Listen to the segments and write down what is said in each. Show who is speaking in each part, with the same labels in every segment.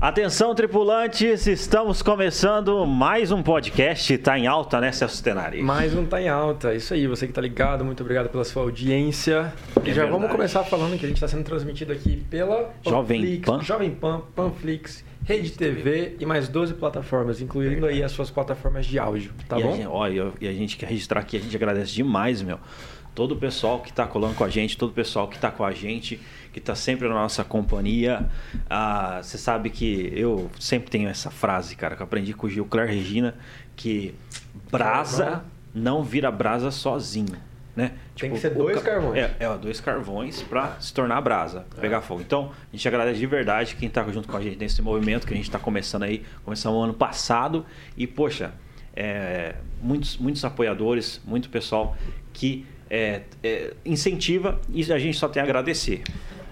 Speaker 1: Atenção, tripulantes, estamos começando mais um podcast. Tá em alta, né, Celso Tenari?
Speaker 2: Mais um tá em alta. Isso aí, você que tá ligado, muito obrigado pela sua audiência.
Speaker 1: É
Speaker 2: e já
Speaker 1: verdade.
Speaker 2: vamos começar falando que a gente está sendo transmitido aqui pela
Speaker 1: Jovem
Speaker 2: Panflix,
Speaker 1: Pan.
Speaker 2: Jovem Pan, Panflix, Rede TV e mais 12 plataformas, incluindo aí as suas plataformas de áudio, tá
Speaker 1: e
Speaker 2: bom?
Speaker 1: A gente, ó, e e a gente quer registrar aqui, a gente agradece demais, meu. Todo o pessoal que tá colando com a gente, todo o pessoal que tá com a gente, que tá sempre na nossa companhia. Ah, Você sabe que eu sempre tenho essa frase, cara, que eu aprendi com o Gilcler Regina, que brasa não vira brasa sozinho. Né?
Speaker 2: Tem que ser dois
Speaker 1: ca-
Speaker 2: carvões.
Speaker 1: É, é, dois carvões para se tornar brasa, pegar fogo. Então, a gente agradece de verdade quem tá junto com a gente nesse movimento que a gente está começando aí. Começamos ano passado e, poxa, é, muitos, muitos apoiadores, muito pessoal que é, é, incentiva e a gente só tem a agradecer.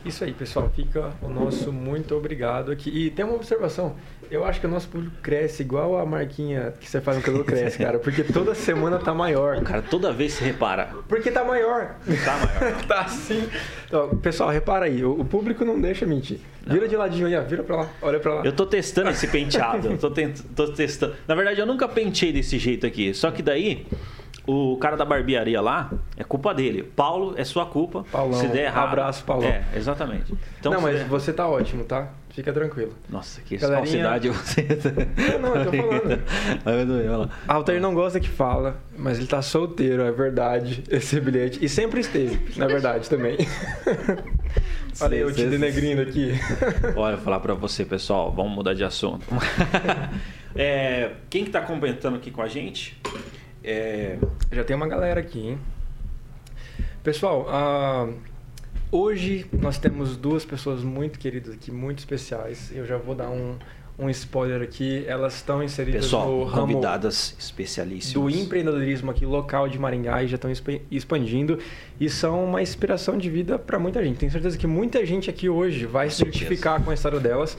Speaker 2: Isso aí, pessoal. Fica o nosso muito obrigado aqui. E tem uma observação. Eu acho que o nosso público cresce igual a marquinha que você faz no cabelo cresce, cara. Porque toda semana tá maior.
Speaker 1: Cara, toda vez se repara,
Speaker 2: Porque tá maior.
Speaker 1: tá maior.
Speaker 2: tá assim. Então, pessoal, repara aí. O, público não deixa mentir. Vira de ladinho aí, ó. Vira pra lá. Olha pra lá.
Speaker 1: Eu tô testando esse penteado. eu tô, tô testando. Na verdade, eu nunca pentei desse jeito aqui. Só que daí, o cara da barbearia lá, é culpa dele. Paulo, é sua culpa.
Speaker 2: Paulão,
Speaker 1: Se der errado.
Speaker 2: abraço, Paulão.
Speaker 1: É, exatamente. Então,
Speaker 2: não, mas
Speaker 1: der-
Speaker 2: você tá ótimo, tá? Fica tranquilo.
Speaker 1: Nossa, que falsidade você.
Speaker 2: Não, não, eu tô falando. Altair não gosta que fala, mas ele tá solteiro, é verdade, esse bilhete. E sempre esteve, na verdade, também. Olha eu te denegrindo aqui.
Speaker 1: Olha, eu vou falar pra você, pessoal. Vamos mudar de assunto. É, quem que tá comentando aqui com a gente? É,
Speaker 2: Já tem uma galera aqui, hein? Pessoal, ah, hoje nós temos duas pessoas muito queridas aqui, muito especiais. Eu já vou dar um, um spoiler aqui. Elas estão inseridas no
Speaker 1: pessoal,
Speaker 2: ramo
Speaker 1: convidadas
Speaker 2: do
Speaker 1: especialíssimas.
Speaker 2: empreendedorismo aqui local de Maringá e já estão expa- expandindo e são uma inspiração de vida para muita gente. Tenho certeza que muita gente aqui hoje vai se
Speaker 1: certeza.
Speaker 2: identificar com a história delas.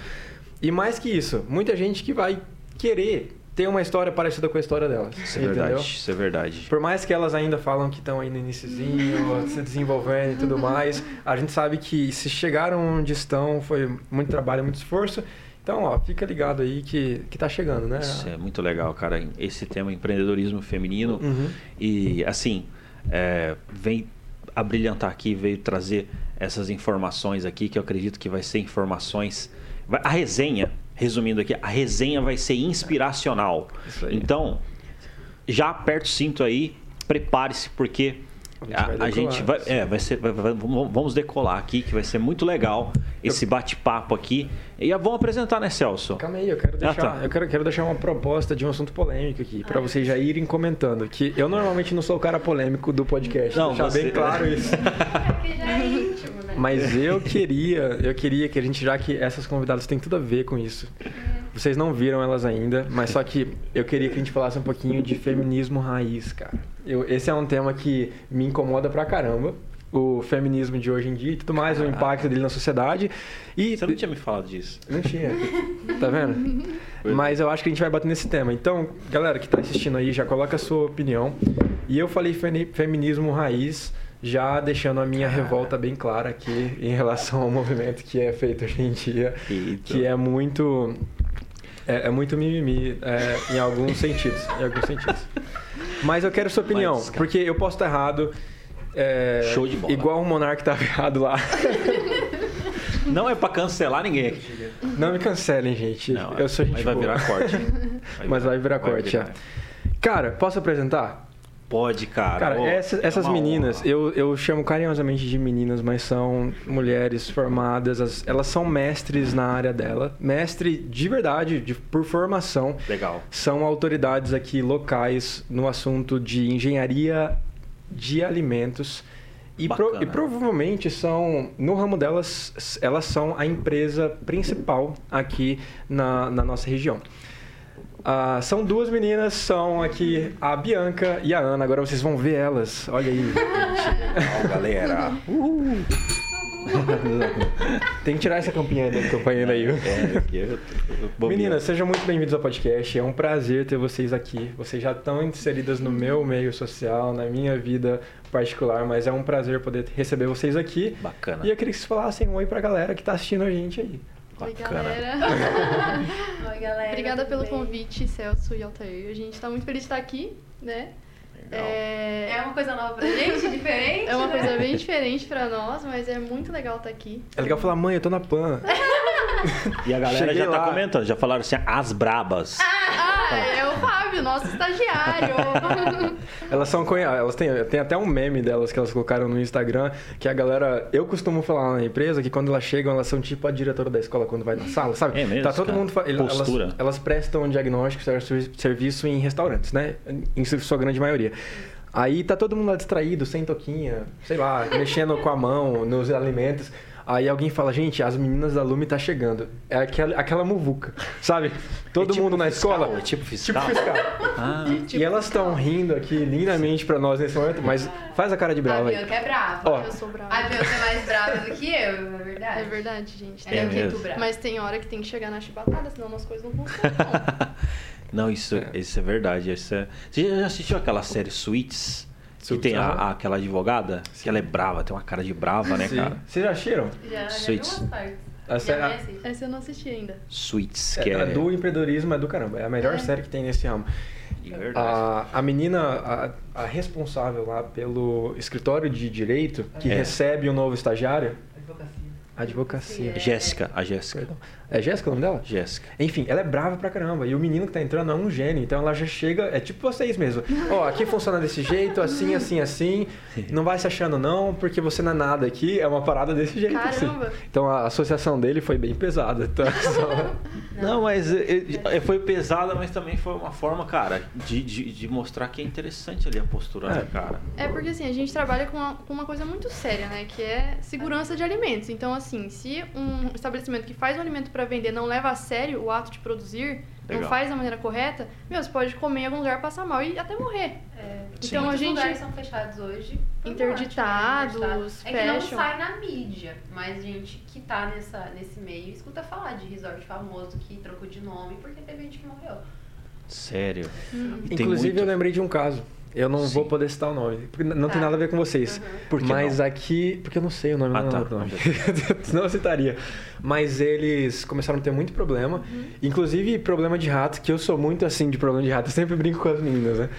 Speaker 2: E mais que isso, muita gente que vai querer ter uma história parecida com a história delas.
Speaker 1: Isso é
Speaker 2: entendeu?
Speaker 1: verdade, isso é verdade.
Speaker 2: Por mais que elas ainda falam que estão aí no iniciozinho, se desenvolvendo e tudo mais, a gente sabe que se chegaram onde estão foi muito trabalho, muito esforço. Então, ó, fica ligado aí que, que tá chegando, né?
Speaker 1: Isso é muito legal, cara. Esse tema empreendedorismo feminino.
Speaker 2: Uhum.
Speaker 1: E assim, é, vem abrilhantar aqui, veio trazer essas informações aqui, que eu acredito que vai ser informações. a resenha, resumindo aqui, a resenha vai ser inspiracional. Então, já aperta o cinto aí, prepare-se, porque
Speaker 2: A gente
Speaker 1: a,
Speaker 2: vai
Speaker 1: a gente vai. É, vai ser. vai- vai- vamos decolar aqui, que vai ser muito legal esse bate-papo aqui. E vamos apresentar, né, Celso?
Speaker 2: Calma aí, eu quero deixar,
Speaker 1: tá.
Speaker 2: eu quero, quero deixar uma proposta de um assunto polêmico aqui, pra vocês já irem comentando. Que eu normalmente não sou o cara polêmico do podcast,
Speaker 1: Não,
Speaker 2: deixar
Speaker 1: você-
Speaker 2: bem claro isso.
Speaker 3: É íntimo, né?
Speaker 2: Mas eu queria, eu queria que a gente, já que essas convidadas têm tudo a ver com isso. Vocês não viram elas ainda, mas só que eu queria que a gente falasse um pouquinho de feminismo raiz, cara. Eu- esse é um tema que me incomoda pra caramba. O feminismo de hoje em dia e tudo mais, o impacto dele na sociedade. E
Speaker 1: Você não tinha me falado disso.
Speaker 2: Não tinha. Tá vendo? Mas eu acho que a gente vai bater nesse tema. Então, galera que tá assistindo aí, já coloca a sua opinião. E eu falei feminismo raiz, já deixando a minha revolta bem clara aqui em relação ao movimento que é feito hoje em dia,
Speaker 1: Eita.
Speaker 2: que é muito é, é muito mimimi é, em alguns sentidos, em alguns sentidos. Mas eu quero sua opinião,
Speaker 1: Mas, cara-
Speaker 2: porque eu posso estar errado. é,
Speaker 1: Show de bola.
Speaker 2: Igual o Monark tava errado lá.
Speaker 1: Não é pra cancelar ninguém aqui.
Speaker 2: Não me cancelem, gente.
Speaker 1: Não,
Speaker 2: eu sou gente
Speaker 1: mas vai
Speaker 2: boa.
Speaker 1: virar corte.
Speaker 2: Mas vai virar corte,
Speaker 1: virar.
Speaker 2: é. Cara, posso apresentar?
Speaker 1: Pode, cara.
Speaker 2: Cara,
Speaker 1: Ô,
Speaker 2: essa-
Speaker 1: é
Speaker 2: essas meninas,
Speaker 1: honra.
Speaker 2: eu, eu chamo carinhosamente de meninas, mas são mulheres formadas, as- elas são mestres na área dela. Mestre de verdade, de- por formação.
Speaker 1: Legal.
Speaker 2: São autoridades aqui locais no assunto de engenharia de alimentos. E, pro- e provavelmente são, no ramo delas, elas são a empresa principal aqui na, na nossa região. Ah, são duas meninas, são aqui a Bianca e a Ana. Agora vocês vão ver elas. Olha aí.
Speaker 1: Legal, galera.
Speaker 2: Tem que tirar essa campinha da campanha daí.
Speaker 1: É,
Speaker 2: Meninas, sejam muito bem-vindos ao podcast. É um prazer ter vocês aqui. Vocês já estão inseridas no meu meio social, na minha vida particular, mas é um prazer poder receber vocês aqui.
Speaker 1: Bacana.
Speaker 2: E eu queria que vocês falassem um oi pra galera que tá assistindo a gente aí.
Speaker 3: Oi,
Speaker 1: Bacana.
Speaker 3: galera.
Speaker 4: Oi, galera.
Speaker 3: Obrigada pelo
Speaker 4: bem?
Speaker 3: convite, Celso e Altair. A gente tá muito feliz de estar aqui, né?
Speaker 1: Legal.
Speaker 3: É,
Speaker 4: É uma coisa nova pra gente, diferente?
Speaker 3: é uma
Speaker 4: né?
Speaker 3: coisa bem diferente pra nós, mas é muito legal estar aqui.
Speaker 2: É legal falar, mãe, eu tô na PAN.
Speaker 1: E a galera
Speaker 2: Cheguei
Speaker 1: já tá
Speaker 2: lá.
Speaker 1: comentando, já falaram assim, as brabas.
Speaker 3: Ah, é o Fábio, nosso estagiário.
Speaker 2: Elas são elas têm, tem até um meme delas que elas colocaram no Instagram, que a galera, eu costumo falar na empresa que quando elas chegam, elas são tipo a diretora da escola quando vai na sala, sabe?
Speaker 1: É mesmo,
Speaker 2: Tá todo
Speaker 1: cara?
Speaker 2: mundo, fa- elas,
Speaker 1: Postura.
Speaker 2: elas prestam diagnóstico, ser- serviço em restaurantes, né? Em sua grande maioria. Aí tá todo mundo lá distraído, sem toquinha, sei lá, mexendo com a mão nos alimentos. Aí alguém fala, gente, as meninas da Lume tá chegando. É aquela, aquela muvuca, sabe? Todo
Speaker 1: É tipo
Speaker 2: mundo na
Speaker 1: fiscal,
Speaker 2: escola.
Speaker 1: é tipo fiscal?
Speaker 2: Tipo fiscal.
Speaker 1: Ah,
Speaker 2: E elas estão rindo aqui lindamente pra nós nesse momento, mas faz a cara de
Speaker 4: A
Speaker 2: brava aí.
Speaker 4: Bianca é brava.
Speaker 2: Ó.
Speaker 3: Eu sou brava.
Speaker 4: A Bianca é mais brava do que eu, é verdade.
Speaker 3: É verdade, gente.
Speaker 1: É
Speaker 3: que-
Speaker 1: mesmo.
Speaker 3: Mas tem hora que tem que chegar na chibatada, senão as coisas não funcionam. não.
Speaker 1: Não, isso é, isso é verdade. Isso é... Você já assistiu aquela série Suits? Que
Speaker 2: Suits,
Speaker 1: tem a- a- aquela advogada? Que ela é brava, tem uma cara de brava, né,
Speaker 2: Sim.
Speaker 1: cara?
Speaker 2: Vocês já assistiram?
Speaker 4: Já, já
Speaker 1: Suits.
Speaker 4: umas partes.
Speaker 2: A.
Speaker 3: Essa eu não assisti ainda.
Speaker 1: Suits,
Speaker 2: É,
Speaker 1: que é...
Speaker 2: a do empreendedorismo é do caramba. É a melhor
Speaker 3: É.
Speaker 2: série que tem nesse ramo.
Speaker 1: De verdade.
Speaker 2: A, a menina, a, a responsável lá pelo escritório de direito, que
Speaker 1: É.
Speaker 2: recebe um novo estagiário,
Speaker 4: Advocacia.
Speaker 2: advocacia.
Speaker 4: É.
Speaker 1: Jéssica, a Jéssica.
Speaker 2: Perdão. É Jéssica o nome dela?
Speaker 1: Jéssica.
Speaker 2: Enfim, ela é brava pra caramba. E o menino que tá entrando é um gênio. Então ela já chega, é tipo vocês mesmo. Ó, aqui funciona desse jeito, assim, assim, assim. Não vai se achando não, porque você não é nada aqui. É uma parada desse jeito, assim.
Speaker 3: Caramba.
Speaker 2: Então a associação dele foi bem pesada. Tá? Só-
Speaker 1: Não, mas é, é, foi pesada, mas também foi uma forma, cara, de, de, de mostrar que é interessante ali a postura, né,
Speaker 2: É.
Speaker 1: cara?
Speaker 3: É porque assim, a gente trabalha com uma, com uma coisa muito séria, né? Que é segurança de alimentos. Então, assim, se um estabelecimento que faz um alimento para vender não leva a sério o ato de produzir,
Speaker 1: Legal.
Speaker 3: não faz da maneira correta, meu, você pode comer em algum lugar, passar mal e até morrer.
Speaker 4: É.
Speaker 3: Então,
Speaker 4: Muitos
Speaker 3: a gente-
Speaker 4: lugares são fechados hoje.
Speaker 3: Interditados,
Speaker 4: morte, né? É que não sai na mídia, mas gente que tá nessa, nesse meio escuta falar de resort famoso que trocou de nome porque teve gente que morreu.
Speaker 1: Sério.
Speaker 3: Hum.
Speaker 2: Inclusive,
Speaker 1: muito-
Speaker 2: eu lembrei de um caso. Eu não
Speaker 1: Sim.
Speaker 2: vou poder citar o nome, porque não tem
Speaker 4: Tá.
Speaker 2: nada a ver com vocês.
Speaker 4: Uhum.
Speaker 1: Por que
Speaker 2: Mas
Speaker 1: não?
Speaker 2: aqui, porque eu não sei o nome,
Speaker 1: Ah,
Speaker 2: não
Speaker 1: tá.
Speaker 2: lembro o nome. Senão eu citaria. Mas eles começaram a ter muito problema, inclusive problema de rato, que eu sou muito assim de problema de rato, eu sempre brinco com as meninas, né?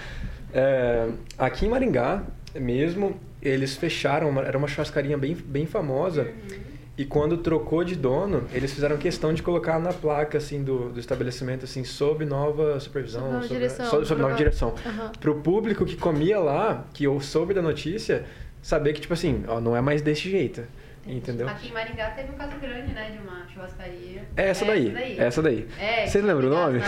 Speaker 2: É, aqui em Maringá mesmo, eles fecharam, uma- era uma churrascaria bem, bem famosa. E quando trocou de dono, eles fizeram questão de colocar na placa assim do, do estabelecimento assim sob nova supervisão,
Speaker 3: Sob nova
Speaker 2: sobre,
Speaker 3: direção,
Speaker 2: sob- sob nova direção.
Speaker 3: Aham.
Speaker 2: Pro público que comia lá, que eu soube da notícia, saber que tipo assim, ó, não é mais desse jeito, entendeu?
Speaker 4: Aqui em Maringá teve um caso grande, né, de uma churrascaria.
Speaker 2: É essa daí, é essa daí.
Speaker 4: É,
Speaker 2: Vocês lembram o nome?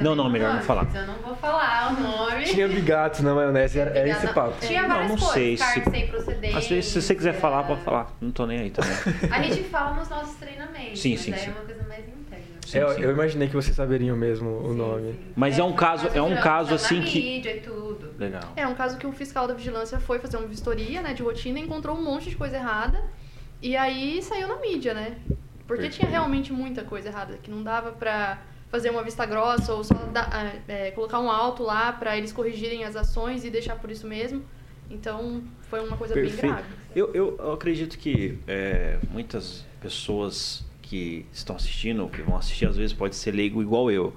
Speaker 1: Não, não, melhor
Speaker 4: o
Speaker 1: não
Speaker 4: nome,
Speaker 1: falar.
Speaker 4: mas Eu não vou falar o nome.
Speaker 2: Tinha bigatos na maionese, era, era esse papo.
Speaker 4: Tinha
Speaker 1: Não,
Speaker 4: várias
Speaker 1: não
Speaker 4: coisas,
Speaker 1: sei se-
Speaker 4: sem procedência.
Speaker 1: Às vezes, se você quiser falar, pode falar. Não tô nem aí também.
Speaker 4: A gente fala nos nossos treinamentos,
Speaker 1: Sim,
Speaker 4: mas
Speaker 1: sim,
Speaker 4: aí
Speaker 1: sim.
Speaker 4: é uma coisa mais interna.
Speaker 1: Sim,
Speaker 2: eu,
Speaker 1: sim.
Speaker 2: eu imaginei que vocês saberiam mesmo o
Speaker 4: Sim,
Speaker 2: nome.
Speaker 4: sim.
Speaker 1: Mas é um caso- é um caso, assim, que-
Speaker 4: mídia e tudo.
Speaker 1: Legal.
Speaker 3: É um caso que o fiscal da vigilância foi fazer uma vistoria, né, de rotina, e encontrou um monte de coisa errada. E aí saiu na mídia, né? Porque tinha
Speaker 1: Perfeito.
Speaker 3: realmente muita coisa errada, que não dava pra fazer uma vista grossa ou só dar- ah, é, colocar um alto lá pra eles corrigirem as ações e deixar por isso mesmo. Então foi uma coisa bem
Speaker 1: Perfeito.
Speaker 3: grave.
Speaker 1: Eu, eu, eu acredito que é, muitas pessoas que estão assistindo, que vão assistir, às vezes pode ser leigo igual eu.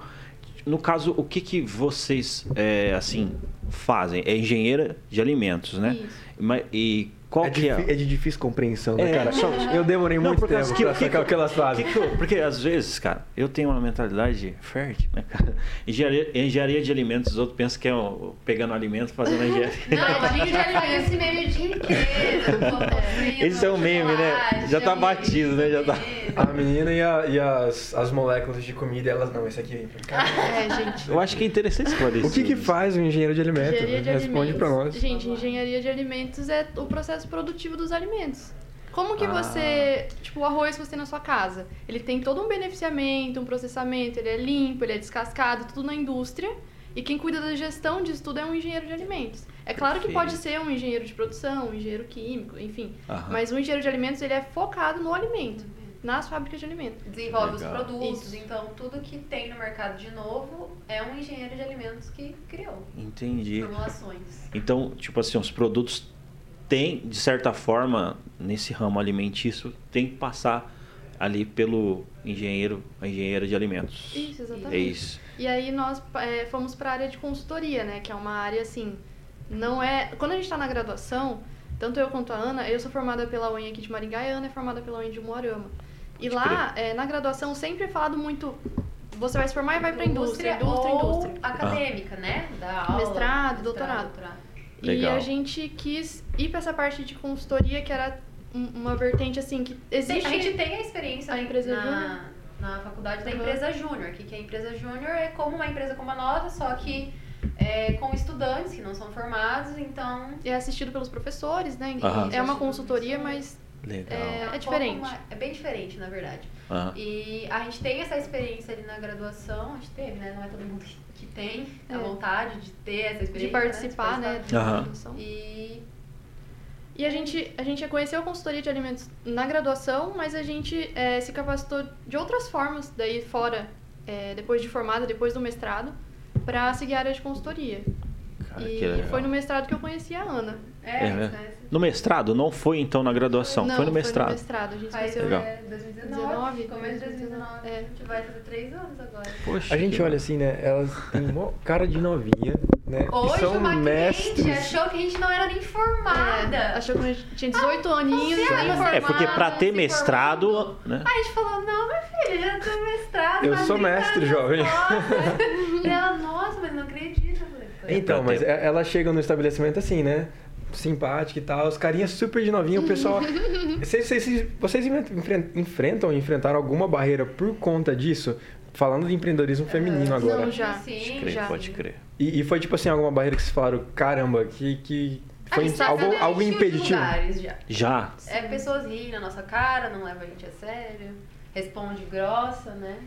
Speaker 1: No caso, o que, que vocês é, assim fazem? É engenheira de alimentos, né?
Speaker 3: Isso.
Speaker 1: E qual
Speaker 2: é,
Speaker 1: que é?
Speaker 2: é de difícil compreensão, né,
Speaker 1: É,
Speaker 2: cara?
Speaker 1: só-
Speaker 2: Eu demorei
Speaker 1: Não,
Speaker 2: muito tempo
Speaker 1: que-
Speaker 2: pra
Speaker 1: que-
Speaker 2: sacar
Speaker 1: que-
Speaker 2: aquelas frases.
Speaker 1: porque às vezes, cara, eu tenho uma mentalidade fértil, né, cara? Engenharia, engenharia de alimentos, os outros pensam que é o- pegando alimento fazendo engenharia.
Speaker 4: Não, a gente já faz esse meme o dia inteiro.
Speaker 1: Esse é um meme, né? Já tá batido, né? Já tá-
Speaker 2: A menina e, a- e as, as moléculas de comida, elas não, esse aqui vem pra cá.
Speaker 3: É, gente.
Speaker 1: Eu acho que é interessante esclarecer.
Speaker 2: O que que faz um engenheiro de alimentos?
Speaker 3: Engenharia de
Speaker 2: Responde
Speaker 3: alimentos.
Speaker 2: pra nós.
Speaker 3: Gente, engenharia de alimentos é o processo produtivo dos alimentos. Como que
Speaker 1: Ah.
Speaker 3: você, tipo, o arroz que você tem na sua casa, ele tem todo um beneficiamento, um processamento, ele é limpo, ele é descascado, tudo na indústria. E quem cuida da gestão disso tudo é um engenheiro de alimentos. É claro que pode ser um engenheiro de produção, um engenheiro químico, enfim.
Speaker 1: Aham.
Speaker 3: Mas o engenheiro de alimentos, ele é focado no alimento, nas fábricas de alimentos.
Speaker 4: Desenvolve os
Speaker 1: Legal.
Speaker 4: produtos,
Speaker 3: Isso.
Speaker 4: então tudo que tem no mercado de novo é um engenheiro de alimentos que criou
Speaker 1: Entendi.
Speaker 4: formulações.
Speaker 1: Então, tipo assim, os produtos têm, de certa forma, nesse ramo alimentício, tem que passar ali pelo engenheiro, a engenheira de alimentos.
Speaker 3: Isso, exatamente.
Speaker 1: É isso.
Speaker 3: E aí nós é, fomos para a área de consultoria, né? Que é uma área assim, não é. Quando a gente está na graduação, tanto eu quanto a Ana, eu sou formada pela UEM aqui de Maringá e a Ana é formada pela UEM de Moarama. E
Speaker 1: Pode
Speaker 3: lá, é, na graduação, sempre é falado muito. Você vai se formar e vai para indústria, indústria,
Speaker 4: ou
Speaker 3: indústria.
Speaker 4: acadêmica, né? Da aula,
Speaker 3: Mestrado, doutorado. E
Speaker 1: Legal.
Speaker 3: a gente quis ir para essa parte de consultoria que era um- uma vertente assim que existe.
Speaker 4: A gente tem a experiência
Speaker 3: a empresa
Speaker 4: na,
Speaker 3: júnior?
Speaker 4: na faculdade da
Speaker 3: Uhum.
Speaker 4: empresa júnior, que, que a empresa júnior é como uma empresa como a nossa, só que é, com estudantes que não são formados, então
Speaker 3: É assistido pelos professores, né?
Speaker 1: Aham.
Speaker 3: É uma consultoria, mas
Speaker 1: Legal.
Speaker 3: É,
Speaker 4: um pouco
Speaker 3: diferente.
Speaker 4: mais- é bem diferente, na verdade.
Speaker 1: Aham.
Speaker 4: E a gente tem essa experiência ali na graduação, a gente teve, né? Não é todo mundo que- que tem a
Speaker 3: É.
Speaker 4: vontade de ter essa experiência.
Speaker 3: de participar, né?
Speaker 4: participar.
Speaker 3: da
Speaker 1: Aham.
Speaker 3: graduação.
Speaker 4: E
Speaker 3: E a gente, a gente conheceu a consultoria de alimentos na graduação, mas a gente é, se capacitou de outras formas, daí fora, é, depois de formada, depois do mestrado, para seguir a área de consultoria.
Speaker 1: Cara,
Speaker 3: e foi no mestrado que eu conheci a Ana.
Speaker 4: é,
Speaker 1: É, né? No mestrado? Não foi então na graduação,
Speaker 3: Não,
Speaker 1: foi no mestrado.
Speaker 3: Foi no mestrado, a gente
Speaker 4: Faz
Speaker 3: conheceu.
Speaker 1: Legal.
Speaker 4: é, 2019,
Speaker 3: 19,
Speaker 4: começo de 2019.
Speaker 3: É.
Speaker 4: A gente vai fazer três anos agora.
Speaker 1: Poxa,
Speaker 2: A gente olha assim, né? Elas têm uma cara de novinha, né?
Speaker 4: Hoje
Speaker 2: são
Speaker 4: uma
Speaker 2: mestres.
Speaker 4: cliente achou que a gente não era nem formada.
Speaker 3: É, achou que a gente tinha 18 aninhos,
Speaker 4: você
Speaker 3: nem
Speaker 4: é
Speaker 3: formada.
Speaker 1: É, porque pra ter mestrado,
Speaker 4: formando.
Speaker 1: né?
Speaker 4: Aí a gente falou, não, minha filha, já tô mestrado.
Speaker 2: Eu sou
Speaker 4: 30
Speaker 2: mestre, jovem.
Speaker 4: E ela, nossa, mas não acredito. "Foi."
Speaker 2: Então, mas
Speaker 1: ter-
Speaker 2: é- elas chegam no estabelecimento assim, né? Simpática e tal, os carinhas super de novinho, o pessoal. vocês, vocês, vocês enfren- enfrentam, enfrentaram alguma barreira por conta disso? Falando de empreendedorismo feminino agora.
Speaker 3: Não, já.
Speaker 4: Sim,
Speaker 1: Pode crer,
Speaker 3: já.
Speaker 1: pode crer.
Speaker 2: E, e foi tipo assim, alguma barreira que vocês falaram, caramba, que, que
Speaker 4: A
Speaker 2: foi
Speaker 4: gente já
Speaker 2: algo, algo impeditivo.
Speaker 4: lugares já.
Speaker 1: Já.
Speaker 4: É pessoas riem na nossa cara, não levam a gente a sério, responde grossa, né?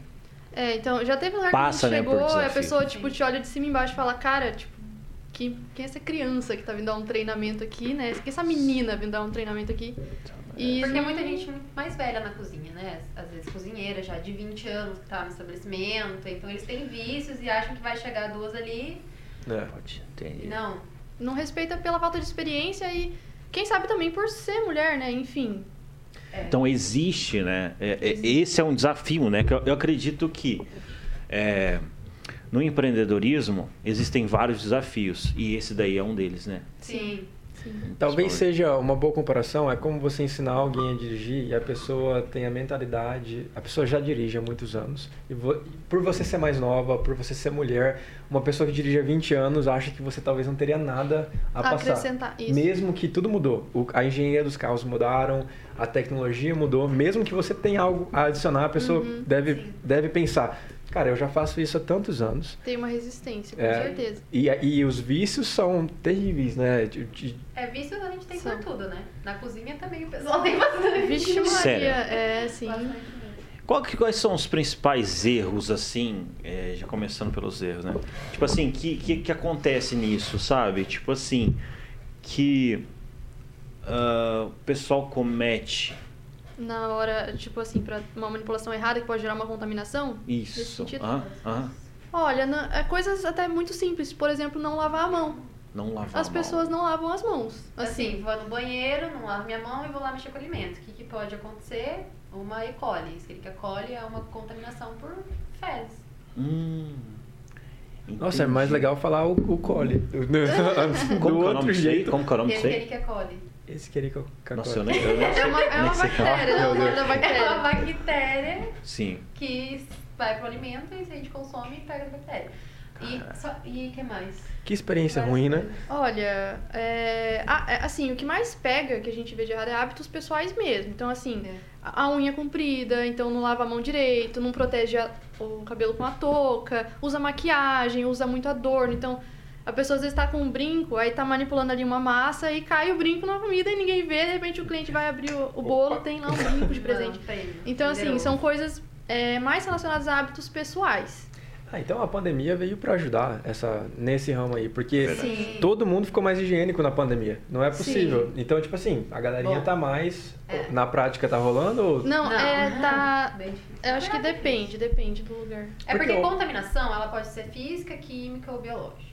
Speaker 3: É, então, já teve lugar
Speaker 1: Passa,
Speaker 3: que a
Speaker 1: né,
Speaker 3: gente
Speaker 1: por
Speaker 3: chegou e a pessoa, tipo, te olha de cima e embaixo e fala, cara, tipo, que, quem é essa criança que tá vindo dar um treinamento aqui, né? Quem é essa menina vindo dar um treinamento aqui? E
Speaker 4: Porque
Speaker 3: não-
Speaker 4: muita gente mais velha na cozinha, né? Às vezes cozinheira já de 20 anos que tá no estabelecimento, então eles têm vícios e acham que vai chegar duas ali.
Speaker 2: É.
Speaker 1: Pode
Speaker 4: E
Speaker 1: entender.
Speaker 4: não.
Speaker 3: não respeita pela falta de experiência e quem sabe também por ser mulher, né? Enfim.
Speaker 4: É.
Speaker 1: Então existe, né? é- é- esse é um desafio, né? Que eu, eu acredito que no empreendedorismo existem vários desafios e esse daí é um deles, né?
Speaker 4: Sim.
Speaker 2: Talvez seja uma boa comparação, é como você ensinar alguém a dirigir e a pessoa tem a mentalidade, a pessoa já dirige há muitos anos. E vo- por você ser mais nova, por você ser mulher, uma pessoa que dirige há 20 anos acha que você talvez não teria nada a passar.
Speaker 3: Acrescentar isso.
Speaker 2: Mesmo que tudo mudou. O- a engenharia dos carros mudaram, a tecnologia mudou, mesmo que você tenha algo a adicionar, a pessoa
Speaker 3: Uhum,
Speaker 2: deve,
Speaker 4: sim.
Speaker 2: deve pensar, cara, eu já faço isso há tantos anos.
Speaker 3: Tem uma resistência, com
Speaker 2: É,
Speaker 3: certeza.
Speaker 2: E, e os vícios são terríveis, né? De- de-
Speaker 4: É vício a gente tem
Speaker 3: São.
Speaker 4: por tudo, né? Na cozinha também o pessoal tem bastante.
Speaker 3: Vixe Maria,
Speaker 1: Sério?
Speaker 3: é, sim.
Speaker 1: Qual que- quais são os principais erros, assim, é, já começando pelos erros, né? Tipo assim, que, que, que acontece nisso, sabe? Tipo assim, que ah, o pessoal comete
Speaker 3: Na hora, tipo assim, pra uma manipulação errada que pode gerar uma contaminação?
Speaker 1: Isso. Ah, ah,
Speaker 3: Olha, na- é coisas até muito simples. Por exemplo, não lavar a mão.
Speaker 1: não lavar
Speaker 3: As
Speaker 1: a mão.
Speaker 3: pessoas não lavam as mãos.
Speaker 4: Assim,
Speaker 3: Assim,
Speaker 4: vou no banheiro, não lavo minha mão e vou lá mexer com o alimento. O que, que pode acontecer? Uma E. coli. Escherichia coli é uma contaminação por fezes.
Speaker 1: Hum,
Speaker 2: Nossa, é mais
Speaker 1: entendi.
Speaker 2: legal falar o, o cole. Do, do
Speaker 1: Como que é o
Speaker 2: outro jeito.
Speaker 1: Como que é o nome disso aí?
Speaker 4: Escherichia coli.
Speaker 2: Esse que eu
Speaker 1: Nossa, eu nem, eu nem
Speaker 3: é
Speaker 1: sei,
Speaker 3: uma, é uma
Speaker 1: sei falar.
Speaker 3: bactéria, né? O
Speaker 2: Deus.
Speaker 3: da
Speaker 4: É uma
Speaker 3: bactéria.
Speaker 4: bactéria
Speaker 1: Sim.
Speaker 4: que vai pro alimento e se a gente consome, pega a bactéria. E só- e o que mais?
Speaker 2: Que experiência ruim, né?
Speaker 3: Olha, é, a- é, assim, o que mais pega, que a gente vê de errado, é hábitos pessoais mesmo. Então, assim,
Speaker 4: É.
Speaker 3: a a unha comprida, então não lava a mão direito, não protege a- o cabelo com a touca, usa maquiagem, usa muito adorno. Então, a pessoa às vezes tá com um brinco, aí tá manipulando ali uma massa e cai o brinco na comida e ninguém vê, de repente o cliente vai abrir o, o bolo,
Speaker 2: Opa.
Speaker 3: tem lá um brinco de presente.
Speaker 4: Não, prêmio.
Speaker 3: Então, assim, são coisas é, mais relacionadas a hábitos pessoais.
Speaker 2: Ah, então a pandemia veio pra ajudar essa, nesse ramo aí, porque.
Speaker 4: Sim.
Speaker 2: todo mundo ficou mais higiênico na pandemia. Não é
Speaker 3: Sim.
Speaker 2: possível. Então, tipo assim, a galerinha
Speaker 4: Bom.
Speaker 2: tá mais.
Speaker 4: É.
Speaker 2: Na prática tá rolando ou.
Speaker 3: Não, é, tá...
Speaker 4: Bem difícil.
Speaker 3: Eu acho que
Speaker 4: É
Speaker 3: depende, depende do lugar.
Speaker 4: É porque
Speaker 2: Porque
Speaker 4: contaminação, ela pode ser física, química ou biológica.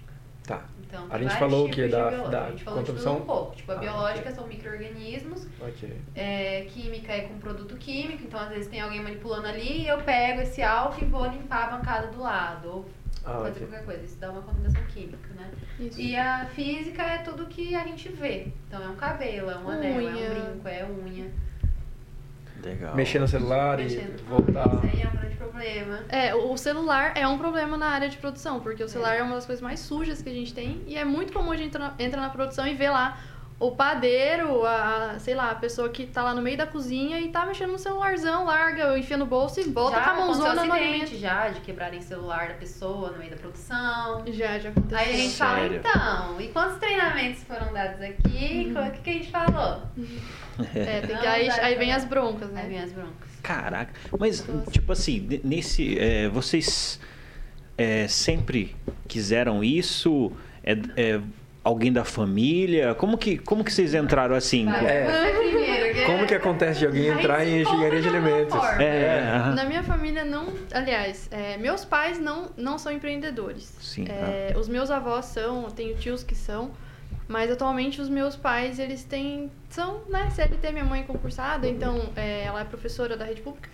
Speaker 2: Tá.
Speaker 4: Então,
Speaker 2: A gente falou o quê?
Speaker 4: de
Speaker 2: Da- da
Speaker 4: A gente falou de tudo
Speaker 2: contribuição?
Speaker 4: um pouco. Tipo, a
Speaker 2: Ah,
Speaker 4: biológica são micro-organismos,
Speaker 2: Ok.
Speaker 4: é, química é com produto químico, então às vezes tem alguém manipulando ali e eu pego esse álcool e vou limpar a bancada do lado. Ou
Speaker 2: Ah,
Speaker 4: fazer
Speaker 2: ok.
Speaker 4: qualquer coisa. Isso dá uma contaminação química, né?
Speaker 3: Isso.
Speaker 4: E a física é tudo que a gente vê. Então é um cabelo, é um anel, é um brinco, é unha.
Speaker 1: Legal.
Speaker 2: Mexer no celular
Speaker 4: Mexendo.
Speaker 2: e voltar.
Speaker 4: Isso aí é um grande problema.
Speaker 3: É, o celular é um problema na área de produção, porque o celular é uma das coisas mais sujas que a gente tem e é muito comum a gente entrar na, entra na produção e ver lá o padeiro, a, a- sei lá, a pessoa que tá lá no meio da cozinha e tá mexendo no celularzão, larga, enfia no bolso e volta
Speaker 4: já
Speaker 3: com a mãozona
Speaker 4: aconteceu
Speaker 3: no alimento.
Speaker 4: já, de quebrarem o celular da pessoa no meio da produção.
Speaker 3: Já, já aconteceu.
Speaker 4: Aí a gente fala,
Speaker 1: Sério?
Speaker 4: então, e quantos treinamentos foram dados aqui? O que, que a gente falou?
Speaker 3: É, tem que, aí, aí vem as broncas, né?
Speaker 4: Aí vem as broncas.
Speaker 1: Caraca. Mas, tipo assim, ne- nesse. é, vocês é, sempre quiseram isso? É, é alguém da família? Como que, como que vocês entraram assim?
Speaker 2: É. Como que acontece de alguém entrar em engenharia de alimentos?
Speaker 1: É, aham.
Speaker 3: Na minha família não, aliás, é, meus pais não, não são empreendedores.
Speaker 1: Sim,
Speaker 3: É, Os meus avós são, tenho tios que são, mas atualmente os meus pais eles têm são, né, CLT, minha mãe é concursada, então é, ela é professora da rede pública.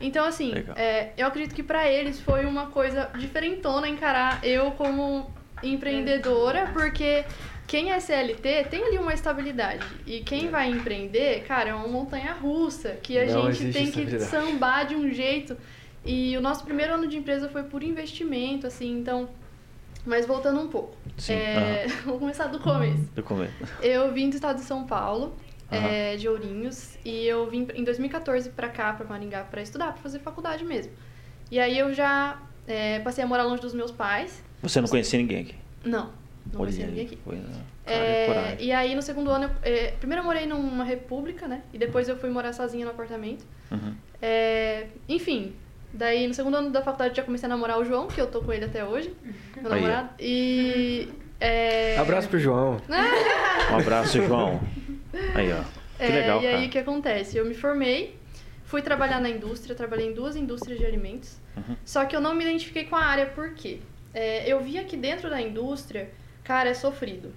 Speaker 3: Então assim, é, eu acredito que pra eles foi uma coisa diferentona encarar eu como empreendedora, porque quem é CLT tem ali uma estabilidade. E quem vai empreender, cara, é uma montanha russa que a
Speaker 2: Não
Speaker 3: gente tem que sambar de um jeito. E o nosso primeiro ano de empresa foi por investimento, assim, então. Mas voltando um pouco.
Speaker 1: Sim,
Speaker 3: É, Vou começar do começo.
Speaker 1: Do começo.
Speaker 3: Eu vim do estado de São Paulo,
Speaker 1: Aham.
Speaker 3: é, de Ourinhos, e eu vim em 2014 pra cá, pra Maringá, pra estudar, pra fazer faculdade mesmo. E aí eu já é, passei a morar longe dos meus pais.
Speaker 1: Você não conhecia ninguém aqui?
Speaker 3: Não, não conhecia ninguém aqui.
Speaker 1: Foi, né? Cara,
Speaker 3: É, e aí no segundo ano, eu, é, primeiro eu morei numa república, né? E depois eu fui morar sozinha no apartamento.
Speaker 1: Uhum.
Speaker 3: É, enfim, daí no segundo ano da faculdade eu já comecei a namorar o João, que eu tô com ele até hoje, meu
Speaker 1: Aí,
Speaker 3: namorado. E. É,
Speaker 2: Abraço pro João.
Speaker 1: Um abraço, João. Aí, ó. Que
Speaker 3: é,
Speaker 1: legal,
Speaker 3: E aí
Speaker 1: cara.
Speaker 3: o que acontece? Eu me formei, fui trabalhar na indústria, trabalhei em duas indústrias de alimentos,
Speaker 1: Uhum.
Speaker 3: só que eu não me identifiquei com a área, por quê? É, eu via que dentro da indústria, cara, é sofrido.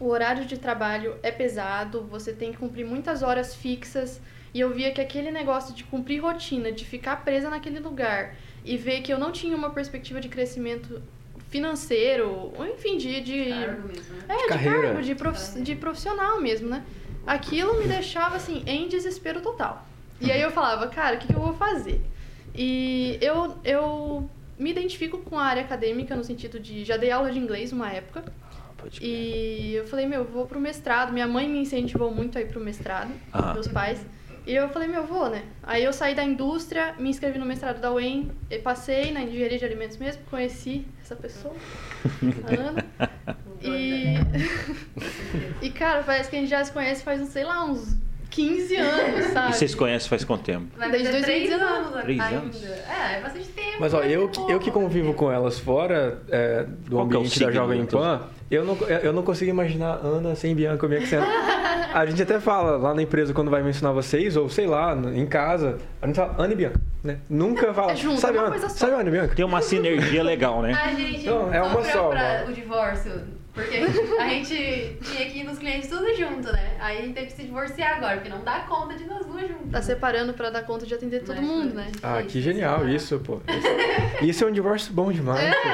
Speaker 3: O horário de trabalho é pesado, você tem que cumprir muitas horas fixas. E eu via que aquele negócio de cumprir rotina, de ficar presa naquele lugar e ver que eu não tinha uma perspectiva de crescimento financeiro, ou enfim, de, de,
Speaker 4: Cargo mesmo, né?
Speaker 3: é, de,
Speaker 2: carreira.
Speaker 3: cargo, de, prof- de profissional mesmo, né? Aquilo me deixava, assim, em desespero total. E aí eu falava, cara, o que, que eu vou fazer? E eu, eu me identifico com a área acadêmica no sentido de... Já dei aula de inglês uma época.
Speaker 1: Ah, pode crer.
Speaker 3: E eu falei, meu, eu vou pro mestrado. Minha mãe me incentivou muito a ir pro mestrado, meus pais. E eu falei, meu, eu vou, né? Aí eu saí da indústria, me inscrevi no mestrado da UEM, e passei na engenharia de alimentos mesmo, conheci essa pessoa, a Ana. E, e cara, parece que a gente já se conhece faz, sei lá, uns 15 anos,
Speaker 1: E
Speaker 3: sabe?
Speaker 1: vocês conhecem faz quanto tempo?
Speaker 3: Desde
Speaker 4: fazer três
Speaker 3: 2019.
Speaker 4: anos
Speaker 1: Três
Speaker 4: ainda.
Speaker 1: anos?
Speaker 4: É, é bastante tempo.
Speaker 2: Mas ó,
Speaker 4: né?
Speaker 2: eu,
Speaker 4: É
Speaker 2: que- eu que convivo
Speaker 4: né?
Speaker 2: com elas fora é, do
Speaker 1: Qual é
Speaker 2: ambiente da
Speaker 1: signo
Speaker 2: Jovem Pan, eu não, eu não consigo imaginar Ana sem Bianca comigo sendo. A gente até fala lá na empresa quando vai mencionar vocês, ou sei lá, em casa, a gente fala Ana e Bianca, né? Nunca fala.
Speaker 3: É junto,
Speaker 2: sabe
Speaker 3: é uma
Speaker 2: Ana?
Speaker 3: coisa só.
Speaker 2: Sabe Ana e Bianca?
Speaker 1: Tem uma sinergia legal, né?
Speaker 4: A gente
Speaker 2: Não, é uma só,
Speaker 4: pra
Speaker 2: mano.
Speaker 4: o divórcio. Porque a gente, tinha que ir nos clientes tudo junto, né? Aí a gente teve que se divorciar agora, porque não dá conta de nós duas juntas.
Speaker 3: Tá separando pra dar conta de atender todo
Speaker 4: Mas
Speaker 3: mundo,
Speaker 4: foi
Speaker 3: né?
Speaker 2: Ah, que genial
Speaker 4: separar.
Speaker 2: isso, pô. Isso, isso é um divórcio bom demais.
Speaker 3: É,
Speaker 2: pô.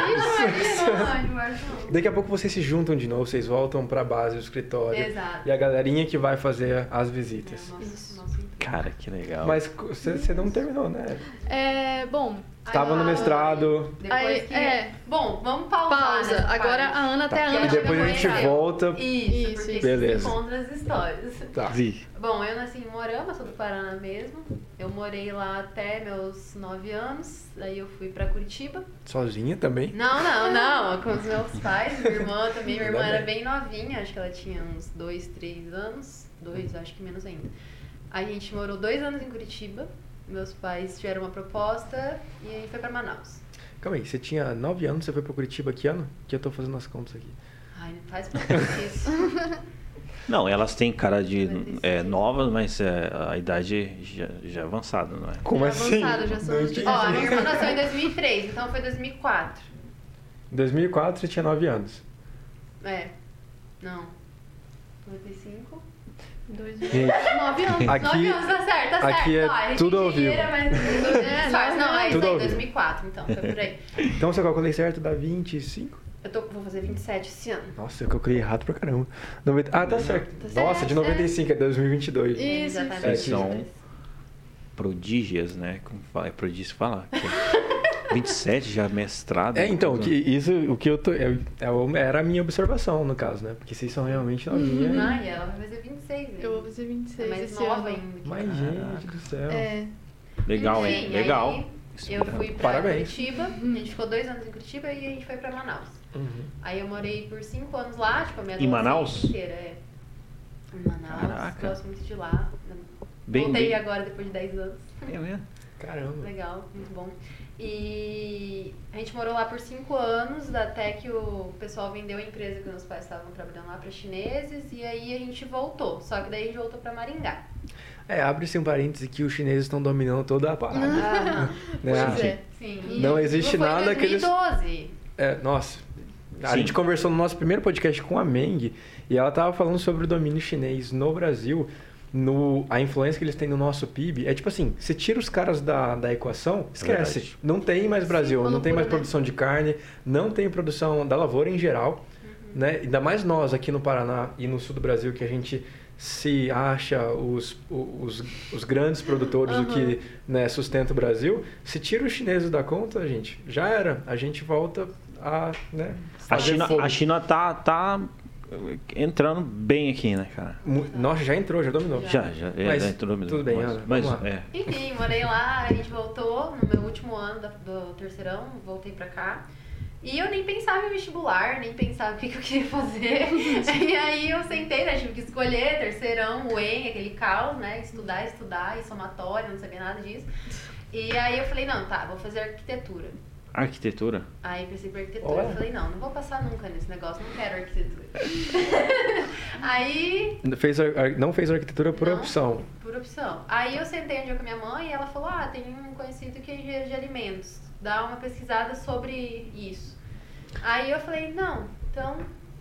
Speaker 3: isso.
Speaker 4: Não, não, divórcio não.
Speaker 2: Daqui a pouco vocês se juntam de novo, vocês voltam pra base do escritório.
Speaker 4: Exato.
Speaker 2: E a galerinha que vai fazer as
Speaker 4: É,
Speaker 2: visitas.
Speaker 4: o nosso-
Speaker 3: Isso.
Speaker 4: emprego.
Speaker 1: Cara, que legal.
Speaker 2: Mas você não terminou, né?
Speaker 3: É, bom,
Speaker 2: Estava no
Speaker 4: Aí,
Speaker 2: mestrado.
Speaker 4: Depois
Speaker 3: Aí,
Speaker 4: que...
Speaker 3: é.
Speaker 4: Bom, vamos pausar
Speaker 3: pausa.
Speaker 4: nessa
Speaker 3: Agora
Speaker 4: parte.
Speaker 3: a Ana, até a
Speaker 4: Tá.
Speaker 3: Ana
Speaker 4: E
Speaker 2: depois a gente
Speaker 3: mestrado.
Speaker 2: volta.
Speaker 4: Isso,
Speaker 3: Isso,
Speaker 4: porque
Speaker 3: isso.
Speaker 2: Beleza.
Speaker 4: se encontra as histórias.
Speaker 2: Tá.
Speaker 1: Vi.
Speaker 4: Bom, eu nasci em Morama, sou do Paraná mesmo. Eu morei lá até meus 9 anos. Daí eu fui pra Curitiba.
Speaker 2: Sozinha também?
Speaker 4: Não, não, não. Com os meus pais, minha irmã também. Minha irmã era
Speaker 2: bem.
Speaker 4: novinha, acho que ela tinha uns 2, 3 anos. Dois, acho que menos ainda. Aí a gente morou dois anos em Curitiba. Meus pais tiveram uma proposta e aí foi pra Manaus.
Speaker 2: Calma aí, você tinha 9 anos, você foi pra Curitiba que ano? Que eu tô fazendo as contas aqui.
Speaker 4: Ai, não faz isso.
Speaker 1: Não, elas têm cara de é,
Speaker 4: 96.
Speaker 1: novas, mas é, a idade já, já é avançada, não é?
Speaker 2: Como
Speaker 3: Já
Speaker 2: assim?
Speaker 3: avançado, já são
Speaker 2: Não
Speaker 3: os
Speaker 2: entendi.
Speaker 4: Ó, a minha irmã nasceu em 2003, então foi 2004.
Speaker 2: Em 2004 você tinha 9 anos.
Speaker 4: É. Não. 95.
Speaker 3: Dois
Speaker 2: Gente,
Speaker 3: Nove anos.
Speaker 2: Aqui-
Speaker 4: 9 anos, tá certo, tá
Speaker 2: aqui
Speaker 4: certo.
Speaker 2: é
Speaker 4: Ó,
Speaker 2: tudo ao vivo.
Speaker 4: mas
Speaker 3: É,
Speaker 4: faz. Não, é isso aí,
Speaker 2: vivo.
Speaker 4: 2004, então, foi por aí.
Speaker 2: então se eu calculei certo, dá 25?
Speaker 4: Eu tô, vou fazer 27 esse ano.
Speaker 2: Nossa, eu calculei errado pra caramba. 90... Ah, tá certo.
Speaker 4: Tá
Speaker 2: Nossa,
Speaker 4: certo,
Speaker 2: de 95, é 2022.
Speaker 3: Isso,
Speaker 4: Exatamente.
Speaker 1: Vocês são
Speaker 4: 23.
Speaker 1: prodígias, né? Como fala? É prodígio falar. Que é 27 já mestrado.
Speaker 2: É, então, que isso, o que eu tô. é- é era a minha observação, no caso, né? Porque vocês são realmente novinhas.
Speaker 4: Ah, e ela vai fazer 26. né?
Speaker 3: Eu vou fazer 26
Speaker 4: é mais
Speaker 3: esse
Speaker 4: nova
Speaker 3: ano.
Speaker 4: ainda. eu.
Speaker 2: gente do céu.
Speaker 3: É.
Speaker 1: Legal, hein? Legal.
Speaker 4: aí Eu fui pra
Speaker 2: Parabéns.
Speaker 4: Curitiba, a gente ficou dois anos em Curitiba e a gente foi pra Manaus.
Speaker 2: Uhum.
Speaker 4: Aí eu morei por cinco anos lá, tipo, a minha
Speaker 1: Em Manaus?
Speaker 4: adolescência inteira, é. Em Manaus,
Speaker 1: Caraca.
Speaker 4: gosto muito de lá.
Speaker 1: Bem,
Speaker 4: Voltei
Speaker 1: bem-
Speaker 4: agora depois de 10 anos.
Speaker 1: É mesmo?
Speaker 2: Caramba.
Speaker 4: Legal, muito bom. E a gente morou lá por cinco anos, até que o pessoal vendeu a empresa que meus pais estavam trabalhando lá para chineses, e aí a gente voltou. Só que daí a gente voltou para Maringá.
Speaker 2: É, abre-se um parêntese que os chineses estão dominando toda a parada.
Speaker 4: Aham.
Speaker 2: né?
Speaker 3: Pois é.
Speaker 4: Sim.
Speaker 2: Não existe
Speaker 4: foi em
Speaker 2: nada que eles-
Speaker 4: 2012.
Speaker 2: É, nossa. A
Speaker 1: Sim.
Speaker 2: gente conversou no nosso primeiro podcast com a Meng e ela tava falando sobre o domínio chinês no Brasil, no, a influência que eles têm no nosso PIB. É tipo assim, você tira os caras da, da equação, esquece.
Speaker 1: Verdade.
Speaker 2: Não tem mais Brasil, não tem mais
Speaker 3: né?
Speaker 2: produção de carne, não tem produção da lavoura em geral. Né? Ainda mais nós aqui no Paraná e no sul do Brasil que a gente se acha os, os, os grandes produtores, o que né, sustenta o Brasil. Se tira os chineses da conta, gente, já era. A gente volta a né,
Speaker 1: A
Speaker 2: fazer
Speaker 1: China,
Speaker 2: fogo.
Speaker 1: a China tá, tá entrando bem aqui, né, cara?
Speaker 2: Nossa, já entrou, já dominou.
Speaker 1: Já, já, é,
Speaker 2: Mas
Speaker 1: já entrou mesmo.
Speaker 2: tudo bem,
Speaker 1: mas,
Speaker 2: Ana,
Speaker 1: mas é.
Speaker 4: Enfim, morei lá, a gente voltou no meu último ano do terceirão, voltei pra cá. E eu nem pensava em vestibular, nem pensava o que, que eu queria fazer. e aí eu sentei, né? Tive que escolher, terceirão, o EM, aquele caos, né? Estudar, estudar, e somatória, não sabia nada disso. E aí eu falei, não, tá, vou fazer arquitetura.
Speaker 1: Arquitetura?
Speaker 4: Aí pensei pra arquitetura, eu falei, não, não vou passar nunca nesse negócio, não quero arquitetura. aí
Speaker 2: Fez não fez arquitetura por
Speaker 4: Não.
Speaker 2: opção.
Speaker 4: Por opção. Aí eu sentei um dia com a minha mãe e ela falou: Ah, tem um conhecido que é engenheiro de alimentos. Dá uma pesquisada sobre isso. Aí eu falei: Não, então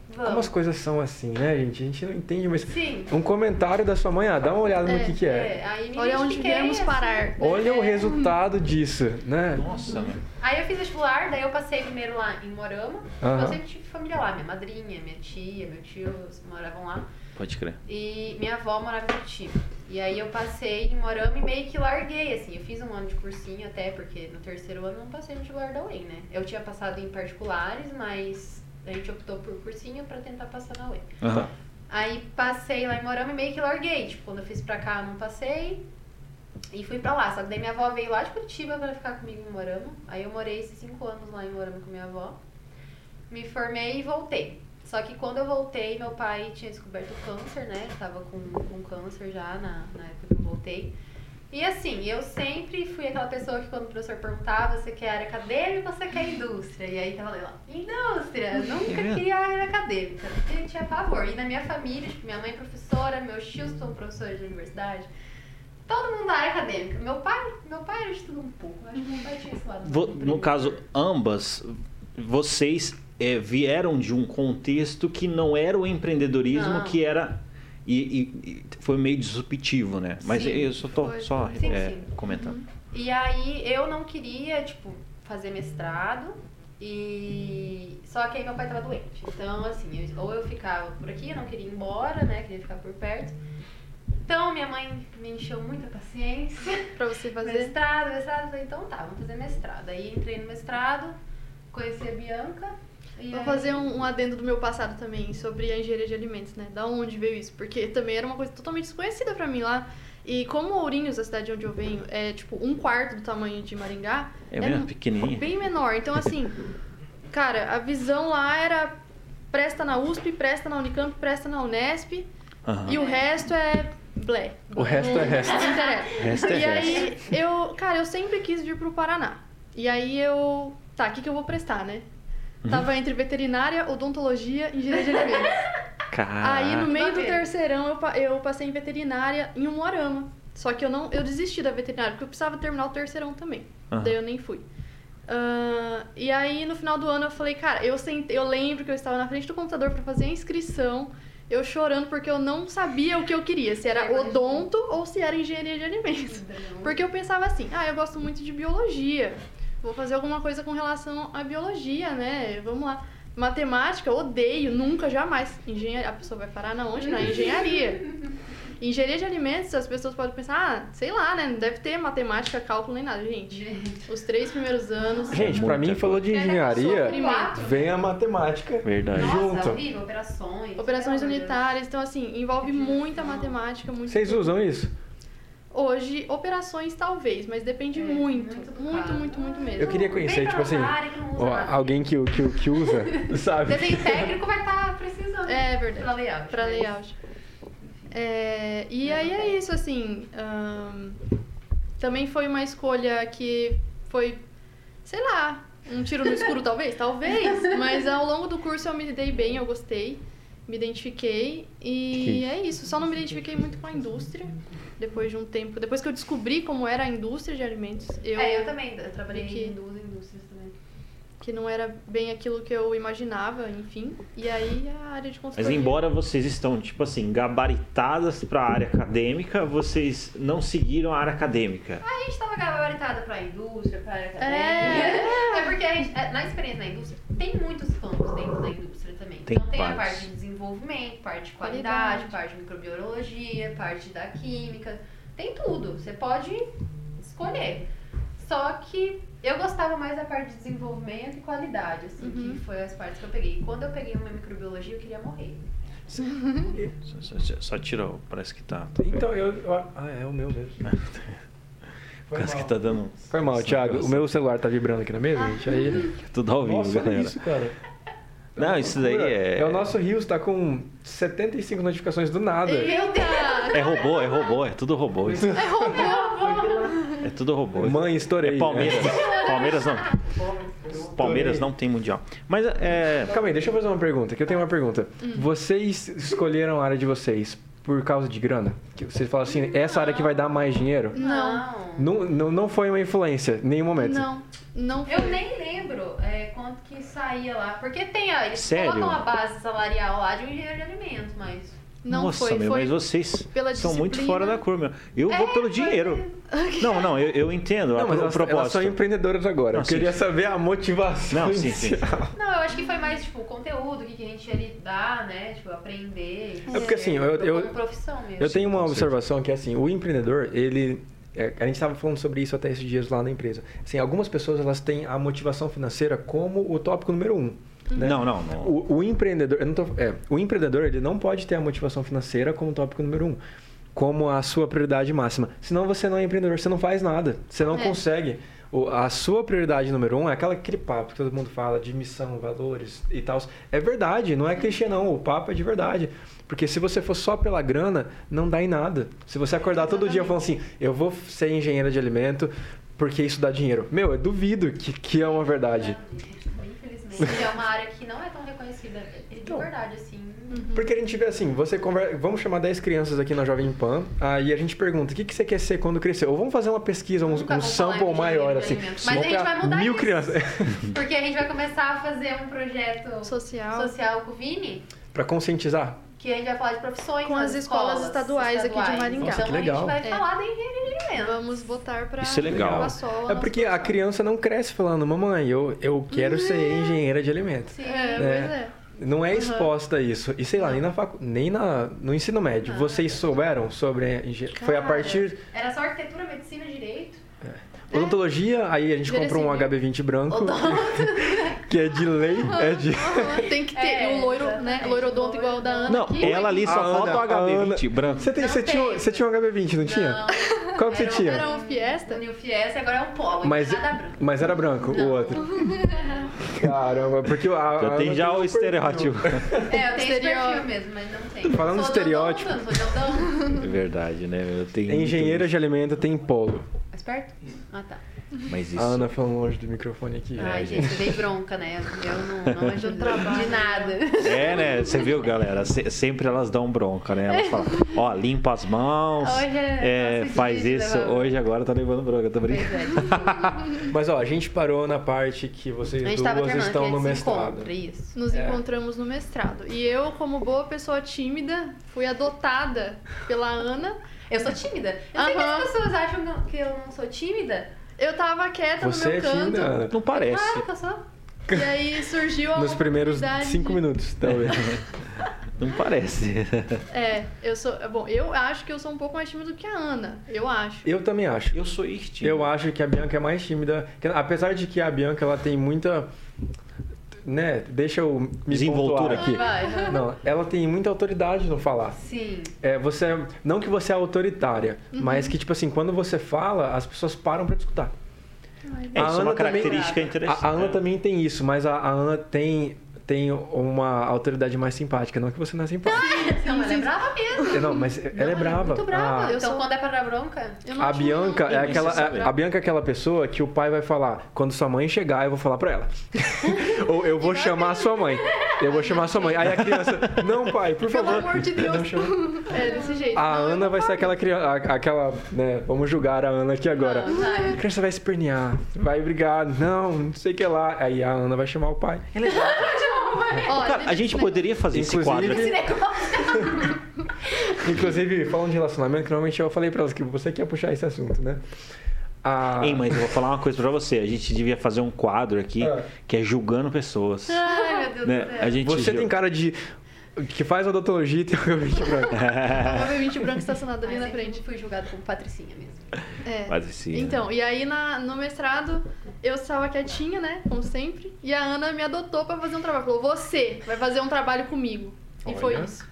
Speaker 4: vamos.
Speaker 2: Como as coisas são assim, né, gente? A gente não entende, mas.
Speaker 4: Sim.
Speaker 2: Um comentário da sua mãe, ah, dá uma olhada no
Speaker 3: É,
Speaker 2: que, que é.
Speaker 4: É, aí me
Speaker 3: Olha onde viemos
Speaker 4: assim.
Speaker 3: parar.
Speaker 2: Olha o
Speaker 4: É.
Speaker 2: resultado disso, né?
Speaker 1: Nossa, velho.
Speaker 4: Aí eu fiz vestibular, daí eu passei primeiro lá em Morama.
Speaker 2: Aham.
Speaker 4: Eu sempre tive família lá, minha madrinha, minha tia, meu tio moravam lá.
Speaker 1: Pode crer.
Speaker 4: E minha avó morava em Curitiba. E aí eu passei em Morama e meio que larguei, assim. Eu fiz um ano de cursinho até, porque no terceiro ano eu não passei no vestibular da UEM, né? Eu tinha passado em particulares, mas a gente optou por cursinho pra tentar passar na UEM.
Speaker 1: Aham.
Speaker 4: Aí passei lá em Morama e meio que larguei. Tipo, quando eu fiz pra cá, não passei. E fui pra lá. Só que daí minha avó veio lá de Curitiba pra ficar comigo em Morama. Aí eu morei esses cinco anos lá em Morama com minha avó. Me formei e voltei. Só que quando eu voltei, meu pai tinha descoberto câncer, né? Eu tava com, com câncer já na, na época que eu voltei. E assim, eu sempre fui aquela pessoa que quando o professor perguntava você quer área acadêmica ou você quer indústria? E aí tava lá, indústria! Eu Nunca
Speaker 1: É.
Speaker 4: queria área acadêmica, porque tinha pavor. E na minha família, tipo, minha mãe é professora, meus tios são professores de universidade. Todo mundo da área acadêmica. Meu pai, meu pai era de tudo um pouco. Acho que meu pai tinha esse lado.
Speaker 1: Vo-
Speaker 4: mais
Speaker 1: no caso, ambas, vocês é, vieram de um contexto que não era o empreendedorismo,
Speaker 4: Não.
Speaker 1: que era. E, e- e foi meio disruptivo, né? Mas
Speaker 4: Sim,
Speaker 1: eu só tô
Speaker 3: foi.
Speaker 1: só
Speaker 4: Sim,
Speaker 1: é,
Speaker 4: sim.
Speaker 1: comentando.
Speaker 4: E aí eu não queria, tipo, fazer mestrado. E só que aí meu pai tava doente. Então, assim, eu- ou eu ficava por aqui, eu não queria ir embora, né? Queria ficar por perto. Então minha mãe me encheu muita paciência.
Speaker 3: Pra você fazer.
Speaker 4: Mestrado, mestrado, eu falei, então tá, vamos fazer mestrado. Aí entrei no mestrado, conheci a Bianca. E
Speaker 3: Vou
Speaker 4: aí-
Speaker 3: fazer um, um adendo do meu passado também sobre a engenharia de alimentos, né? Da onde veio isso? Porque também era uma coisa totalmente desconhecida pra mim lá. E como Ourinhos, a cidade onde eu venho, é tipo um quarto do tamanho de Maringá,
Speaker 1: É mesmo?
Speaker 3: um-
Speaker 1: Pequenininha?
Speaker 3: bem menor. Então, assim, cara, a visão lá era presta na USP, presta na Unicamp, presta na Unesp,
Speaker 1: Aham.
Speaker 3: e o resto é blé.
Speaker 2: O resto é resto.
Speaker 3: Não interessa.
Speaker 1: O resto é
Speaker 3: e aí, eu, cara, eu sempre quis vir pro Paraná. E aí eu, tá, o que, que eu vou prestar, né?
Speaker 1: Uhum.
Speaker 3: Tava entre veterinária, odontologia e engenharia de alimentos.
Speaker 1: Caraca.
Speaker 3: Aí no meio do terceirão eu, eu passei em veterinária em Umorama. Só que eu não, eu desisti da veterinária porque eu precisava terminar o terceirão também.
Speaker 1: Aham.
Speaker 3: Daí eu nem fui. Ah, e aí, no final do ano, eu falei, cara, eu, sentei, eu lembro que eu estava na frente do computador para fazer a inscrição, eu chorando porque eu não sabia o que eu queria, se era odonto ou se era engenharia de alimentos. Porque eu pensava assim, ah, eu gosto muito de biologia, vou fazer alguma coisa com relação à biologia, né? Vamos lá. Matemática, odeio, nunca, jamais. Engenharia, a pessoa vai parar na onde? Na engenharia. Engenharia de alimentos, as pessoas podem pensar, ah, sei lá, né? Não deve ter matemática, cálculo nem nada. Gente, os três primeiros anos.
Speaker 2: Gente, pra mim, falou de engenharia,
Speaker 3: Sofrimento.
Speaker 2: vem a matemática.
Speaker 1: Verdade.
Speaker 4: Nossa,
Speaker 2: Junto.
Speaker 4: horrível, operações.
Speaker 3: Operações unitárias, então assim, envolve muita matemática, muito.
Speaker 2: Vocês usam isso?
Speaker 3: Hoje, operações talvez, mas depende
Speaker 4: É,
Speaker 3: muito.
Speaker 4: muito
Speaker 3: Muito, muito, muito mesmo.
Speaker 2: Eu queria conhecer, tipo assim, ó, alguém que, que, que usa, sabe?
Speaker 4: Desenho técnico vai estar precisando.
Speaker 3: É verdade.
Speaker 4: Pra layout.
Speaker 3: Pra
Speaker 4: mas-
Speaker 3: layout. É, e aí é isso, assim. também foi uma escolha que foi, sei lá, um tiro no escuro, talvez? Talvez. Mas ao longo do curso eu me dei bem, eu gostei, me identifiquei. E é isso. Só não me identifiquei muito com a indústria. Depois de um tempo. Depois que eu descobri como era a indústria de alimentos, eu,
Speaker 4: É, eu também. Eu trabalhei
Speaker 3: que-
Speaker 4: em duas indústrias.
Speaker 3: Que não era bem aquilo que eu imaginava, enfim. E aí a área de
Speaker 1: Mas
Speaker 3: consultoria.
Speaker 1: embora vocês estão, tipo assim, gabaritadas para a área acadêmica, vocês não seguiram a área acadêmica.
Speaker 4: A gente tava gabaritada pra indústria, pra área
Speaker 3: É.
Speaker 4: acadêmica. É, porque a gente, é, na experiência na indústria, tem muitos campos dentro da indústria também.
Speaker 1: Tem
Speaker 4: então tem a
Speaker 1: partes.
Speaker 4: parte de desenvolvimento, parte de qualidade,
Speaker 3: Qualidade.
Speaker 4: parte de microbiologia, parte da química. Tem tudo. Você pode escolher. Só que eu gostava mais da parte de desenvolvimento e qualidade, assim,
Speaker 3: Uhum.
Speaker 4: que foi as partes que eu peguei. E quando eu peguei uma microbiologia, eu queria morrer.
Speaker 1: Só, só- só tira, o- parece que tá.
Speaker 2: Então, eu, eu- Ah, é o meu mesmo. Foi
Speaker 1: Parece que tá dando.
Speaker 2: Foi mal, Thiago. O meu celular tá vibrando aqui na mesa, gente. Aí...
Speaker 1: Tudo ao vivo,
Speaker 2: Nossa, olha
Speaker 1: galera.
Speaker 2: isso, cara.
Speaker 1: Não, isso daí é.
Speaker 2: É o nosso Rios, tá com 75 notificações do nada.
Speaker 3: Eita!
Speaker 1: É robô, é robô, é tudo robô. isso.
Speaker 3: É robô!
Speaker 1: É tudo robô.
Speaker 2: Mãe, estourei.
Speaker 1: É Palmeiras. Palmeiras não. Palmeiras não tem mundial. Mas é.
Speaker 2: Calma aí, deixa eu fazer uma pergunta, que eu tenho uma pergunta.
Speaker 3: Hum.
Speaker 2: Vocês escolheram a área de vocês por causa de grana? Que vocês falam assim, essa área que vai dar mais dinheiro?
Speaker 3: Não.
Speaker 2: Não, não, não foi uma influência, em nenhum momento.
Speaker 3: Não, não
Speaker 4: Eu nem lembro é, quanto que saía lá. Porque tem a. Eles
Speaker 1: Sério?
Speaker 4: colocam a base salarial lá de um engenheiro de alimentos, mas.
Speaker 3: Não
Speaker 1: Nossa,
Speaker 3: foi,
Speaker 1: meu,
Speaker 3: foi
Speaker 1: mas vocês
Speaker 3: pela
Speaker 1: são muito fora da curva, meu. Eu vou
Speaker 4: É,
Speaker 1: pelo
Speaker 4: foi
Speaker 1: dinheiro. Não, não, eu, eu entendo
Speaker 2: Não,
Speaker 1: a,
Speaker 2: mas
Speaker 1: o
Speaker 2: elas, elas
Speaker 1: propósito.
Speaker 2: são empreendedoras agora.
Speaker 1: Não,
Speaker 2: eu
Speaker 1: sim.
Speaker 2: queria saber a motivação
Speaker 1: Não, sim, sim.
Speaker 2: inicial.
Speaker 4: Não, eu acho que foi mais, tipo, o conteúdo que a gente ia lidar, né? Tipo, aprender.
Speaker 2: É porque assim, eu- eu-
Speaker 4: Como profissão mesmo.
Speaker 2: Eu tenho uma observação que é assim, o empreendedor, ele é, a gente estava falando sobre isso até esses dias lá na empresa. Assim, algumas pessoas elas têm a motivação financeira como o tópico número um. Né?
Speaker 1: Não, não, não.
Speaker 2: O, o empreendedor, eu não tô, é, o empreendedor ele não pode ter a motivação financeira como tópico número um, como a sua prioridade máxima. Senão você não é empreendedor, você não faz nada, você não
Speaker 3: É.
Speaker 2: consegue. O- a sua prioridade número um é aquela aquele papo que todo mundo fala de missão, valores e tal. É verdade, não é clichê não. O papo é de verdade. Porque se você for só pela grana, não dá em nada. Se você acordar todo dia falando assim, eu vou ser engenheiro de alimento porque isso dá dinheiro. Meu, eu duvido que, que é uma verdade.
Speaker 4: Infelizmente, é uma área que não é tão reconhecida. De
Speaker 2: Então.
Speaker 4: verdade, assim.
Speaker 2: Porque a gente vê assim, você conversa, vamos chamar 10 crianças aqui na Jovem Pan, aí a gente pergunta, o que, que você quer ser quando crescer? Ou vamos fazer uma pesquisa, um, um sample maior, assim.
Speaker 4: Mas a gente vai mudar
Speaker 2: mil
Speaker 4: isso.
Speaker 2: crianças.
Speaker 4: Porque a gente vai começar a fazer um projeto
Speaker 3: Social.
Speaker 4: social com o Vini,
Speaker 2: pra conscientizar.
Speaker 4: Que a gente vai falar de profissões
Speaker 3: Com
Speaker 4: nas
Speaker 3: as escolas estaduais aqui de Maringá.
Speaker 2: Nossa,
Speaker 4: Então
Speaker 2: que legal.
Speaker 4: a gente vai
Speaker 3: É.
Speaker 4: falar da engenharia de alimentos.
Speaker 3: Vamos botar pra
Speaker 1: Isso é legal.
Speaker 2: É porque a criança não cresce falando, mamãe, eu, eu quero ser engenheira de alimentos.
Speaker 4: Sim.
Speaker 3: É,
Speaker 2: É.
Speaker 3: pois é.
Speaker 2: Não é
Speaker 3: Uhum.
Speaker 2: exposta a isso. E sei lá, nem, na facu... nem na... no ensino médio.
Speaker 4: Não.
Speaker 2: Vocês souberam sobre a engenharia? Foi a
Speaker 4: Cara,
Speaker 2: partir
Speaker 4: Era só arquitetura, medicina, direito.
Speaker 2: Odontologia, aí a gente comprou um
Speaker 3: civil.
Speaker 2: HB20 branco, que é de lei, é de...
Speaker 3: Tem que ter
Speaker 4: É,
Speaker 3: o loiro, né?
Speaker 4: exatamente.
Speaker 3: Loiro odonto igual o da Ana
Speaker 1: Não,
Speaker 3: aqui.
Speaker 1: ela ali só falta o
Speaker 2: Ana- a
Speaker 1: HB20
Speaker 2: Ana-
Speaker 1: branco.
Speaker 2: Você, tem, você, tinha,
Speaker 4: tem.
Speaker 2: você tinha um HB20, não tinha?
Speaker 4: Não.
Speaker 2: Qual que você
Speaker 4: Era um-
Speaker 2: tinha?
Speaker 3: Era um Fiesta?
Speaker 4: O New Fiesta agora é um polo,
Speaker 2: Mas, mas era branco, o
Speaker 4: Não.
Speaker 2: outro. Caramba, porque a,
Speaker 1: Já
Speaker 2: a
Speaker 1: tem
Speaker 2: Ana
Speaker 1: já
Speaker 2: um
Speaker 1: o estereótipo.
Speaker 4: É, eu tenho esse
Speaker 3: Estereótipo.
Speaker 4: perfil mesmo, mas não tem.
Speaker 2: Falando
Speaker 4: Sou
Speaker 2: estereótipo.
Speaker 4: odonto, Sou de odonto.
Speaker 1: É verdade, né? Eu tenho
Speaker 2: Engenheira de alimento tem polo.
Speaker 4: Mais perto? Ah, tá.
Speaker 1: Mas isso.
Speaker 2: A Ana falando longe do microfone aqui.
Speaker 4: Ai, gente, eu dei bronca, né? Eu não, não ajudo
Speaker 3: trabalho.
Speaker 4: de nada.
Speaker 1: É, né? Você viu, galera? Se- sempre elas dão bronca, né? Elas falam, ó, limpa as mãos,
Speaker 4: Hoje é
Speaker 1: é, faz
Speaker 4: de
Speaker 1: isso.
Speaker 4: levar.
Speaker 1: Hoje agora tá levando bronca, tô brincando.
Speaker 4: é.
Speaker 2: Mas ó, a gente parou na parte que vocês
Speaker 4: gente
Speaker 2: duas estão no
Speaker 4: gente se
Speaker 2: mestrado.
Speaker 4: encontra, isso.
Speaker 3: Nos
Speaker 2: É.
Speaker 3: encontramos no mestrado. E eu, como boa pessoa tímida, fui adotada pela Ana.
Speaker 4: Eu sou tímida. Eu sei que
Speaker 3: Aham.
Speaker 4: as pessoas acham que eu não sou tímida.
Speaker 3: Eu tava quieta
Speaker 2: Você
Speaker 3: no meu
Speaker 2: é
Speaker 3: canto.
Speaker 2: tímida?
Speaker 1: Não parece.
Speaker 4: Claro que eu sou.
Speaker 3: E aí surgiu a
Speaker 2: Nos primeiros cinco minutos, talvez.
Speaker 1: Não parece.
Speaker 3: É, eu sou. Bom, eu acho que eu sou um pouco mais tímida do que a Ana. Eu acho.
Speaker 2: Eu também acho.
Speaker 1: Eu sou este.
Speaker 2: Eu acho que a Bianca é mais tímida. Apesar de que a Bianca ela tem muita. Né? Deixa eu me
Speaker 1: Desenvoltura
Speaker 2: aqui.
Speaker 4: Vai.
Speaker 2: Não, ela tem muita autoridade no falar.
Speaker 4: Sim.
Speaker 2: É, você, não que você é autoritária,
Speaker 3: Uhum.
Speaker 2: mas que, tipo assim, quando você fala, as pessoas param pra te escutar.
Speaker 1: É,
Speaker 2: A
Speaker 1: isso é uma
Speaker 2: também-
Speaker 1: característica interessante.
Speaker 2: A, a Ana
Speaker 1: né?
Speaker 2: também tem isso, mas a, a Ana tem, tem uma autoridade mais simpática. Não que você não é simpática.
Speaker 4: Não, ela é brava mesmo.
Speaker 2: não, mas ela é brava.
Speaker 4: Muito brava.
Speaker 2: A-
Speaker 3: Eu
Speaker 4: então,
Speaker 3: sou-
Speaker 4: quando é pra dar bronca,
Speaker 3: Eu não
Speaker 2: A Bianca
Speaker 3: não.
Speaker 2: é aquela a, a Bianca é aquela pessoa que o pai vai falar, quando sua mãe chegar, eu vou falar pra ela. Ou eu vou chamar a sua mãe. Eu vou chamar a sua mãe. Aí a criança, não, pai, por
Speaker 3: Pelo
Speaker 2: favor.
Speaker 3: amor de Deus.
Speaker 2: Não chama.
Speaker 3: É desse jeito.
Speaker 2: A Ana vai ser aquela criança, aquela, né, vamos julgar a Ana aqui agora. A criança vai espernear, vai brigar, não, não sei o que lá. Aí a Ana vai chamar o pai.
Speaker 1: Cara, a gente poderia fazer esse quadro
Speaker 4: esse negócio.
Speaker 2: Inclusive, falando de relacionamento, que normalmente eu falei pra elas que você quer puxar esse assunto, né? A...
Speaker 1: Ei, mas eu vou falar uma coisa pra você. A gente devia fazer um quadro aqui
Speaker 2: Ah.
Speaker 1: que é julgando pessoas.
Speaker 4: Ai, meu Deus
Speaker 1: né?
Speaker 4: do
Speaker 1: A
Speaker 4: céu.
Speaker 1: gente
Speaker 2: Você
Speaker 1: ju-
Speaker 2: tem cara de. Que faz odontologia e tem o cabelo branco.
Speaker 3: Uma V20 branca estacionada ali
Speaker 4: Mas
Speaker 3: na frente.
Speaker 4: fui julgado como patricinha mesmo.
Speaker 3: É.
Speaker 1: Né?
Speaker 3: Então, e aí na, no mestrado eu estava quietinha, né? Como sempre. E a Ana me adotou pra fazer um trabalho. Falou: Você vai fazer um trabalho comigo. E foi
Speaker 2: Olha.
Speaker 3: isso.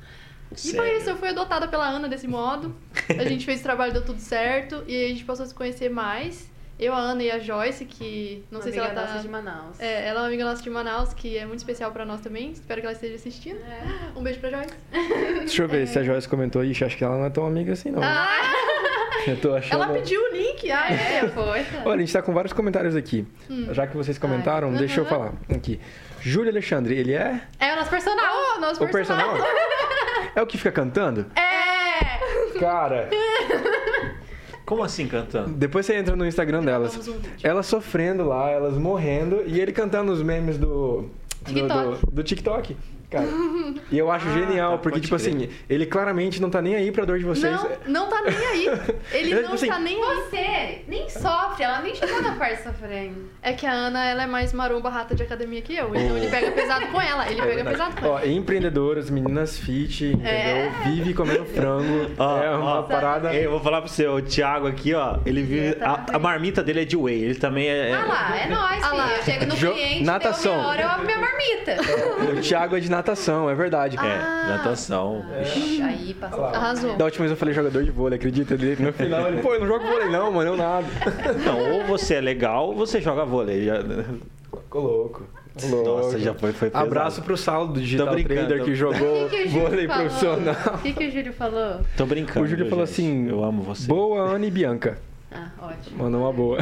Speaker 3: E foi isso, eu fui adotada pela Ana desse modo. A gente fez o trabalho, deu tudo certo. E aí a gente passou a se conhecer mais. Eu, a Ana e a Joyce, que não
Speaker 4: Uma
Speaker 3: sei se ela
Speaker 4: amiga
Speaker 3: tá.
Speaker 4: nossa de Manaus.
Speaker 3: É, ela é uma amiga nossa de Manaus, que é muito especial pra nós também. Espero que ela esteja assistindo. Um beijo pra Joyce.
Speaker 2: Deixa eu ver se a Joyce comentou. Ixi, acho que ela não é tão amiga assim, não.
Speaker 3: Ah,
Speaker 2: Eu tô achando.
Speaker 3: ela pediu o link. Ah,
Speaker 4: É,
Speaker 3: é.
Speaker 4: foi.
Speaker 2: Olha, a gente tá com vários comentários aqui. Já que vocês comentaram,
Speaker 3: Ai,
Speaker 2: deixa eu
Speaker 3: aham.
Speaker 2: falar. Aqui. Júlio Alexandre, ele é
Speaker 4: É o nosso personal.
Speaker 3: Oh, nosso
Speaker 2: o personal? É o que fica cantando?
Speaker 4: É!
Speaker 2: Cara,
Speaker 1: Como assim cantando?
Speaker 2: depois você entra no Instagram delas. Elas sofrendo lá, elas morrendo, e ele cantando os memes do. do-
Speaker 4: TikTok.
Speaker 2: Do, do TikTok. Cara. E eu acho
Speaker 1: Ah,
Speaker 2: genial,
Speaker 1: tá,
Speaker 2: porque, tipo
Speaker 1: crer.
Speaker 2: assim, ele claramente não tá nem aí pra dor de vocês.
Speaker 3: Não, não tá nem aí. Ele
Speaker 2: Ele é
Speaker 3: não
Speaker 2: tipo assim,
Speaker 3: tá nem aí.
Speaker 4: Você nem sofre, ela nem chegou na parte sofrendo.
Speaker 3: É que a Ana, ela é mais maromba rata de academia que eu. Então ele pega pesado com ela. Ele
Speaker 2: É
Speaker 3: pega
Speaker 2: verdade.
Speaker 3: pesado com
Speaker 2: Ó,
Speaker 3: ela.
Speaker 2: empreendedoras, meninas fit, entendeu?
Speaker 3: É.
Speaker 2: Vive comendo frango.
Speaker 1: Ó,
Speaker 2: é uma
Speaker 1: ó,
Speaker 2: parada.
Speaker 1: Ei, eu vou falar pro você, o Thiago aqui, ó, ele vive. A, a marmita dele é de whey, ele também é.
Speaker 4: Ah lá, é nóis,
Speaker 3: Ah lá.
Speaker 4: Eu chego no
Speaker 2: Jo-
Speaker 4: cliente,
Speaker 2: natação.
Speaker 4: deu meia hora, eu abro minha marmita.
Speaker 2: O Thiago é de natação, é verdade.
Speaker 1: É, natação. Ixi.
Speaker 4: Aí passou.
Speaker 3: Arrasou.
Speaker 2: Da última vez eu falei jogador de vôlei, acredita? No final ele, pô, eu não jogo vôlei não, mano, eu nada.
Speaker 1: Não, ou você é legal ou você joga vôlei. Já...
Speaker 2: Ficou louco. louco.
Speaker 1: Nossa, já foi, foi pesado.
Speaker 2: Abraço pro Saulo do Digital Trader que jogou
Speaker 4: que, que
Speaker 2: vôlei
Speaker 4: falou?
Speaker 2: profissional.
Speaker 4: O que, que o Júlio falou?
Speaker 1: Tô brincando.
Speaker 2: O Júlio
Speaker 1: viu,
Speaker 2: falou
Speaker 1: gente?
Speaker 2: assim:
Speaker 1: Eu amo você.
Speaker 2: Boa, Ana e Bianca.
Speaker 4: Ah, ótimo.
Speaker 2: Mandou uma boa.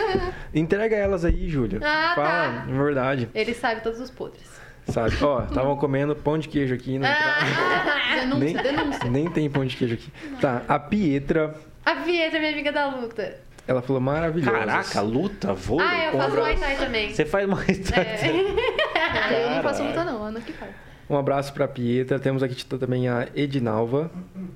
Speaker 2: Entrega elas aí, Júlio.
Speaker 4: Ah,
Speaker 2: Fala,
Speaker 4: tá.
Speaker 2: é verdade.
Speaker 4: Ele sabe todos os podres.
Speaker 2: Sabe? Ó, estavam comendo pão de queijo aqui. Não
Speaker 4: Ah,
Speaker 3: Denúncia,
Speaker 2: nem,
Speaker 3: denúncia.
Speaker 2: nem tem pão de queijo aqui. Tá, a Pietra,
Speaker 4: a Pietra, minha amiga da luta.
Speaker 2: ela falou maravilhosa.
Speaker 1: Caraca, luta, vôlei.
Speaker 4: Ah, eu faço
Speaker 1: abraço.
Speaker 4: Muay Thai também.
Speaker 1: Você faz mais
Speaker 4: É.
Speaker 3: Ah, eu não faço
Speaker 1: Caralho.
Speaker 3: luta, não. A Ana que faz.
Speaker 2: Um abraço pra Pietra. Temos aqui também a Edinalva,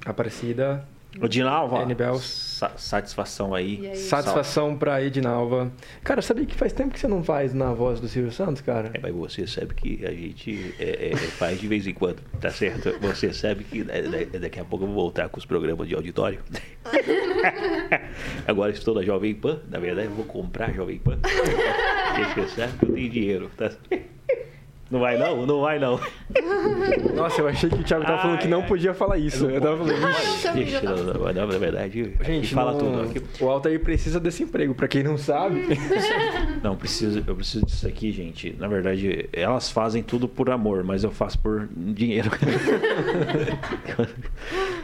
Speaker 2: Aparecida.
Speaker 1: O Dinalva,
Speaker 2: N-Bel.
Speaker 1: sa- satisfação aí.
Speaker 4: Aí?
Speaker 2: Satisfação pra Edinalva. Cara, sabia que faz tempo que você não faz na voz do Silvio Santos, cara?
Speaker 1: É, mas você sabe que a gente é, é, faz de vez em quando, tá certo? Você sabe que é, da- daqui a pouco eu vou voltar com os programas de auditório. Agora estou na Jovem Pan, na verdade eu vou comprar a Jovem Pan. Porque Você sabe que eu tenho dinheiro, tá? Não vai não? Não vai não.
Speaker 2: Nossa, eu achei que o Thiago tava falando que não
Speaker 1: ai.
Speaker 2: podia falar isso. Eu tava falando,
Speaker 3: Ah, eu também já
Speaker 1: Ixi,
Speaker 3: tava-
Speaker 1: não, não, na verdade,
Speaker 2: gente,
Speaker 1: fala
Speaker 2: não-
Speaker 1: tudo aqui.
Speaker 2: o Altair precisa desse emprego. Pra quem não sabe,
Speaker 1: Não, preciso, eu preciso disso aqui, gente. Na verdade, elas fazem tudo por amor, mas eu faço por dinheiro.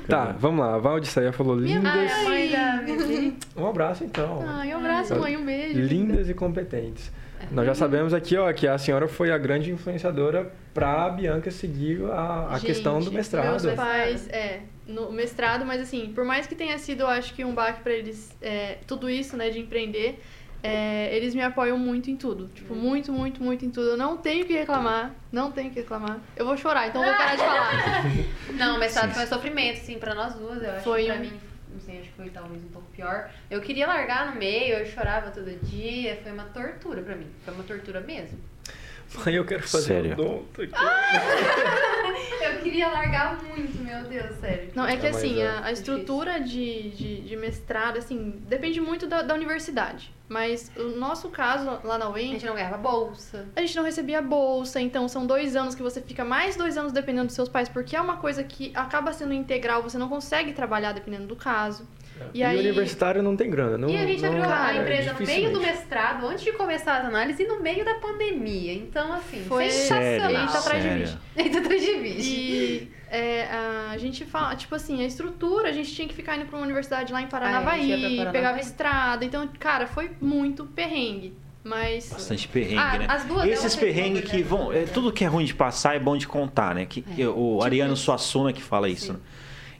Speaker 2: Tá, vamos lá. A Valdissaia falou lindas.
Speaker 3: Ai, mãe da.
Speaker 2: Um abraço então.
Speaker 3: Ai, um abraço, mãe, um beijo.
Speaker 2: Lindas e competentes. Nós já sabemos aqui, ó, que a senhora foi a grande influenciadora pra Bianca seguir a, a
Speaker 3: Gente,
Speaker 2: questão do mestrado.
Speaker 3: Meus pais, é, no mestrado, mas assim, por mais que tenha sido, eu acho que um baque pra eles, é, tudo isso, né, de empreender, é, eles me apoiam muito em tudo. Tipo, muito, muito, muito em tudo. Eu não tenho que reclamar, não tenho que reclamar. Eu vou chorar, então eu vou parar de falar.
Speaker 4: Não, o mestrado
Speaker 1: Sim,
Speaker 4: foi um sofrimento, sim, pra nós duas. Eu acho
Speaker 3: Foi
Speaker 4: pra
Speaker 3: um-
Speaker 4: mim, não sei, acho que foi talvez um pouco pior. Eu queria largar no meio, eu chorava todo dia. Foi uma tortura pra mim. Foi uma tortura mesmo.
Speaker 2: Mãe, eu quero fazer
Speaker 1: Sério?
Speaker 2: odonto aqui.
Speaker 4: Eu queria largar muito, meu Deus, sério.
Speaker 3: Não, é que
Speaker 2: É,
Speaker 3: assim,
Speaker 2: é
Speaker 3: a, a estrutura de, de, de mestrado, assim, depende muito da, da universidade. Mas o nosso caso lá na
Speaker 4: A
Speaker 3: UEM,
Speaker 4: gente não ganhava bolsa.
Speaker 3: A gente não recebia bolsa, então são dois anos que você fica mais dois anos dependendo dos seus pais, porque é uma coisa que acaba sendo integral, você não consegue trabalhar dependendo do caso.
Speaker 2: E,
Speaker 3: E aí-
Speaker 2: o universitário não tem grana. Não,
Speaker 4: e a gente
Speaker 2: não-
Speaker 4: abriu a
Speaker 3: é,
Speaker 4: empresa no meio do mestrado, antes de começar as análises, e no meio da pandemia. Então, assim,
Speaker 3: Foi-
Speaker 4: sensacional.
Speaker 3: Ele tá atrás de
Speaker 4: tá atrás de mim.
Speaker 3: E é, a gente fala, tipo assim, a estrutura, a gente tinha que ficar indo pra uma universidade lá em Paranavaí,
Speaker 4: Ah, a pra Paranavaí.
Speaker 3: pegava estrada, então, cara, foi muito perrengue. Mas.
Speaker 1: Bastante perrengue,
Speaker 4: Ah,
Speaker 1: né?
Speaker 4: as duas
Speaker 1: Esses perrengues que vão. É, tudo que é ruim de passar é bom de contar, né? Que, que o Ariano Suassuna que fala isso. Né?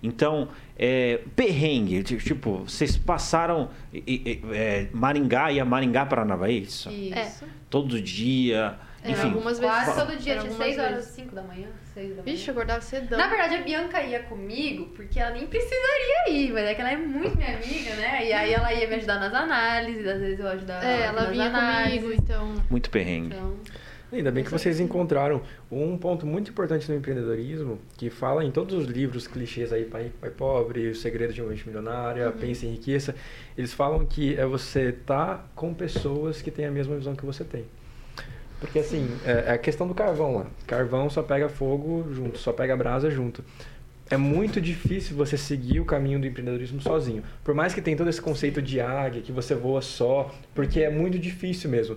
Speaker 1: Então, é, perrengue, ti- tipo, vocês passaram e- e- é, Maringá e a Maringá Paranavaí, isso?
Speaker 4: Isso.
Speaker 1: Todo dia.
Speaker 3: É,
Speaker 1: Enfim,
Speaker 3: algumas vezes.
Speaker 4: Quase todo dia,
Speaker 3: algumas
Speaker 4: 6 horas,
Speaker 3: vezes.
Speaker 4: 5 da manhã, 6 da manhã.
Speaker 3: Vixe, eu acordava cedão.
Speaker 4: Na verdade, a Bianca ia comigo, porque ela nem precisaria ir, mas é que ela é muito minha amiga, né? E aí ela ia me ajudar nas análises, às vezes eu ajudava
Speaker 3: é, ela
Speaker 4: nas
Speaker 3: vinha
Speaker 4: análises.
Speaker 3: comigo, então.
Speaker 1: muito perrengue.
Speaker 4: Então,
Speaker 2: Ainda bem que vocês encontraram um ponto muito importante no empreendedorismo, que fala em todos os livros clichês aí, Pai, Pai Pobre, O Segredo de uma Mente Milionária, Pense em Riqueza, eles falam que é você estar com pessoas que têm a mesma visão que você tem. Porque assim, é é a questão do carvão lá. Carvão só pega fogo junto, só pega brasa junto. É muito difícil você seguir o caminho do empreendedorismo sozinho. Por mais que tenha todo esse conceito de águia, que você voa só, porque é muito difícil mesmo.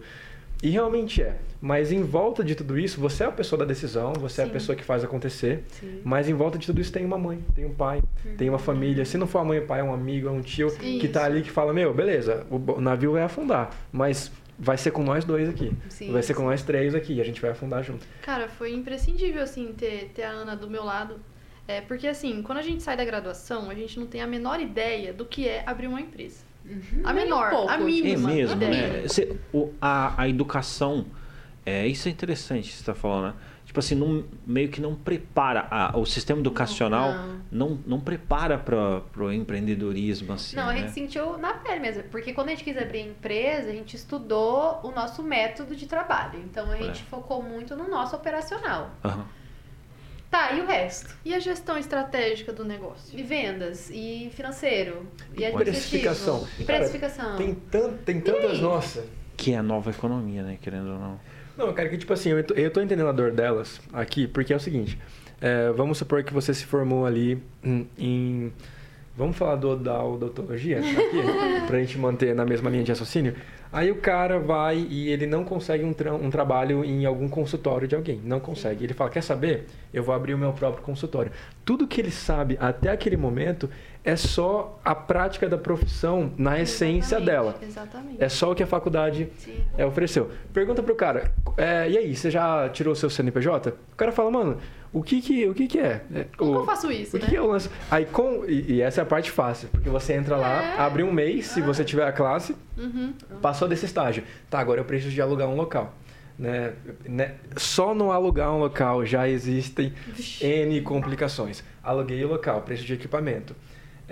Speaker 2: E realmente é. Mas em volta de tudo isso, você é a pessoa da decisão, você é a
Speaker 3: Sim.
Speaker 2: pessoa que faz acontecer.
Speaker 4: sim.
Speaker 2: Mas em volta de tudo isso tem uma mãe, tem um pai, tem uma família. Se não for a mãe e o pai, é um amigo, é um tio
Speaker 3: Sim.
Speaker 2: que tá ali que fala: Meu, beleza, o navio vai afundar, mas vai ser com nós dois aqui.
Speaker 4: Sim,
Speaker 2: vai ser com
Speaker 4: sim.
Speaker 2: nós três aqui, a gente vai afundar junto.
Speaker 3: Cara, foi imprescindível, assim, ter, ter a Ana do meu lado. É, porque, assim, quando a gente sai da graduação, a gente não tem a menor ideia do que é abrir uma empresa. A
Speaker 4: Nem um
Speaker 3: menor,
Speaker 4: pouco.
Speaker 3: a
Speaker 1: É
Speaker 3: mínima
Speaker 1: mesmo,
Speaker 3: ideia.
Speaker 1: né? Cê- o- a, a educação, é, isso é interessante que você está falando, né? Tipo assim, não- meio que não prepara, a- o sistema educacional não, não, prepara para o empreendedorismo, assim,
Speaker 4: Não, a
Speaker 1: né?
Speaker 4: gente sentiu na pele mesmo. Porque quando a gente quis abrir a empresa, a gente estudou o nosso método de trabalho. Então a gente
Speaker 1: É.
Speaker 4: focou muito no nosso operacional.
Speaker 1: Aham.
Speaker 4: Tá, e o resto?
Speaker 3: E a gestão estratégica do negócio?
Speaker 4: E vendas, e financeiro, e,
Speaker 2: E precificação.
Speaker 4: E
Speaker 2: Cara,
Speaker 4: precificação.
Speaker 2: Tem, tan tem tantas. Nossa.
Speaker 1: Que é a nova economia, né? Querendo ou não.
Speaker 2: Não, cara, que tipo assim, eu tô, eu tô entendendo a dor delas aqui, porque é o seguinte. é, vamos supor que você se formou ali em. em- vamos falar do, da odontologia aqui, pra gente manter na mesma linha de raciocínio. Aí o cara vai e ele não consegue um, tra- um trabalho em algum consultório de alguém. Não consegue. Ele fala: Quer saber? Eu vou abrir o meu próprio consultório. Tudo que ele sabe até aquele momento é só a prática da profissão na essência
Speaker 3: Exatamente,
Speaker 2: dela.
Speaker 3: Exatamente.
Speaker 2: É só o que a faculdade é, ofereceu. Pergunta pro cara, é, e aí, você já tirou o seu CNPJ? O cara fala, mano, o que que, o que, que é? É,
Speaker 3: Como
Speaker 2: o,
Speaker 3: eu faço isso,
Speaker 2: o que,
Speaker 3: né?
Speaker 2: que eu lanço? Aí com, e, e essa é a parte fácil, porque você entra lá,
Speaker 3: É.
Speaker 2: abre um mês, se você tiver a classe,
Speaker 3: Uhum.
Speaker 2: passou desse estágio. Tá, agora eu preciso de alugar um local. Né? Né? Só no alugar um local já existem. N complicações. Aluguei o local, preço de equipamento.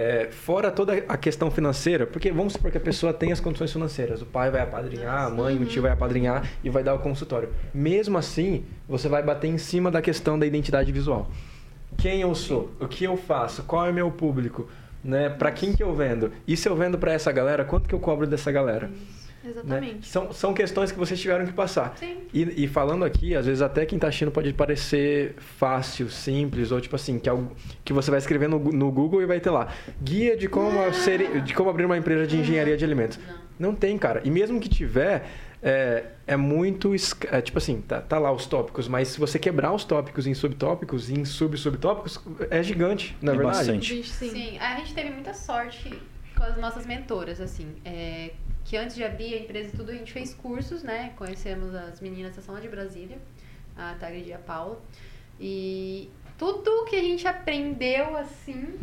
Speaker 2: É, fora toda a questão financeira, porque vamos supor que a pessoa tem as condições financeiras. O pai vai apadrinhar, a mãe, o tio vai apadrinhar e vai dar o consultório. Mesmo assim, você vai bater em cima da questão da identidade visual. Quem eu sou? O que eu faço? Qual é o meu público? Né? Para quem que eu vendo? E se eu vendo para essa galera, quanto que eu cobro dessa galera? né?
Speaker 3: Exatamente.
Speaker 2: São, são questões que vocês tiveram que passar.
Speaker 4: Sim.
Speaker 2: E, e falando aqui, às vezes até quem tá assistindo pode parecer fácil, simples, ou tipo assim, que, é algo, que você vai escrever no, no Google e vai ter lá. Guia de como, ser, de como abrir uma empresa de engenharia de alimentos.
Speaker 4: Não.
Speaker 2: Não tem, cara. E mesmo que tiver, é, é muito. É, tipo assim, tá, tá lá os tópicos, mas se você quebrar os tópicos em subtópicos e em sub-subtópicos, é gigante, na
Speaker 1: É
Speaker 2: verdade.
Speaker 1: bastante.
Speaker 3: Sim.
Speaker 4: Sim, a gente teve muita sorte com as nossas mentoras, assim. é, que antes de abrir a empresa e tudo, a gente fez cursos, né? Conhecemos as meninas da são lá de Brasília, a Tagrid e a Paula. E tudo que a gente aprendeu, assim,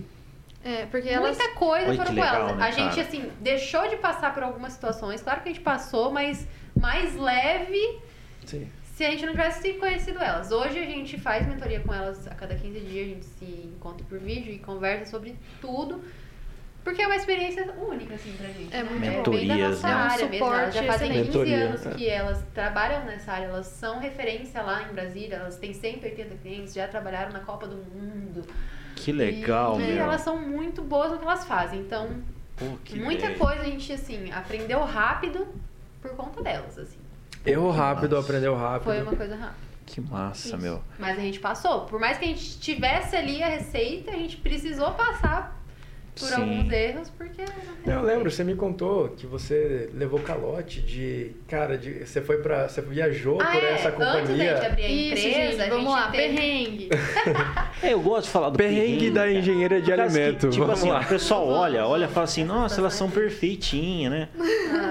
Speaker 3: É, porque elas.
Speaker 4: muita coisa foram com elas.
Speaker 1: né,
Speaker 4: a gente,
Speaker 1: cara?
Speaker 4: assim, deixou de passar por algumas situações. Claro que a gente passou, mas mais leve
Speaker 2: Sim.
Speaker 4: se a gente não tivesse conhecido elas. Hoje a gente faz mentoria com elas a cada 15 dias, a gente se encontra por vídeo e conversa sobre tudo. Porque é uma experiência única, assim, pra gente.
Speaker 3: É
Speaker 4: né?
Speaker 3: muito
Speaker 4: bem
Speaker 1: Mentorias,
Speaker 4: da nossa
Speaker 1: né?
Speaker 3: É um
Speaker 4: área mesmo. Elas já fazem 15
Speaker 2: excelente.
Speaker 4: anos
Speaker 2: Mentoria, é.
Speaker 4: que elas trabalham nessa área, elas são referência lá em Brasília, elas têm 180 clientes, já trabalharam na Copa do Mundo.
Speaker 1: Que legal,
Speaker 4: e,
Speaker 1: meu.
Speaker 4: E elas são muito boas no que elas fazem. Então,
Speaker 1: Pô, que
Speaker 4: muita
Speaker 1: ideia.
Speaker 4: coisa a gente, assim, aprendeu rápido por conta delas, assim.
Speaker 2: Errou rápido,
Speaker 1: Nossa.
Speaker 2: aprendeu rápido.
Speaker 4: Foi uma coisa rápida.
Speaker 1: Que massa,
Speaker 4: Isso.
Speaker 1: meu.
Speaker 4: Mas a gente passou. Por mais que a gente tivesse ali a receita, a gente precisou passar por
Speaker 1: Sim.
Speaker 4: alguns erros, porque não tem
Speaker 2: Eu lembro, você me contou que você levou calote de. Cara, de, você foi pra. Você viajou
Speaker 4: Ah,
Speaker 2: por
Speaker 4: é.
Speaker 2: essa
Speaker 4: Antes da
Speaker 2: companhia.
Speaker 4: gente abrir a
Speaker 3: Isso,
Speaker 4: empresa,
Speaker 3: gente,
Speaker 4: a
Speaker 3: vamos
Speaker 4: gente
Speaker 3: lá,
Speaker 4: teve...
Speaker 3: perrengue.
Speaker 1: É, eu gosto de falar do
Speaker 2: Perrengue da engenharia de
Speaker 1: Por causa que,
Speaker 2: alimento.
Speaker 1: tipo
Speaker 2: Vamos
Speaker 1: assim,
Speaker 2: lá.
Speaker 1: o pessoal olha, olha e fala assim, nossa, elas são perfeitinhas, né?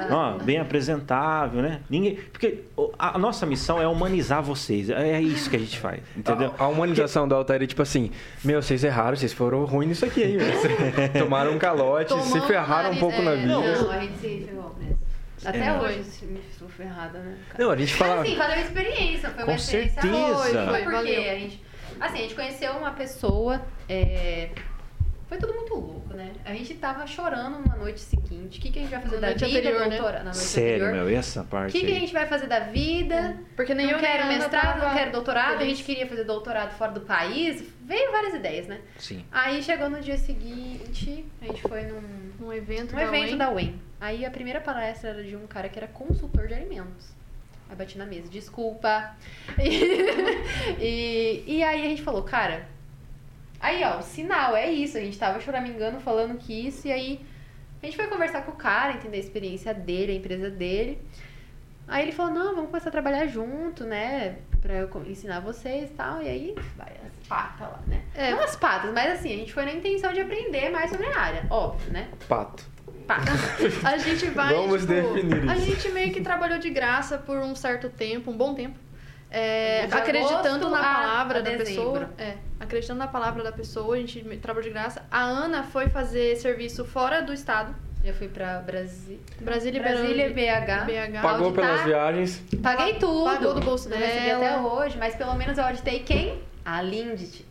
Speaker 1: Ó, bem apresentável, né? Ninguém. Porque a nossa missão é humanizar vocês. É isso que a gente faz, entendeu?
Speaker 2: A, a humanização da Altair é tipo assim: Meu, vocês erraram, vocês foram ruins nisso aqui, hein? Tomaram um calote, se
Speaker 3: Tomou
Speaker 2: ferraram um pouco
Speaker 3: é.
Speaker 2: na vida.
Speaker 4: Não, a gente se ferrou mesmo. Até
Speaker 1: É.
Speaker 4: hoje me estou ferrada, né? cara?
Speaker 2: Não, a gente
Speaker 4: Mas
Speaker 2: fala.
Speaker 4: assim, valeu a experiência. Foi
Speaker 1: Com
Speaker 4: uma experiência
Speaker 1: certeza.
Speaker 4: Foi,
Speaker 3: Foi,
Speaker 4: porque
Speaker 3: valeu.
Speaker 4: a gente. Assim, a gente conheceu uma pessoa. é, Foi tudo muito louco, né? A gente tava chorando na noite seguinte. O que, que a gente vai fazer
Speaker 3: Na
Speaker 4: da vida,
Speaker 3: anterior, né?
Speaker 4: doutora? Na noite
Speaker 1: Sério,
Speaker 4: anterior.
Speaker 1: meu, essa
Speaker 4: O
Speaker 1: parte
Speaker 4: que, que a gente vai fazer da vida?
Speaker 3: Porque nem
Speaker 4: não
Speaker 3: eu
Speaker 4: quero mestrado, não quero doutorado. A gente queria fazer doutorado fora do país. Veio várias ideias, né?
Speaker 1: Sim.
Speaker 4: Aí chegou no dia seguinte, a gente foi num,
Speaker 3: Num evento,
Speaker 4: num
Speaker 3: da
Speaker 4: evento
Speaker 3: UEM.
Speaker 4: da UEM. Aí a primeira palestra era de um cara que era consultor de alimentos. Aí bati na mesa, desculpa. E, e, e aí a gente falou, cara. Aí, ó, o sinal é isso. A gente tava choramingando falando que isso, e aí a gente foi conversar com o cara, entender a experiência dele, a empresa dele. Aí ele falou, não, vamos começar a trabalhar junto, né? Pra eu ensinar vocês e tal. E aí, vai as patas lá, né?
Speaker 3: É.
Speaker 4: Não as patas, mas assim, a gente foi na intenção de aprender mais sobre a área, óbvio, né?
Speaker 2: Pato.
Speaker 4: Patas.
Speaker 3: A gente vai.
Speaker 2: Vamos
Speaker 3: tipo,
Speaker 2: definir
Speaker 3: A
Speaker 2: isso.
Speaker 3: gente meio que trabalhou de graça por um certo tempo, um bom tempo. É, acreditando na
Speaker 4: a-
Speaker 3: palavra
Speaker 4: a
Speaker 3: da
Speaker 4: dezembro.
Speaker 3: pessoa. É, acreditando na palavra da pessoa, a gente trabalhou de graça. A Ana foi fazer serviço fora do estado.
Speaker 4: Já fui pra Brasi...
Speaker 3: Brasília,
Speaker 4: Brasília,
Speaker 3: BH.
Speaker 4: BH.
Speaker 2: Pagou
Speaker 4: Auditar.
Speaker 2: pelas viagens.
Speaker 4: Paguei tudo.
Speaker 3: Pagou do bolso
Speaker 4: Não recebi
Speaker 3: dela.
Speaker 4: até hoje, mas pelo menos eu auditei quem? A Lindt.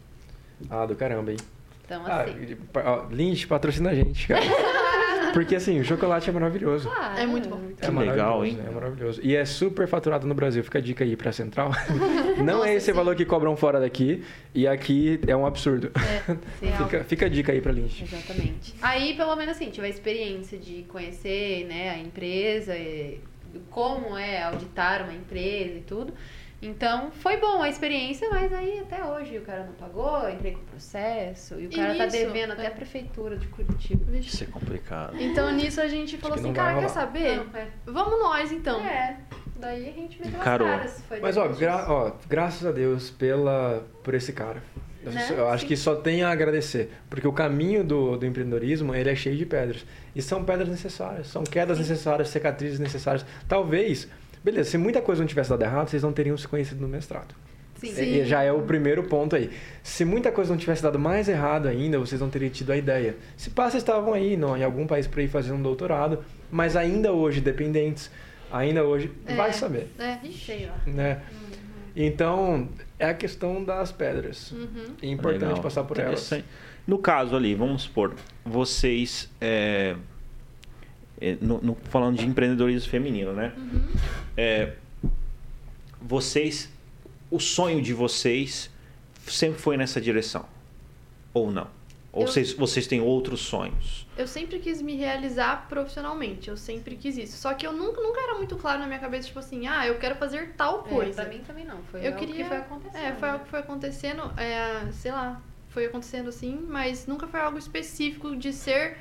Speaker 2: Ah, do caramba, hein?
Speaker 4: Então,
Speaker 2: Ah,
Speaker 4: assim.
Speaker 2: ó, Lindt patrocina a gente, cara. Porque assim, o chocolate é maravilhoso.
Speaker 4: claro.
Speaker 3: É muito bom.
Speaker 2: É
Speaker 1: Que legal,
Speaker 2: maravilhoso,
Speaker 1: hein?
Speaker 2: É maravilhoso. E é super faturado no Brasil. Fica a dica aí pra Central. Não
Speaker 3: Nossa,
Speaker 2: é esse
Speaker 3: sim.
Speaker 2: valor que cobram fora daqui. E aqui é um absurdo.
Speaker 4: Sim,
Speaker 2: Fica, fica a dica aí pra Lindt.
Speaker 4: Exatamente. Aí, pelo menos assim, tive a experiência de conhecer né, a empresa, e como é auditar uma empresa e tudo. Então, foi bom a experiência, mas aí até hoje o cara não pagou, entrei com processo, e o
Speaker 3: E
Speaker 4: cara tá
Speaker 3: nisso,
Speaker 4: devendo até
Speaker 3: é.
Speaker 4: a prefeitura de Curitiba.
Speaker 3: Vixe.
Speaker 1: Isso é complicado.
Speaker 3: Então nisso a gente falou assim, cara, quer
Speaker 2: rolar.
Speaker 3: saber?
Speaker 4: Não, é.
Speaker 3: Vamos nós então.
Speaker 4: É, daí a gente meteu
Speaker 1: Encarou.
Speaker 4: as caras. Foi
Speaker 2: Mas ó, gra- ó, graças a Deus pela, por esse cara. Eu,
Speaker 4: Né?
Speaker 2: eu acho
Speaker 4: Sim.
Speaker 2: que só tem a agradecer. Porque o caminho do, do empreendedorismo, ele é cheio de pedras. E são pedras necessárias, são quedas necessárias, cicatrizes necessárias. Talvez, beleza, se muita coisa não tivesse dado errado, vocês não teriam se conhecido no mestrado.
Speaker 4: Sim.
Speaker 2: E- e já é o primeiro ponto aí. Se muita coisa não tivesse dado mais errado ainda, vocês não teriam tido a ideia. Se pá, vocês estavam aí não, em algum país por aí fazendo um doutorado, mas ainda hoje dependentes, ainda hoje,
Speaker 3: É.
Speaker 2: vai saber,
Speaker 3: É.
Speaker 4: Lá.
Speaker 2: né? Então, é a questão das pedras.
Speaker 3: Uhum.
Speaker 2: É importante
Speaker 1: Legal.
Speaker 2: passar por elas.
Speaker 1: No caso ali, vamos supor, vocês. é, é, no- no- falando de empreendedorismo feminino, né?
Speaker 3: Uhum.
Speaker 1: É, vocês. O sonho de vocês sempre foi nessa direção? Ou não? Ou
Speaker 3: Eu-
Speaker 1: vocês, vocês têm outros sonhos?
Speaker 3: Eu sempre quis me realizar profissionalmente, eu sempre quis isso. Só que eu nunca, nunca era muito claro na minha cabeça, tipo assim, ah, eu quero fazer tal
Speaker 4: É,
Speaker 3: coisa.
Speaker 4: pra mim também não. Foi
Speaker 3: Eu
Speaker 4: algo
Speaker 3: queria-
Speaker 4: que foi acontecendo.
Speaker 3: É, foi
Speaker 4: né?
Speaker 3: algo que foi acontecendo, é, sei lá, foi acontecendo assim, mas nunca foi algo específico de ser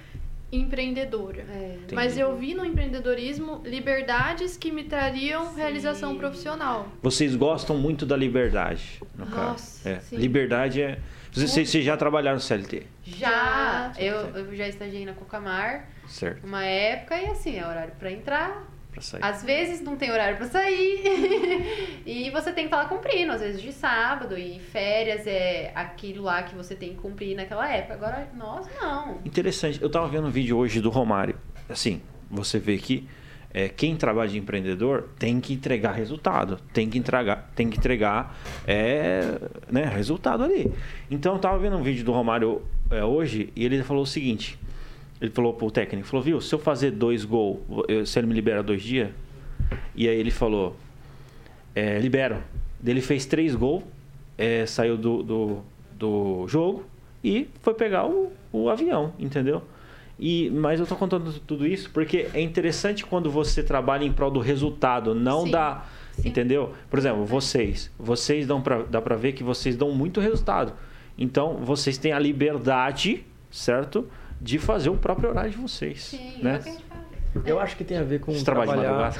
Speaker 3: empreendedora.
Speaker 4: É.
Speaker 3: Mas eu vi no empreendedorismo liberdades que me trariam
Speaker 4: Sim.
Speaker 3: realização profissional.
Speaker 1: Vocês gostam muito da liberdade, no caso.
Speaker 3: Nossa,
Speaker 1: É.
Speaker 3: sim.
Speaker 1: Liberdade é. Vocês, vocês- já trabalharam no CLT,
Speaker 4: Já,
Speaker 3: Já.
Speaker 4: eu, eu já estagiei na Cocamar
Speaker 1: certo?
Speaker 4: uma época e assim, é horário pra entrar.
Speaker 1: Pra sair.
Speaker 4: Às vezes não tem horário pra sair. e você tem que estar lá cumprindo, às vezes de sábado. E férias é aquilo lá que você tem que cumprir naquela época. Agora, nós não.
Speaker 1: Interessante. Eu tava vendo um vídeo hoje do Romário. Assim, você vê que é, quem trabalha de empreendedor tem que entregar resultado, tem que entregar, tem que entregar é, né, resultado ali. Então eu tava vendo um vídeo do Romário é, hoje e ele falou o seguinte: ele falou pro técnico, falou, viu, se eu fazer dois gols, ele me libera dois dias? E aí ele falou, é, libero. Ele fez três gols, é, saiu do, do, do jogo e foi pegar o, o avião, entendeu? E, mas eu tô contando tudo isso porque é interessante quando você trabalha em prol do resultado, não
Speaker 3: Sim,
Speaker 1: da.
Speaker 3: sim.
Speaker 1: Entendeu? Por exemplo, vocês. Vocês dão pra, dá pra ver que vocês dão muito resultado. Então, vocês têm a liberdade, certo? De fazer o próprio horário de vocês.
Speaker 4: Sim,
Speaker 1: né?
Speaker 4: é fala.
Speaker 2: Eu acho que tem a ver com
Speaker 1: trabalha
Speaker 2: trabalhar,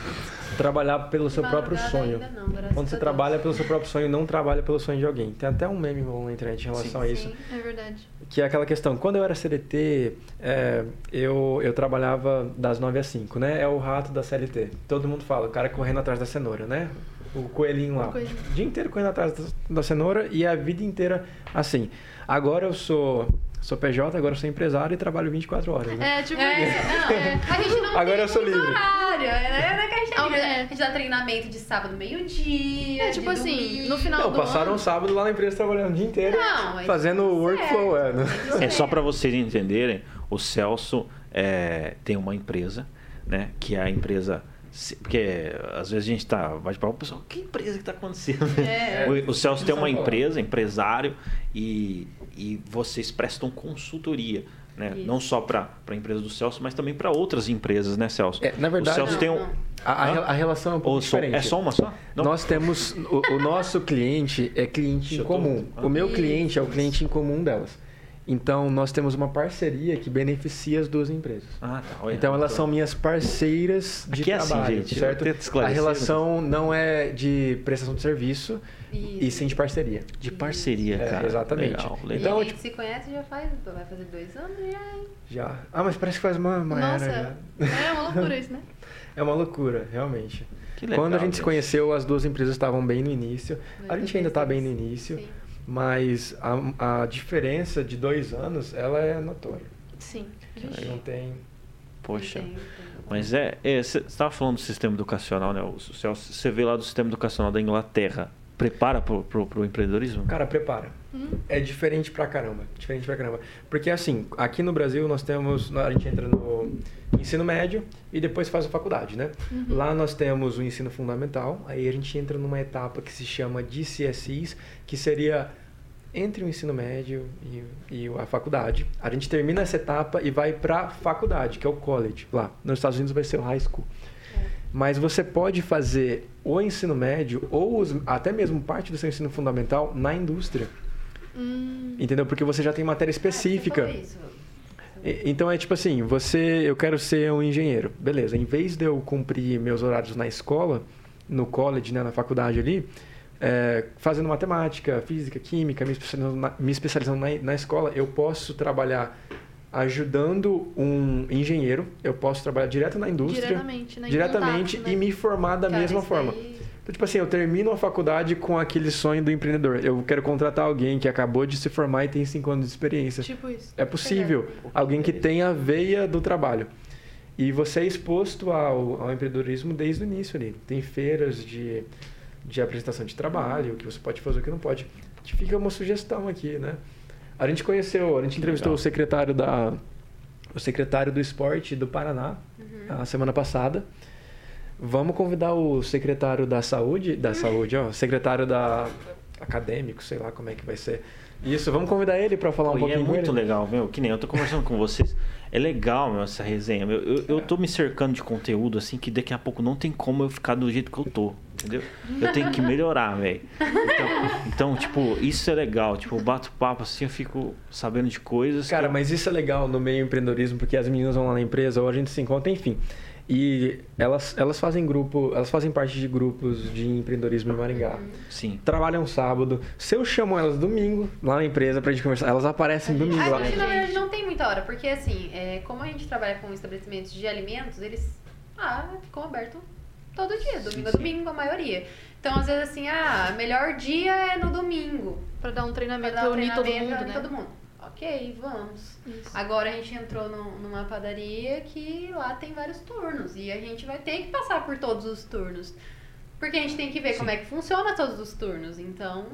Speaker 2: trabalhar pelo seu próprio sonho.
Speaker 4: não,
Speaker 2: Quando você trabalha pelo seu próprio sonho, não trabalha pelo sonho de alguém. Tem até um meme bom na internet em relação a isso.
Speaker 4: Sim.
Speaker 3: É verdade.
Speaker 2: Que é aquela questão, quando eu era CLT, é, eu, eu trabalhava das 9 às 5, né? É o rato da CLT. Todo mundo fala, o cara correndo atrás da cenoura, né? O coelhinho lá.
Speaker 3: O coelhinho.
Speaker 2: O dia inteiro correndo atrás da, da cenoura e a vida inteira assim. Agora eu sou, sou PJ, agora eu sou empresário e trabalho 24 horas, né?
Speaker 3: É, tipo
Speaker 4: É,
Speaker 3: isso.
Speaker 4: não, é. A gente não
Speaker 2: Agora
Speaker 4: tem
Speaker 2: eu sou
Speaker 4: muito
Speaker 2: livre.
Speaker 4: horário. É, né? que a, gente,
Speaker 3: Ah, é.
Speaker 4: a gente dá treinamento de sábado meio-dia.
Speaker 3: É, tipo
Speaker 4: de
Speaker 3: assim,
Speaker 4: domingo.
Speaker 3: no final
Speaker 2: Não,
Speaker 3: do
Speaker 2: passaram
Speaker 3: ano...
Speaker 2: um sábado lá na empresa trabalhando o dia inteiro,
Speaker 4: Não,
Speaker 2: fazendo o
Speaker 4: tudo
Speaker 2: workflow. É, né?
Speaker 1: É só para vocês entenderem, o Celso é, tem uma empresa, né? Que é a empresa. Porque às vezes a gente tá. Vai para o pessoal, que empresa que tá acontecendo?
Speaker 4: É.
Speaker 1: O, o Celso tem uma empresa, empresário, e, e vocês prestam consultoria. Né?
Speaker 4: Isso.
Speaker 1: Não só para a empresa do Celso, mas também para outras empresas, né, Celso?
Speaker 2: É, na verdade-
Speaker 1: o Celso
Speaker 4: Não,
Speaker 1: tem um.
Speaker 2: A, a relação é um pouco
Speaker 1: Ou só-
Speaker 2: diferente.
Speaker 1: é só uma só? Não?
Speaker 2: Nós temos. O, o nosso cliente é cliente
Speaker 1: Deixa
Speaker 2: em
Speaker 1: eu tô-
Speaker 2: comum.
Speaker 1: Ah.
Speaker 2: O meu cliente é o cliente em comum delas. Então, nós temos uma parceria que beneficia as duas empresas.
Speaker 1: Ah, tá. Olha,
Speaker 2: Então, elas
Speaker 1: tô-
Speaker 2: são minhas parceiras de
Speaker 1: Aqui é assim,
Speaker 2: trabalho,
Speaker 1: gente, eu
Speaker 2: certo?
Speaker 1: tento
Speaker 2: A
Speaker 1: esclarecer,
Speaker 2: relação não é de prestação de serviço e
Speaker 4: Isso.
Speaker 2: sim de parceria.
Speaker 1: De parceria,
Speaker 2: É,
Speaker 1: cara.
Speaker 2: exatamente.
Speaker 1: Legal,
Speaker 4: E
Speaker 1: legal.
Speaker 2: Então,
Speaker 4: a gente
Speaker 2: tipo-
Speaker 4: se conhece já faz, vai fazer dois anos já, hein?
Speaker 2: Já. Ah, mas parece que faz uma, uma
Speaker 3: Nossa,
Speaker 2: era já.
Speaker 3: é uma loucura isso, né?
Speaker 2: É uma loucura, realmente.
Speaker 1: Que legal,
Speaker 2: Quando a gente se conheceu, as duas empresas estavam bem no início. A gente ainda está bem no início,
Speaker 4: Sim.
Speaker 2: Mas a, a diferença de dois anos, ela é notória.
Speaker 3: Sim.
Speaker 1: Que
Speaker 2: Não tem...
Speaker 1: Poxa.
Speaker 4: Entendo.
Speaker 1: Mas é, você estava falando do sistema educacional, né? O Celso, você vê lá do sistema educacional da Inglaterra. Prepara pro, pro, pro empreendedorismo?
Speaker 2: Cara, prepara.
Speaker 3: Hum,
Speaker 2: É diferente pra caramba. Diferente pra caramba. Porque assim, aqui no Brasil nós temos. A gente entra no ensino médio e depois faz a faculdade, né? Lá nós temos o ensino fundamental, aí a gente entra numa etapa que se chama GCSEs, que seria entre o ensino médio e, e a faculdade. A gente termina essa etapa e vai pra faculdade, que é o college. Lá. Nos Estados Unidos vai ser o high school. Mas você pode fazer o ensino médio ou os- até mesmo parte do seu ensino fundamental na indústria.
Speaker 3: hum,
Speaker 2: Entendeu? Porque você já tem matéria específica.
Speaker 4: Ah, você falou isso.
Speaker 2: E- Então é tipo assim, você, eu quero ser um engenheiro, beleza? Em vez de eu cumprir meus horários na escola, no college, né, na faculdade ali, é, fazendo matemática, física, química, me especializando na, me especializando na, na escola, eu posso trabalhar ajudando um engenheiro, eu posso trabalhar direto na indústria,
Speaker 3: diretamente, né?
Speaker 2: Diretamente
Speaker 3: contato,
Speaker 2: e
Speaker 3: né?
Speaker 2: me formar da
Speaker 4: Cara,
Speaker 2: mesma forma.
Speaker 4: daí-
Speaker 2: Então, tipo assim, eu termino a faculdade com aquele sonho do empreendedor. Eu quero contratar alguém que acabou de se formar e tem cinco anos de experiência.
Speaker 3: Tipo isso.
Speaker 2: É possível. Alguém que tenha a veia do trabalho. E você é exposto ao, ao empreendedorismo desde o início ali. Tem feiras de, de apresentação de trabalho, o que você pode fazer, o que não pode. Te fica uma sugestão aqui, né? A gente conheceu, a gente entrevistou
Speaker 1: legal.
Speaker 2: o secretário da o secretário do esporte do Paraná
Speaker 4: Uhum.
Speaker 2: a semana passada. Vamos convidar o secretário da saúde, da saúde, ó, secretário da acadêmico, sei lá como é que vai ser. Isso, vamos convidar ele para falar
Speaker 1: Pô,
Speaker 2: um
Speaker 1: e
Speaker 2: pouquinho
Speaker 1: é
Speaker 2: com
Speaker 1: muito
Speaker 2: ele.
Speaker 1: legal, meu. Que nem eu tô conversando com vocês. É legal, meu, essa resenha. Meu. Eu, eu tô me cercando de conteúdo, assim, que daqui a pouco não tem como eu ficar do jeito que eu tô. Entendeu? Eu tenho que melhorar, velho. Então, então, tipo, isso é legal. Tipo, eu bato papo assim, eu fico sabendo de coisas.
Speaker 2: Cara,
Speaker 1: eu-
Speaker 2: mas isso é legal no meio empreendedorismo, porque as meninas vão lá na empresa, ou a gente se encontra, enfim. E elas, elas fazem grupo, elas fazem parte de grupos de empreendedorismo em Maringá.
Speaker 1: Sim.
Speaker 2: Trabalham sábado. Se eu chamo elas domingo lá na empresa pra gente conversar, elas aparecem domingo
Speaker 4: A
Speaker 2: lá.
Speaker 4: gente, na verdade, não tem muita hora, porque assim, é, como a gente trabalha com estabelecimentos de alimentos, eles ah, ficam abertos todo dia, domingo a
Speaker 1: sim.
Speaker 4: domingo, a maioria. Então, às vezes, assim, ah, melhor dia é no domingo.
Speaker 3: Pra dar um
Speaker 4: Pra
Speaker 3: treinamento,
Speaker 4: dar um
Speaker 3: reunir todo
Speaker 4: treinamento,
Speaker 3: mundo, né?
Speaker 4: todo mundo. Ok, vamos.
Speaker 3: Isso.
Speaker 4: Agora a gente entrou num- numa padaria que lá tem vários turnos e a gente vai ter que passar por todos os turnos. Porque a gente tem que ver como é que funciona todos os turnos. Então,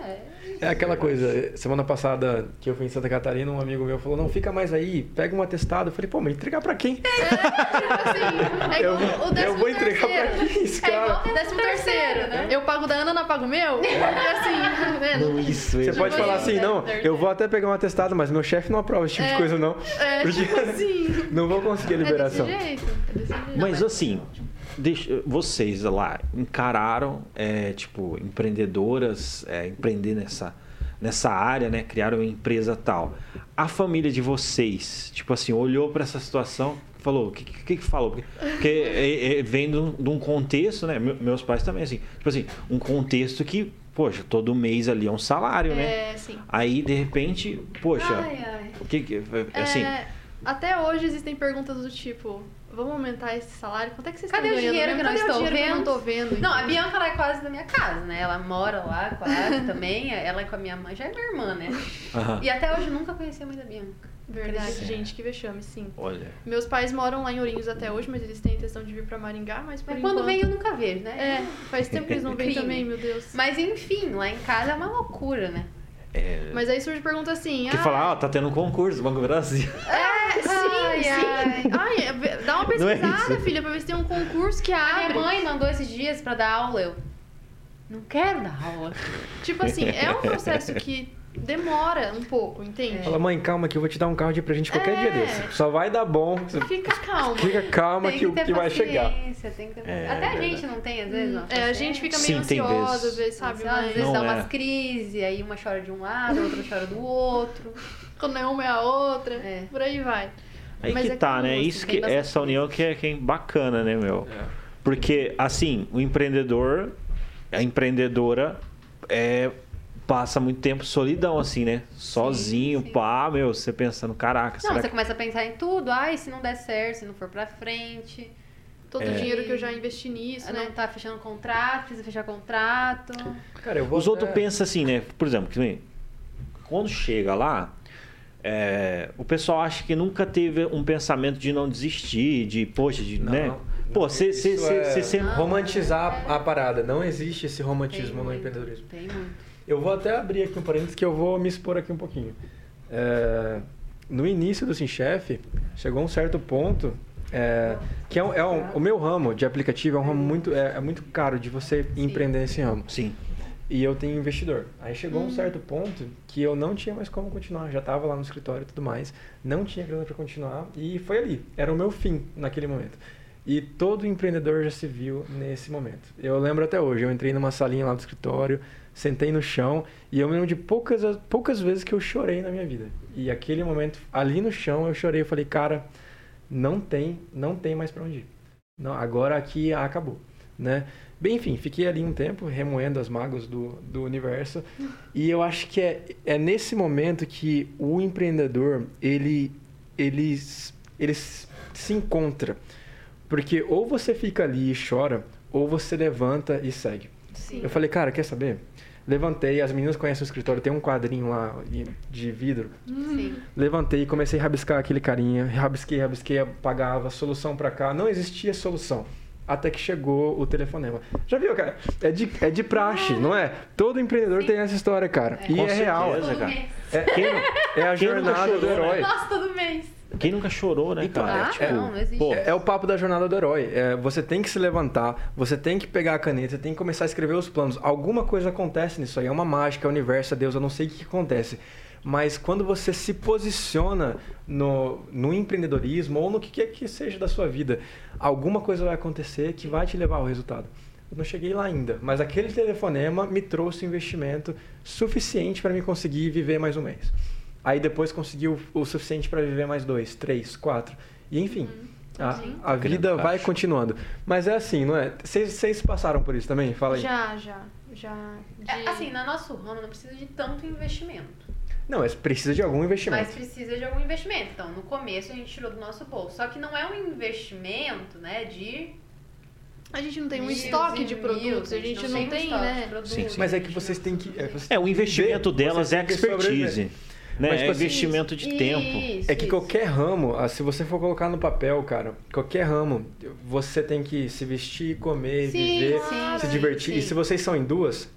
Speaker 4: é.
Speaker 2: É aquela coisa, semana passada que eu fui em Santa Catarina, um amigo meu falou, não, fica mais aí, pega um atestado. Eu falei, pô, mas entregar pra quem?
Speaker 3: Assim, é
Speaker 2: Eu,
Speaker 3: igual o
Speaker 2: eu vou entregar pra
Speaker 3: terceiro.
Speaker 2: quem esse
Speaker 4: É igual
Speaker 2: cara?
Speaker 4: o décimo terceiro, né?
Speaker 3: Eu pago da Ana, Ana paga o meu? E assim, né?
Speaker 1: Não, isso,
Speaker 2: Você pode falar assim, não, eu vou até pegar um atestado, mas meu chefe não aprova esse tipo de
Speaker 3: É.
Speaker 2: coisa, não.
Speaker 3: É,
Speaker 2: Porque
Speaker 3: tipo assim.
Speaker 2: não vou conseguir a
Speaker 3: É desse
Speaker 2: liberação.
Speaker 3: jeito. É desse jeito.
Speaker 1: Mas assim, deixa, vocês lá encararam, é, tipo, empreendedoras, é, empreender nessa, nessa área, né? Criaram uma empresa tal. A família de vocês, tipo assim, olhou para essa situação, falou, o que, que que falou? Porque, porque é, é, vem de um, contexto, né? Me- Meus pais também, assim, tipo assim, um contexto que, poxa, todo mês ali é um salário, né?
Speaker 3: É, sim.
Speaker 1: Aí, de repente, poxa,
Speaker 4: Ai, ai.
Speaker 1: o que que, assim,
Speaker 3: É, até hoje existem perguntas do tipo, vamos aumentar esse salário? Quanto é que vocês
Speaker 4: Cadê
Speaker 3: estão
Speaker 4: o dinheiro
Speaker 3: mesmo?
Speaker 4: que eu não
Speaker 3: Cadê o
Speaker 4: estou
Speaker 3: dinheiro que eu não
Speaker 4: vendo?
Speaker 3: tô vendo?
Speaker 4: Não, a? Bianca ela é quase da minha casa, né? Ela mora lá quase também. Ela é com a minha mãe, já é minha irmã, né?
Speaker 1: aham.
Speaker 4: E até hoje eu nunca conheci a mãe da Bianca.
Speaker 3: Verdade,
Speaker 1: Sim.
Speaker 3: gente, que vexame, sim.
Speaker 1: olha,
Speaker 3: Meus pais moram lá em Ourinhos até hoje, mas eles têm a intenção de vir pra Maringá, mas por
Speaker 4: Mas quando
Speaker 3: enquanto...
Speaker 4: vem eu nunca vejo, né?
Speaker 3: É, faz tempo que eles não vêm também, meu Deus.
Speaker 4: Mas enfim, lá em casa é uma loucura, né?
Speaker 1: É,
Speaker 3: Mas aí surge pergunta assim,
Speaker 1: que
Speaker 3: ah,
Speaker 1: falar, ó, tá tendo um concurso, Banco do Brasil.
Speaker 3: É, sim,
Speaker 4: Ai,
Speaker 3: sim.
Speaker 4: ai.
Speaker 3: Ai, é, dá uma
Speaker 1: é
Speaker 3: pesquisada,
Speaker 1: isso?
Speaker 3: filha, pra ver se tem um concurso que
Speaker 4: A
Speaker 3: abre.
Speaker 4: minha mãe mandou esses dias pra dar aula, eu. Não quero dar aula.
Speaker 3: Tipo assim, é um processo que demora um pouco, entende?
Speaker 2: Fala, mãe, calma que eu vou te dar um carro de presente qualquer dia
Speaker 3: É.
Speaker 2: desse. Só vai dar bom.
Speaker 3: Fica calma.
Speaker 2: Fica calma
Speaker 4: tem
Speaker 2: que, o
Speaker 4: ter
Speaker 2: que vai chegar.
Speaker 4: Tem que ter...
Speaker 1: É,
Speaker 4: Até a gente não tem, às vezes, não.
Speaker 3: É, a gente fica meio
Speaker 1: Sim,
Speaker 3: ansiosa,
Speaker 1: vezes.
Speaker 3: às vezes, sabe?
Speaker 4: Sabe, às
Speaker 3: Mas
Speaker 4: vezes
Speaker 1: Não
Speaker 4: dá
Speaker 1: é.
Speaker 4: umas crises, aí uma chora de um lado, outra chora do outro.
Speaker 3: quando é uma é a outra,
Speaker 4: É.
Speaker 3: por aí vai.
Speaker 1: Aí
Speaker 3: Mas
Speaker 1: que
Speaker 3: é
Speaker 1: tá, né? Isso que essa união que é, que é bacana, né, meu?
Speaker 2: É.
Speaker 1: Porque, assim, o empreendedor, a empreendedora é, passa muito tempo solidão, assim, né? Sozinho,
Speaker 4: sim.
Speaker 1: pá, meu, você pensando, caraca,
Speaker 4: Não,
Speaker 1: será
Speaker 4: você
Speaker 1: que...
Speaker 4: começa a pensar em tudo. Ai, se não der certo, se não for pra frente.
Speaker 3: Todo
Speaker 1: É.
Speaker 3: o dinheiro que eu já investi nisso,
Speaker 4: não
Speaker 3: né?
Speaker 4: tá fechando contrato, precisa fechar contrato.
Speaker 2: Cara, eu vou
Speaker 1: Os
Speaker 2: até-
Speaker 1: outros pensam assim, né? Por exemplo, que quando chega lá, é, o pessoal acha que nunca teve um pensamento de não desistir, de, poxa, de,
Speaker 2: Não,
Speaker 1: né?
Speaker 2: não.
Speaker 1: Pô, você
Speaker 2: é
Speaker 1: sempre...
Speaker 2: Romantizar a parada. Não existe esse romantismo
Speaker 4: Tem
Speaker 2: no
Speaker 4: muito,
Speaker 2: empreendedorismo.
Speaker 4: Tem muito.
Speaker 2: Eu vou até abrir aqui um parênteses que eu vou me expor aqui um pouquinho. É, no início do Sim Chef, chegou um certo ponto é, que é, um- é um- o meu ramo de aplicativo é um ramo muito é, é muito caro de você empreender nesse ramo.
Speaker 1: Sim.
Speaker 2: E eu tenho investidor. Aí chegou um certo ponto que eu não tinha mais como continuar. Já estava lá no escritório e tudo mais. Não tinha grana para continuar. E foi ali. Era o meu fim naquele momento. E todo empreendedor já se viu nesse momento. Eu lembro até hoje. Eu entrei numa salinha lá do escritório, sentei no chão. E eu me lembro de poucas, poucas vezes que eu chorei na minha vida. E aquele momento, ali no chão, eu chorei. Eu falei, cara, não tem, não tem mais para onde ir. Não, agora aqui acabou, né? Bem, enfim, fiquei ali um tempo remoendo as mágoas do, do universo e eu acho que é, é nesse momento que o empreendedor ele, ele, ele se encontra. Porque ou você fica ali e chora, ou você levanta e segue.
Speaker 3: Sim.
Speaker 2: Eu falei, cara, quer saber? Levantei, as meninas conhecem o escritório, tem um quadrinho lá de- vidro.
Speaker 4: Sim.
Speaker 2: Levantei e comecei a rabiscar aquele carinha. Rabisquei, rabisquei, apagava, solução pra cá. Não existia solução. Até que chegou o telefonema. Já viu, cara? É de, é de praxe, não é? Todo empreendedor tem essa história, cara. E
Speaker 1: Com
Speaker 2: é real.
Speaker 1: certeza.
Speaker 4: Todo
Speaker 1: cara.
Speaker 2: É, é a jornada do
Speaker 1: né?
Speaker 2: herói.
Speaker 4: Nossa, todo mês.
Speaker 1: Quem nunca chorou, né,
Speaker 2: Então,
Speaker 1: cara?
Speaker 4: Ah,
Speaker 1: Tipo,
Speaker 4: não, não existe.
Speaker 1: pô,
Speaker 2: É, é o papo da jornada do herói. É, você tem que se levantar, você tem que pegar a caneta, você tem que começar a escrever os planos. Alguma coisa acontece nisso aí. É uma mágica, é o universo, é Deus, eu não sei o que, acontece. Mas quando você se posiciona no, no empreendedorismo ou no que quer que seja da sua vida, alguma coisa vai acontecer que vai te levar ao resultado. Eu não cheguei lá ainda, mas aquele telefonema me trouxe investimento suficiente para me conseguir viver mais um mês. Aí depois consegui o, suficiente para viver mais dois, três, quatro. E enfim, a,
Speaker 3: Sim.
Speaker 2: a vida
Speaker 1: Criando
Speaker 2: vai
Speaker 1: caixa.
Speaker 2: continuando. Mas é assim, não é? Vocês passaram por isso também? Fala aí.
Speaker 3: Já, já, já. de-
Speaker 4: É, assim, no nosso ramo não precisa de tanto investimento.
Speaker 2: Não, mas precisa de algum investimento.
Speaker 4: Mas precisa de algum investimento. Então, no começo a gente tirou do nosso bolso. Só que não é um investimento, né, de
Speaker 3: A gente não tem um
Speaker 4: mil
Speaker 3: estoque de
Speaker 4: mil,
Speaker 3: produtos, a gente não
Speaker 4: um
Speaker 3: tem,
Speaker 4: de
Speaker 3: né?
Speaker 4: produtos,
Speaker 1: Sim, sim.
Speaker 2: Mas é
Speaker 4: a
Speaker 2: que vocês
Speaker 4: não-
Speaker 2: têm que. É, vocês
Speaker 1: É, o investimento delas é
Speaker 2: sobreviver.
Speaker 1: expertise. Né?
Speaker 2: Mas, tipo
Speaker 1: é
Speaker 2: assim,
Speaker 1: investimento de tempo.
Speaker 4: Isso,
Speaker 2: É que
Speaker 4: isso.
Speaker 2: qualquer ramo, ah, se você for colocar no papel, cara, qualquer ramo, você tem que se vestir, comer,
Speaker 4: Sim,
Speaker 2: viver,
Speaker 4: sim,
Speaker 2: se
Speaker 4: sim,
Speaker 2: divertir. E
Speaker 4: sim.
Speaker 2: se vocês são em duas,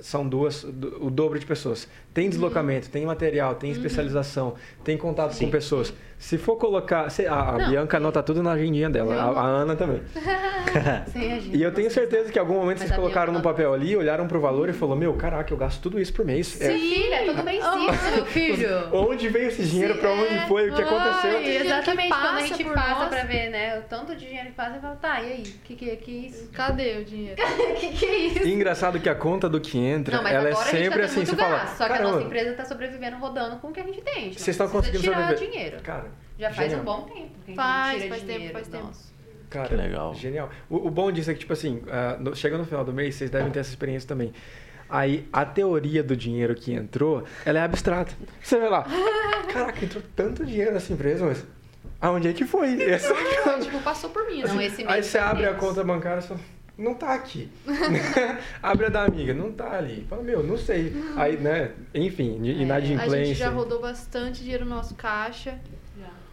Speaker 2: são duas, o dobro de pessoas. Tem deslocamento, tem material, tem especialização, tem contato
Speaker 1: Sim.
Speaker 2: com pessoas. Se for colocar. se- a a. Bianca anota tudo na agendinha dela, a, a Ana também.
Speaker 4: Sem a gente.
Speaker 2: E eu tenho certeza que em algum momento
Speaker 4: Mas
Speaker 2: vocês colocaram no papel ali, olharam pro valor e falou: Meu, caraca, eu gasto tudo isso por mês. É,
Speaker 4: Sim, filha, tudo bem sim, meu filho.
Speaker 2: onde veio esse dinheiro? Pra onde foi? O que aconteceu?
Speaker 4: Ai, exatamente,
Speaker 3: que
Speaker 4: quando a
Speaker 3: passa
Speaker 4: gente
Speaker 3: por
Speaker 4: passa
Speaker 3: nós.
Speaker 4: pra ver, né, o tanto de dinheiro que passa, eu falo, tá, e aí, o que, que, que é isso?
Speaker 3: Cadê o dinheiro?
Speaker 4: O que, que é isso?
Speaker 2: E engraçado que a conta do que entra,
Speaker 4: Não,
Speaker 2: ela é sempre
Speaker 4: tá
Speaker 2: assim, você
Speaker 4: muito
Speaker 2: fala,
Speaker 4: gasto, só que a nossa empresa tá sobrevivendo rodando com o que a gente tem.
Speaker 2: vocês estão conseguindo
Speaker 4: tirar
Speaker 2: sobreviver.
Speaker 4: dinheiro.
Speaker 2: Cara,
Speaker 4: Já faz
Speaker 2: genial.
Speaker 4: um bom tempo que a
Speaker 3: Faz,
Speaker 4: tira
Speaker 3: faz tempo,
Speaker 4: dinheiro
Speaker 3: faz tempo.
Speaker 2: Cara,
Speaker 1: Que legal.
Speaker 2: Genial. O, o bom disso é que, tipo assim, ah, no- chega no final do mês, vocês devem ter essa experiência também. Aí, a teoria do dinheiro que entrou, ela é abstrata. Você vê lá, caraca, entrou tanto dinheiro nessa empresa, mas aonde é que foi? Essa...
Speaker 3: tipo, passou por mim, né?
Speaker 4: Não, esse
Speaker 2: Aí
Speaker 4: mês
Speaker 2: você
Speaker 4: foi
Speaker 2: abre a conta bancária e fala, não tá aqui. abre a da amiga, não tá ali. Fala, meu, não sei. Aí, né, enfim,
Speaker 3: A
Speaker 2: inadimplência.
Speaker 3: gente já rodou bastante dinheiro no nosso caixa.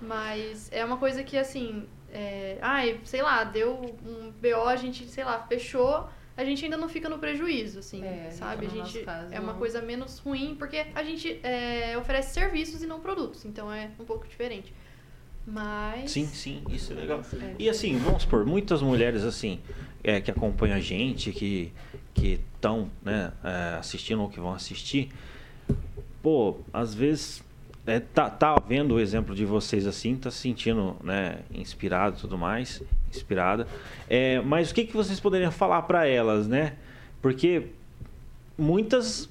Speaker 3: Mas é uma coisa que, assim, é, ai, sei lá, deu um BO, a gente, sei lá, fechou, a gente ainda não fica no prejuízo, assim,
Speaker 4: É,
Speaker 3: sabe? A
Speaker 4: no
Speaker 3: gente
Speaker 4: caso,
Speaker 3: é uma
Speaker 4: não.
Speaker 3: coisa menos ruim, porque a gente é, oferece serviços e não produtos, então é um pouco diferente. Mas.
Speaker 1: Sim, sim, isso é legal.
Speaker 4: É.
Speaker 1: E assim, vamos supor, muitas mulheres assim, é, que acompanham a gente, que estão né, é, assistindo ou que vão assistir, pô, às vezes é, tá, tá vendo o exemplo de vocês assim, tá se sentindo né, inspirado e tudo mais, inspirada. É, mas o que, que vocês poderiam falar para elas, né? Porque muitas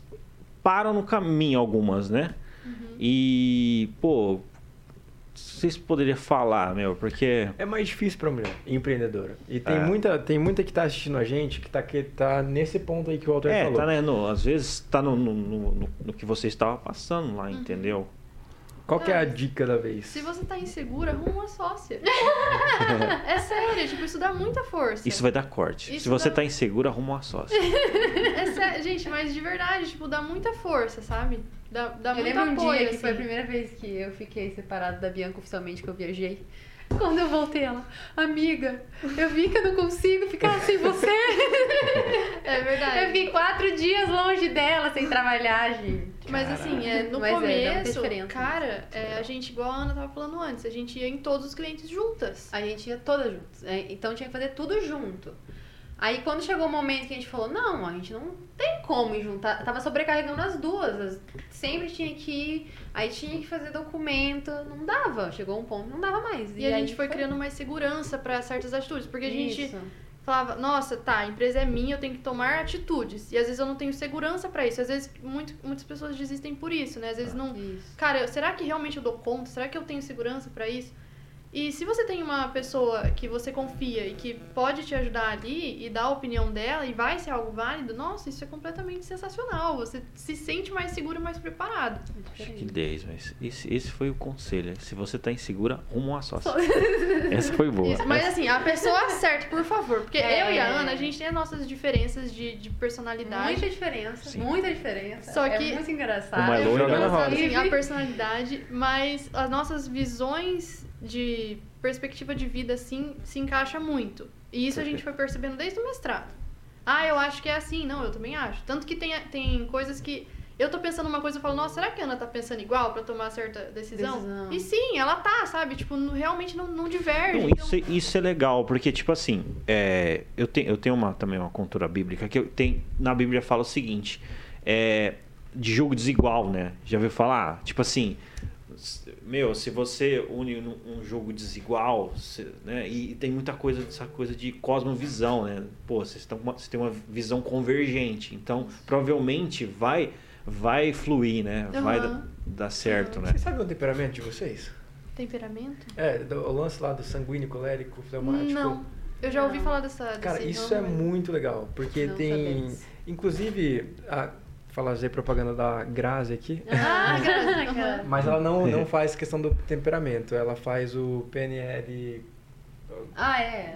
Speaker 1: param no caminho, algumas, né? E, pô, vocês poderiam falar, meu, porque.
Speaker 2: É mais difícil pra mulher empreendedora. E tem,
Speaker 1: É.
Speaker 2: muita, tem muita que tá assistindo a gente que tá, que tá nesse ponto aí que o Walter
Speaker 1: É,
Speaker 2: falou.
Speaker 1: tá, né? No, às vezes tá no, no, no, no- no que você estava passando lá, entendeu?
Speaker 2: Qual que é a
Speaker 3: Ah,
Speaker 2: dica da vez?
Speaker 3: Se você tá insegura, arruma uma sócia. é sério, tipo, isso dá muita força.
Speaker 1: Isso vai dar corte.
Speaker 3: Isso
Speaker 1: Se você
Speaker 3: dá-
Speaker 1: tá inseguro, arruma uma sócia.
Speaker 3: É sério, gente, mas de verdade, tipo, dá muita força, sabe? Dá, dá
Speaker 4: Eu
Speaker 3: muito
Speaker 4: lembro um
Speaker 3: apoio,
Speaker 4: dia que
Speaker 3: assim.
Speaker 4: foi a primeira vez que eu fiquei separada da Bianca oficialmente, que eu viajei. Quando eu voltei, ela, amiga, eu vi que eu não consigo ficar sem você.
Speaker 3: É verdade.
Speaker 4: Eu fiquei quatro dias longe dela, sem trabalhar, gente.
Speaker 3: Mas assim, é, no
Speaker 4: Mas é,
Speaker 3: começo,
Speaker 4: diferença.
Speaker 3: cara, é, a gente, igual a Ana tava falando antes, a gente ia em todos os clientes juntas.
Speaker 4: A gente ia todas juntas. é, Então tinha que fazer tudo junto. Aí quando chegou o momento que a gente falou, não, a gente não tem como juntar. Tava sobrecarregando as duas. as- Sempre tinha que ir, aí tinha que fazer documento. Não dava. Chegou um ponto não dava mais.
Speaker 3: E, a
Speaker 4: aí
Speaker 3: gente foi criando mais segurança pra certas atitudes, porque a gente
Speaker 4: Isso.
Speaker 3: falava, nossa, tá, a empresa é minha, eu tenho que tomar atitudes. E às vezes eu não tenho segurança pra isso. Às vezes muito, muitas pessoas desistem por isso, né? Às vezes não.
Speaker 4: Isso.
Speaker 3: Cara, será que realmente eu dou conta? Será que eu tenho segurança pra isso? E se você tem uma pessoa que você confia e que pode te ajudar ali e dar a opinião dela e vai ser algo válido, nossa, isso é completamente sensacional. Você se sente mais seguro e mais preparado.
Speaker 1: Que 10, mas esse, esse foi o conselho. Se você tá insegura, uma sócia. Essa foi boa.
Speaker 3: Isso, mas assim, a pessoa certa, por favor. Porque
Speaker 4: É.
Speaker 3: eu e a Ana, a gente tem as nossas diferenças de, de personalidade.
Speaker 4: Muita diferença,
Speaker 1: Sim.
Speaker 4: muita diferença.
Speaker 3: Só
Speaker 4: é
Speaker 3: que-
Speaker 4: muito engraçado.
Speaker 1: Uma é loira.
Speaker 3: Assim, a personalidade, mas as nossas visões de perspectiva de vida, assim, se encaixa muito. E isso a gente foi percebendo desde o mestrado. Ah, eu acho que é assim. Não, eu também acho. Tanto que tem, tem coisas que eu tô pensando uma coisa e falo, nossa, será que a Ana tá pensando igual pra tomar certa decisão?
Speaker 4: Decisão.
Speaker 3: E sim, ela tá, sabe? Tipo, não- realmente não, não diverge.
Speaker 1: Não,
Speaker 3: então-
Speaker 1: isso, isso é legal, porque, tipo assim, é, eu, tenho, eu tenho uma, também uma cultura bíblica que eu tenho, na Bíblia fala o seguinte: é, de jogo desigual, né? Já ouviu falar? Tipo assim, meu, se você une num- um jogo desigual, se- né? E, tem muita coisa dessa coisa de cosmovisão, né? Pô, vocês, estão, com uma- vocês têm uma visão convergente, então provavelmente vai, vai fluir, né? Vai
Speaker 3: Aham.
Speaker 1: dar, dar certo, né?
Speaker 2: Vocês sabem o temperamento de vocês?
Speaker 3: Temperamento?
Speaker 2: É, do- o lance lá do sanguíneo, colérico, fleumático.
Speaker 3: Não. Eu já ouvi
Speaker 4: Não.
Speaker 3: falar dessa.
Speaker 2: Cara,
Speaker 3: desse
Speaker 2: isso é
Speaker 3: ramo, mas-
Speaker 2: muito legal, porque
Speaker 4: Não
Speaker 2: tem.
Speaker 4: sabemos.
Speaker 2: Inclusive, a, fazer propaganda da Grazi aqui.
Speaker 3: Ah.
Speaker 2: Mas ela não, não faz questão do temperamento, ela faz o PNL.
Speaker 4: Ah, é.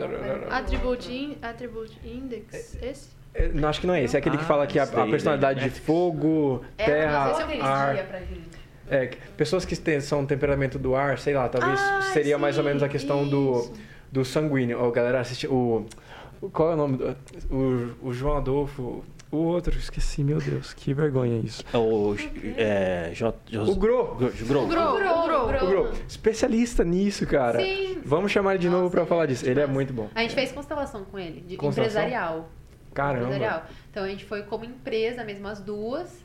Speaker 3: Attribute, in, attribute Index, esse?
Speaker 2: É, Não, acho que não é esse, é aquele que
Speaker 1: Ah,
Speaker 2: fala que a, a personalidade
Speaker 1: né?
Speaker 2: de fogo,
Speaker 4: É,
Speaker 2: terra,
Speaker 4: mas esse eu
Speaker 2: ar.
Speaker 4: dia pra gente.
Speaker 2: É, que- pessoas que têm, são temperamento do ar, sei lá, talvez
Speaker 3: Ah,
Speaker 2: seria mais ou
Speaker 3: sim,
Speaker 2: menos a questão do,
Speaker 3: isso.
Speaker 2: do sanguíneo. Ó, galera, assiste o. o- Qual é o nome do. O, o João Adolfo. O outro, esqueci, meu Deus, que vergonha isso.
Speaker 1: O, é, J, Jos-
Speaker 2: O Gro.
Speaker 1: Gro. Gro.
Speaker 3: O Gro.
Speaker 4: O Gro,
Speaker 2: especialista nisso, cara.
Speaker 4: Sim.
Speaker 2: Vamos chamar ele de novo
Speaker 4: Nossa,
Speaker 2: pra
Speaker 4: ele
Speaker 2: falar
Speaker 4: é
Speaker 2: disso. Ele é muito bom.
Speaker 4: A gente fez constelação com ele, de
Speaker 2: Constelação?
Speaker 4: empresarial.
Speaker 2: Caramba.
Speaker 4: Empresarial. Então a gente foi como empresa mesmo, as duas.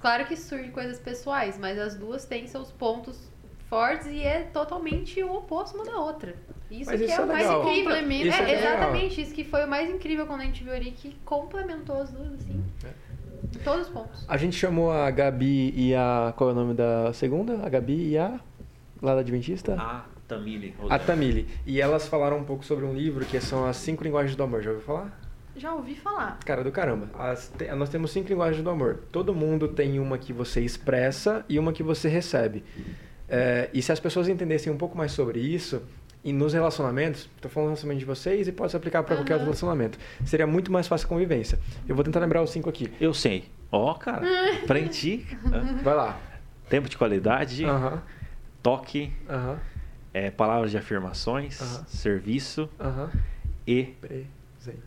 Speaker 4: Claro que surgem coisas pessoais, mas as duas têm seus pontos fortes e é totalmente o oposto uma da outra. Isso
Speaker 2: Mas
Speaker 4: que
Speaker 2: isso
Speaker 4: é
Speaker 2: é
Speaker 4: o mais
Speaker 2: legal.
Speaker 4: incrível.
Speaker 3: Complementa.
Speaker 2: Isso
Speaker 4: é,
Speaker 2: é legal.
Speaker 4: exatamente isso que foi o mais incrível quando a gente viu ali que complementou as duas, assim. Em todos os pontos.
Speaker 2: A gente chamou a Gabi e a. Qual é o nome da segunda? A Gabi e a. Lá da Adventista?
Speaker 1: A Tamile.
Speaker 2: A Tamile. E elas falaram um pouco sobre um livro que são as cinco linguagens do amor. Já ouviu falar?
Speaker 3: Já ouvi falar.
Speaker 2: Cara, do caramba. As te- nós temos cinco linguagens do amor. Todo mundo tem uma que você expressa e uma que você recebe. É, e se as pessoas entendessem um pouco mais sobre isso, e nos relacionamentos, estou falando do relacionamento de vocês e pode se aplicar para qualquer outro relacionamento, seria muito mais fácil a convivência. Eu vou tentar lembrar os cinco aqui.
Speaker 1: Eu sei. Ó, cara. Aprendi.
Speaker 2: Vai lá.
Speaker 1: Tempo de qualidade, toque,
Speaker 2: aham,
Speaker 1: é, palavras de afirmações, serviço e.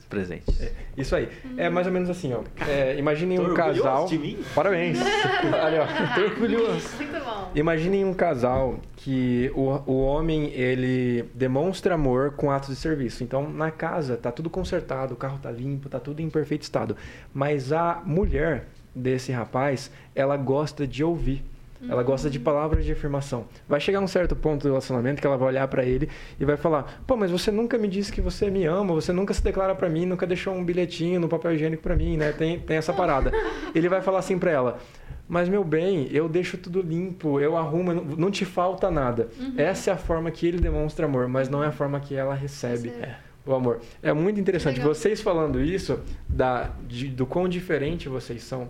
Speaker 1: presentes.
Speaker 2: É, isso aí. É mais ou menos assim, ó. É, imaginem um casal.
Speaker 1: de mim?
Speaker 2: Parabéns. Olha, ó. Tô orgulhoso.
Speaker 4: Muito bom.
Speaker 2: Imaginem um casal que o, o homem ele demonstra amor com atos de serviço. Então, na casa tá tudo consertado, o carro tá limpo, tá tudo em perfeito estado. Mas a mulher desse rapaz, ela gosta de ouvir. Ela gosta de palavras de afirmação. Vai chegar um certo ponto do relacionamento que ela vai olhar pra ele e vai falar: "Pô, mas você nunca me disse que você me ama, você nunca se declara pra mim, nunca deixou um bilhetinho no papel higiênico pra mim, né? Tem, tem essa parada". Ele vai falar assim pra ela: mas, meu bem, eu deixo tudo limpo, eu arrumo, não, te falta nada. Essa é a forma que ele demonstra amor, mas não é a forma que ela recebe
Speaker 3: Recebe.
Speaker 2: o amor. É muito interessante.
Speaker 3: Legal.
Speaker 2: Vocês falando isso, da, de- do quão diferente vocês são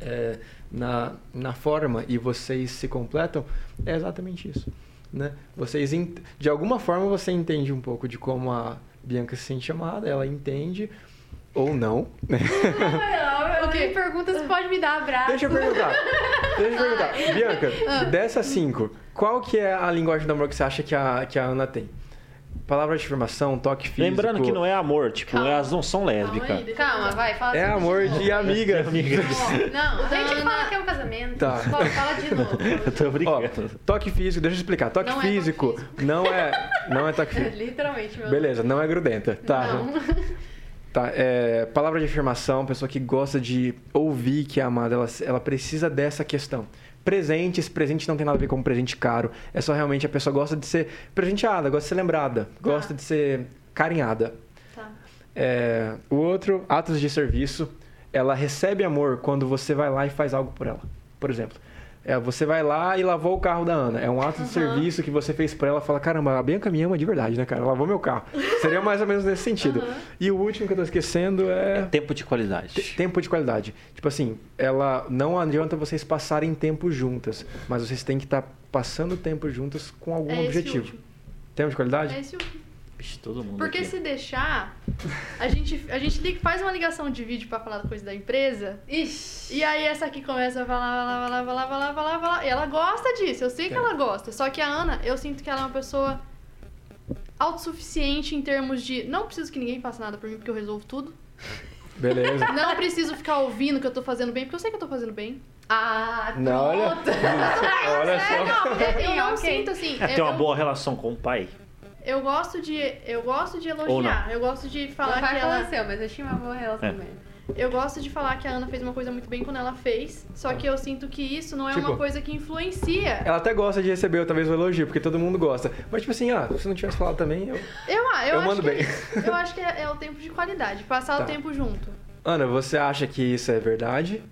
Speaker 2: é, na, na forma e vocês se completam, é exatamente isso. Né? Vocês, de alguma forma, você entende um pouco de como a Bianca se sente amada, ela entende ou não. né?
Speaker 4: O
Speaker 3: quê?
Speaker 4: que perguntas pode me dar abraço?
Speaker 2: Deixa eu perguntar. Deixa eu perguntar. Bianca, dessas cinco, qual que é a linguagem do amor que você acha que a, que a Ana tem? Palavra de afirmação, toque físico.
Speaker 1: Lembrando que não é amor, tipo,
Speaker 3: Calma.
Speaker 1: elas não são
Speaker 3: Calma
Speaker 1: lésbicas.
Speaker 4: Calma,
Speaker 3: ver.
Speaker 4: vai, fala
Speaker 2: É
Speaker 4: tudo
Speaker 2: amor
Speaker 4: novo.
Speaker 2: de amiga.
Speaker 1: Amiga.
Speaker 4: Não, a gente fala que é um casamento.
Speaker 2: Tá.
Speaker 4: Fala, fala de novo.
Speaker 1: Eu tô
Speaker 2: Ó,
Speaker 1: brincando.
Speaker 2: toque físico, deixa eu explicar. Toque
Speaker 4: Não é toque
Speaker 2: físico, não é, não é toque físico.
Speaker 4: Literalmente, meu
Speaker 2: Beleza, não é grudenta. Tá.
Speaker 4: Não.
Speaker 2: Tá, é, palavra de afirmação, pessoa que gosta de ouvir que é amada, ela, ela precisa dessa questão. Presentes, presente não tem nada a ver com um presente caro. É só realmente a pessoa gosta de ser presenteada, gosta de ser lembrada, gosta de ser carinhada.
Speaker 3: Tá.
Speaker 2: É, o outro, atos de serviço. Ela recebe amor quando você vai lá e faz algo por ela. Por exemplo, é, você vai lá e lavou o carro da Ana. É um ato de
Speaker 3: Aham.
Speaker 2: serviço que você fez por ela. Fala, caramba, a Bianca me ama de verdade, né, cara? Lavou meu carro. Seria mais ou menos nesse sentido.
Speaker 3: Aham.
Speaker 2: E o último que eu tô esquecendo é...
Speaker 1: Tempo de qualidade.
Speaker 2: Te- Tempo de qualidade. Tipo assim, ela não adianta vocês passarem tempo juntas, mas vocês têm que estar passando tempo juntas com algum
Speaker 3: É
Speaker 2: objetivo. Tempo de qualidade?
Speaker 3: É esse último.
Speaker 1: Vixe, todo mundo
Speaker 3: Porque
Speaker 1: aqui.
Speaker 3: se deixar, a gente, a gente liga- faz uma ligação de vídeo pra falar da coisa da empresa.
Speaker 4: Ixi.
Speaker 3: E aí essa aqui começa a falar, falar, falar, falar, falar, falar, falar. E ela gosta disso, eu sei que
Speaker 2: É.
Speaker 3: ela gosta. Só que a Ana, eu sinto que ela é uma pessoa autossuficiente em termos de. Não preciso que ninguém faça nada por mim, porque eu resolvo tudo.
Speaker 2: Beleza.
Speaker 3: Não preciso ficar ouvindo que eu tô fazendo bem, porque eu sei que eu tô fazendo bem.
Speaker 4: Ah,
Speaker 2: Não, olha.
Speaker 4: pronto.
Speaker 2: Olha só.
Speaker 3: É, eu não
Speaker 4: Ok.
Speaker 3: sinto assim.
Speaker 1: É ter uma
Speaker 3: eu,
Speaker 1: boa relação com o pai.
Speaker 3: Eu gosto de. Eu gosto de elogiar. Eu gosto de falar que ela.
Speaker 4: faleceu, mas eu tinha uma boa relação
Speaker 1: É.
Speaker 4: ele.
Speaker 3: Eu gosto de falar que a Ana fez uma coisa muito bem quando ela fez. Só que eu sinto que isso não é
Speaker 2: Tipo,
Speaker 3: uma coisa que influencia.
Speaker 2: Ela até gosta de receber talvez o elogio, porque todo mundo gosta. Mas tipo assim, ah, se não tivesse falado também, eu.
Speaker 3: Eu, ah, eu,
Speaker 2: Eu
Speaker 3: acho
Speaker 2: mando
Speaker 3: que,
Speaker 2: bem.
Speaker 3: Eu acho que é, é o tempo de qualidade. Passar
Speaker 2: Tá.
Speaker 3: o tempo junto.
Speaker 2: Ana, você acha que isso é verdade?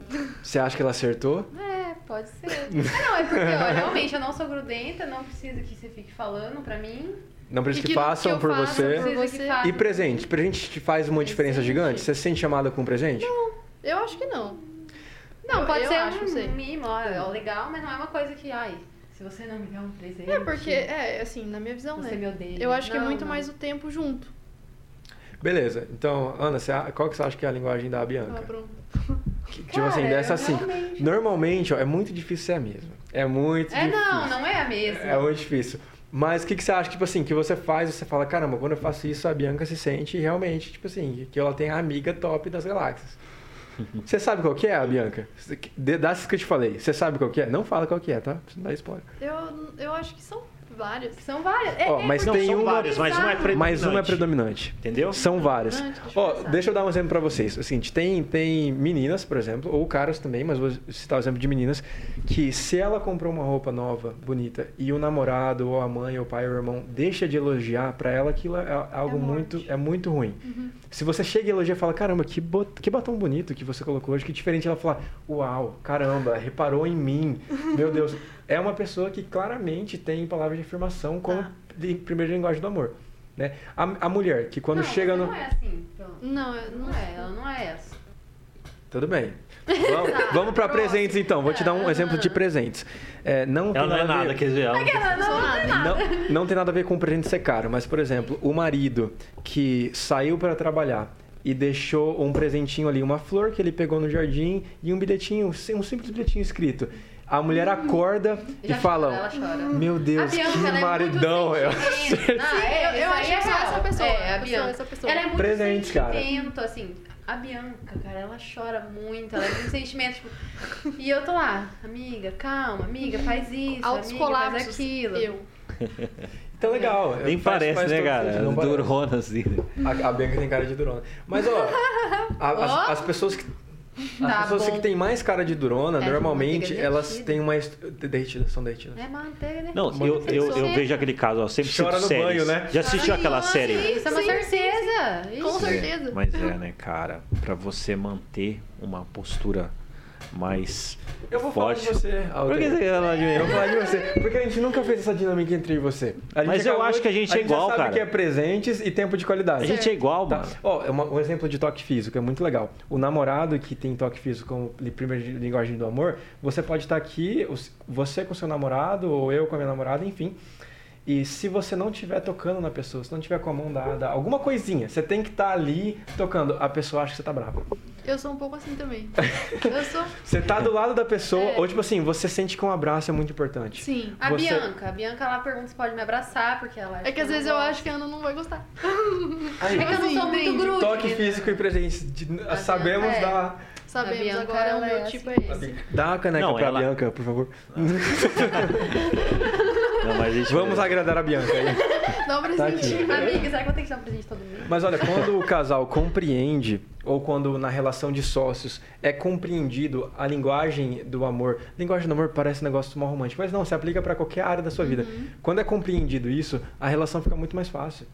Speaker 2: Você acha que ela acertou?
Speaker 4: É, pode ser. É, não, é porque, ó, realmente eu não sou grudenta, não preciso que você fique falando pra mim.
Speaker 2: Não precisa que,
Speaker 3: que-
Speaker 2: façam
Speaker 3: que
Speaker 2: por
Speaker 3: faça
Speaker 2: você.
Speaker 3: por você.
Speaker 2: E presente? Presente te faz uma diferença
Speaker 4: Presente?
Speaker 2: gigante? Você se sente chamada com um presente?
Speaker 3: Eu acho que não.
Speaker 4: Não,
Speaker 3: Eu-
Speaker 4: pode
Speaker 3: eu
Speaker 4: ser
Speaker 3: acho, não sei.
Speaker 4: um mimo, ó, é legal, mas não é uma coisa que, ai, se você não me der um presente.
Speaker 3: É porque, é, assim, na minha visão,
Speaker 4: Você
Speaker 3: né?
Speaker 4: me odeia.
Speaker 3: Eu acho que é
Speaker 4: Não,
Speaker 3: muito
Speaker 4: não.
Speaker 3: mais o tempo junto.
Speaker 2: Beleza. Então, Ana, você, qual que você acha que é a linguagem da Bianca?
Speaker 3: pronto.
Speaker 2: Que- tipo
Speaker 4: Cara,
Speaker 2: assim, dessa cinco.
Speaker 4: realmente-
Speaker 2: Normalmente, ó, é muito difícil ser a mesma. É muito
Speaker 4: É,
Speaker 2: difícil.
Speaker 4: não, não é a mesma.
Speaker 2: É muito difícil. Mas o que, que você acha, tipo assim, que você faz e você fala, caramba, quando eu faço isso, a Bianca se sente realmente, tipo assim, que ela tem a amiga top das galáxias. Você sabe qual que é, a Bianca? De- Das que eu te falei, você sabe qual que é? Não fala qual que é, tá? Não dar spoiler.
Speaker 3: Eu, eu acho que são várias.
Speaker 4: São várias. É, é
Speaker 2: mas
Speaker 1: Não,
Speaker 2: tem
Speaker 1: são
Speaker 2: uma-
Speaker 1: várias, mas uma é predominante.
Speaker 2: Mas uma é predominante.
Speaker 1: Entendeu?
Speaker 2: São
Speaker 3: deixa eu
Speaker 2: Ó,
Speaker 3: pensar.
Speaker 2: deixa eu dar um exemplo pra vocês. O seguinte, tem, tem meninas, por exemplo, ou caras também, mas vou citar o exemplo de meninas, que se ela comprou uma roupa nova, bonita, e o namorado, ou a mãe, ou o pai, ou o irmão deixa de elogiar, pra ela aquilo é algo
Speaker 3: É
Speaker 2: muito, é muito ruim. Se você chega e elogia e fala, caramba, que, bot- que batom bonito que você colocou hoje, que diferente, ela fala, uau, caramba, reparou em mim, meu Deus. É uma pessoa que claramente tem palavras de afirmação como
Speaker 3: Tá.
Speaker 2: de primeira linguagem do amor. Né? A, a mulher, que quando
Speaker 4: não,
Speaker 2: chega no.
Speaker 4: Não é assim. pronto.
Speaker 3: Não,
Speaker 4: Não é, ela não é essa.
Speaker 2: Tudo bem. Vamos, vamos para presentes então. Vou te dar um exemplo de presentes. É, não tem
Speaker 1: Ela não é
Speaker 2: nada a
Speaker 1: nada,
Speaker 2: ver...
Speaker 1: quer dizer, ela não
Speaker 4: Ela
Speaker 3: não sou nada.
Speaker 2: Não, não tem nada a ver com o presente ser caro, mas, por exemplo, o marido que saiu para trabalhar e deixou um presentinho ali, uma flor que ele pegou no jardim e um bilhetinho, um simples bilhetinho escrito. A mulher acorda e fala:
Speaker 4: chora.
Speaker 2: Meu Deus,
Speaker 4: Bianca,
Speaker 2: que
Speaker 4: ela é muito
Speaker 2: maridão! Eu-
Speaker 4: é,
Speaker 3: Eu- eu acho que
Speaker 4: é
Speaker 3: essa pessoa,
Speaker 4: É, a Bianca.
Speaker 3: essa pessoa.
Speaker 4: Ela é muito
Speaker 2: Presentes, cara.
Speaker 4: assim. A Bianca, cara, ela chora muito, ela é muito sentimento, tipo... E eu tô lá, amiga, calma, amiga, faz isso,
Speaker 3: Altos
Speaker 4: amiga,
Speaker 3: colapsos.
Speaker 4: faz aquilo.
Speaker 3: Eu.
Speaker 2: Então, legal.
Speaker 1: Nem
Speaker 2: Faz-
Speaker 1: parece,
Speaker 2: faz
Speaker 1: né, cara?
Speaker 2: sentido.
Speaker 1: Durona, assim.
Speaker 2: A, a Bianca tem cara de durona. Mas, ó, a- as,
Speaker 3: Ó.
Speaker 2: as pessoas que. As
Speaker 4: Tá
Speaker 2: pessoas
Speaker 4: bom.
Speaker 2: que têm mais cara de durona,
Speaker 4: É,
Speaker 2: normalmente, elas
Speaker 4: derretida.
Speaker 2: têm uma. Derretidas, são derretidas.
Speaker 4: É manteiga, né?
Speaker 1: Não, eu, eu, eu vejo aquele caso, ó, sempre
Speaker 2: Chora no
Speaker 1: séries.
Speaker 2: banho, né?
Speaker 1: Já assistiu aquela
Speaker 3: Sim,
Speaker 1: série?
Speaker 3: sim.
Speaker 4: Isso é uma certeza.
Speaker 3: Com
Speaker 4: Isso.
Speaker 3: certeza.
Speaker 1: Mas é, né, cara? Pra você manter uma postura mais
Speaker 2: Eu vou falar
Speaker 1: forte.
Speaker 2: de você, Alter.
Speaker 1: Por que você quer falar de mim?
Speaker 2: Eu vou falar de você. Porque a gente nunca fez essa dinâmica entre você. A gente
Speaker 1: Mas eu acho que a gente é
Speaker 2: já
Speaker 1: igual,
Speaker 2: sabe
Speaker 1: cara.
Speaker 2: que é presentes e tempo de qualidade.
Speaker 1: A gente é igual,
Speaker 2: Tá.
Speaker 1: mano.
Speaker 2: Ó, é uma- um exemplo de toque físico, é muito legal. O namorado que tem toque físico como primeira linguagem do amor, você pode estar aqui, você com seu namorado, ou eu com a minha namorada, enfim. E se você não estiver tocando na pessoa, se não tiver com a mão dada, alguma coisinha, você tem que estar ali tocando. A pessoa acha que você tá brava.
Speaker 3: Eu sou um pouco assim também. Eu sou.
Speaker 2: Você tá do lado da pessoa,
Speaker 3: É.
Speaker 2: ou tipo assim, você sente que um abraço é muito importante.
Speaker 3: Sim.
Speaker 4: A
Speaker 2: Você-
Speaker 4: Bianca, a Bianca ela pergunta se pode me abraçar, porque ela acha
Speaker 3: É que às
Speaker 4: não
Speaker 3: vezes eu
Speaker 4: gosto.
Speaker 3: acho que a Ana não vai gostar.
Speaker 2: Aí,
Speaker 4: É que eu não sou muito
Speaker 3: entende.
Speaker 4: grude.
Speaker 2: toque físico e presente.
Speaker 4: Bianca
Speaker 2: sabemos
Speaker 4: é.
Speaker 2: da.
Speaker 3: Sabemos,
Speaker 4: Bianca,
Speaker 3: agora o
Speaker 4: ela
Speaker 3: meu
Speaker 4: é
Speaker 3: tipo
Speaker 4: assim.
Speaker 3: é esse.
Speaker 2: Dá a caneca
Speaker 1: Não,
Speaker 2: pra
Speaker 1: ela-
Speaker 2: Bianca, por favor.
Speaker 1: Não, mas a gente-
Speaker 2: Vamos agradar a Bianca aí.
Speaker 3: Dá um
Speaker 2: Tá aqui.
Speaker 3: presentinho.
Speaker 4: Amiga, será que eu vou ter que dar um presente todo mundo?
Speaker 2: Mas olha, quando o casal compreende, ou quando na relação de sócios é compreendido a linguagem do amor. Linguagem do amor parece um negócio mal romântico, mas não, se aplica para qualquer área da sua vida. Quando é compreendido isso, a relação fica muito mais fácil.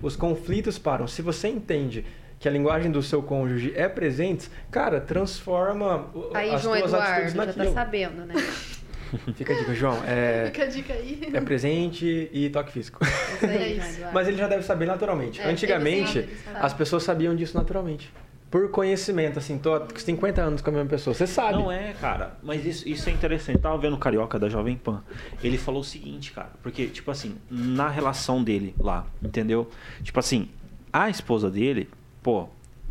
Speaker 2: Os conflitos param. Se você entende que a linguagem do seu cônjuge é presentes, cara, transforma o-
Speaker 4: Aí,
Speaker 2: as
Speaker 4: João
Speaker 2: tuas
Speaker 4: Eduardo,
Speaker 2: atitudes
Speaker 4: já tá
Speaker 2: naquilo.
Speaker 4: sabendo, né?
Speaker 2: Fica a dica, João. É,
Speaker 3: Fica a dica aí.
Speaker 2: é presente e toque físico.
Speaker 4: Isso aí,
Speaker 3: É isso.
Speaker 4: Eduardo.
Speaker 2: Mas ele já deve saber naturalmente.
Speaker 4: É,
Speaker 2: Antigamente, as pessoas sabiam disso naturalmente. Por conhecimento, assim, tô há 50 anos com a mesma pessoa. Você sabe.
Speaker 1: Não é, cara. Mas isso, isso é interessante. Tava vendo o Carioca da Jovem Pan. Ele falou o seguinte, cara. Porque, tipo assim, na relação dele lá, entendeu? Tipo assim, a esposa dele, pô,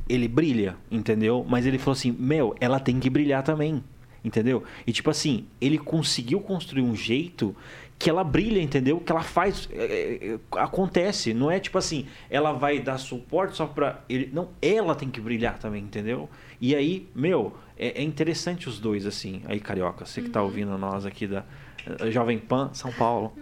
Speaker 1: ele brilha, entendeu? Mas ele falou assim, meu, ela tem que brilhar também. Entendeu? E tipo assim, ele conseguiu construir um jeito que ela brilha, entendeu? Que ela faz. é, é, acontece. Não é tipo assim, ela vai dar suporte só pra ele. Não, ela tem que brilhar também, entendeu? E aí, meu, é, é interessante os dois, assim. Aí, Carioca, você que tá ouvindo nós aqui da eh, Jovem Pan, São Paulo.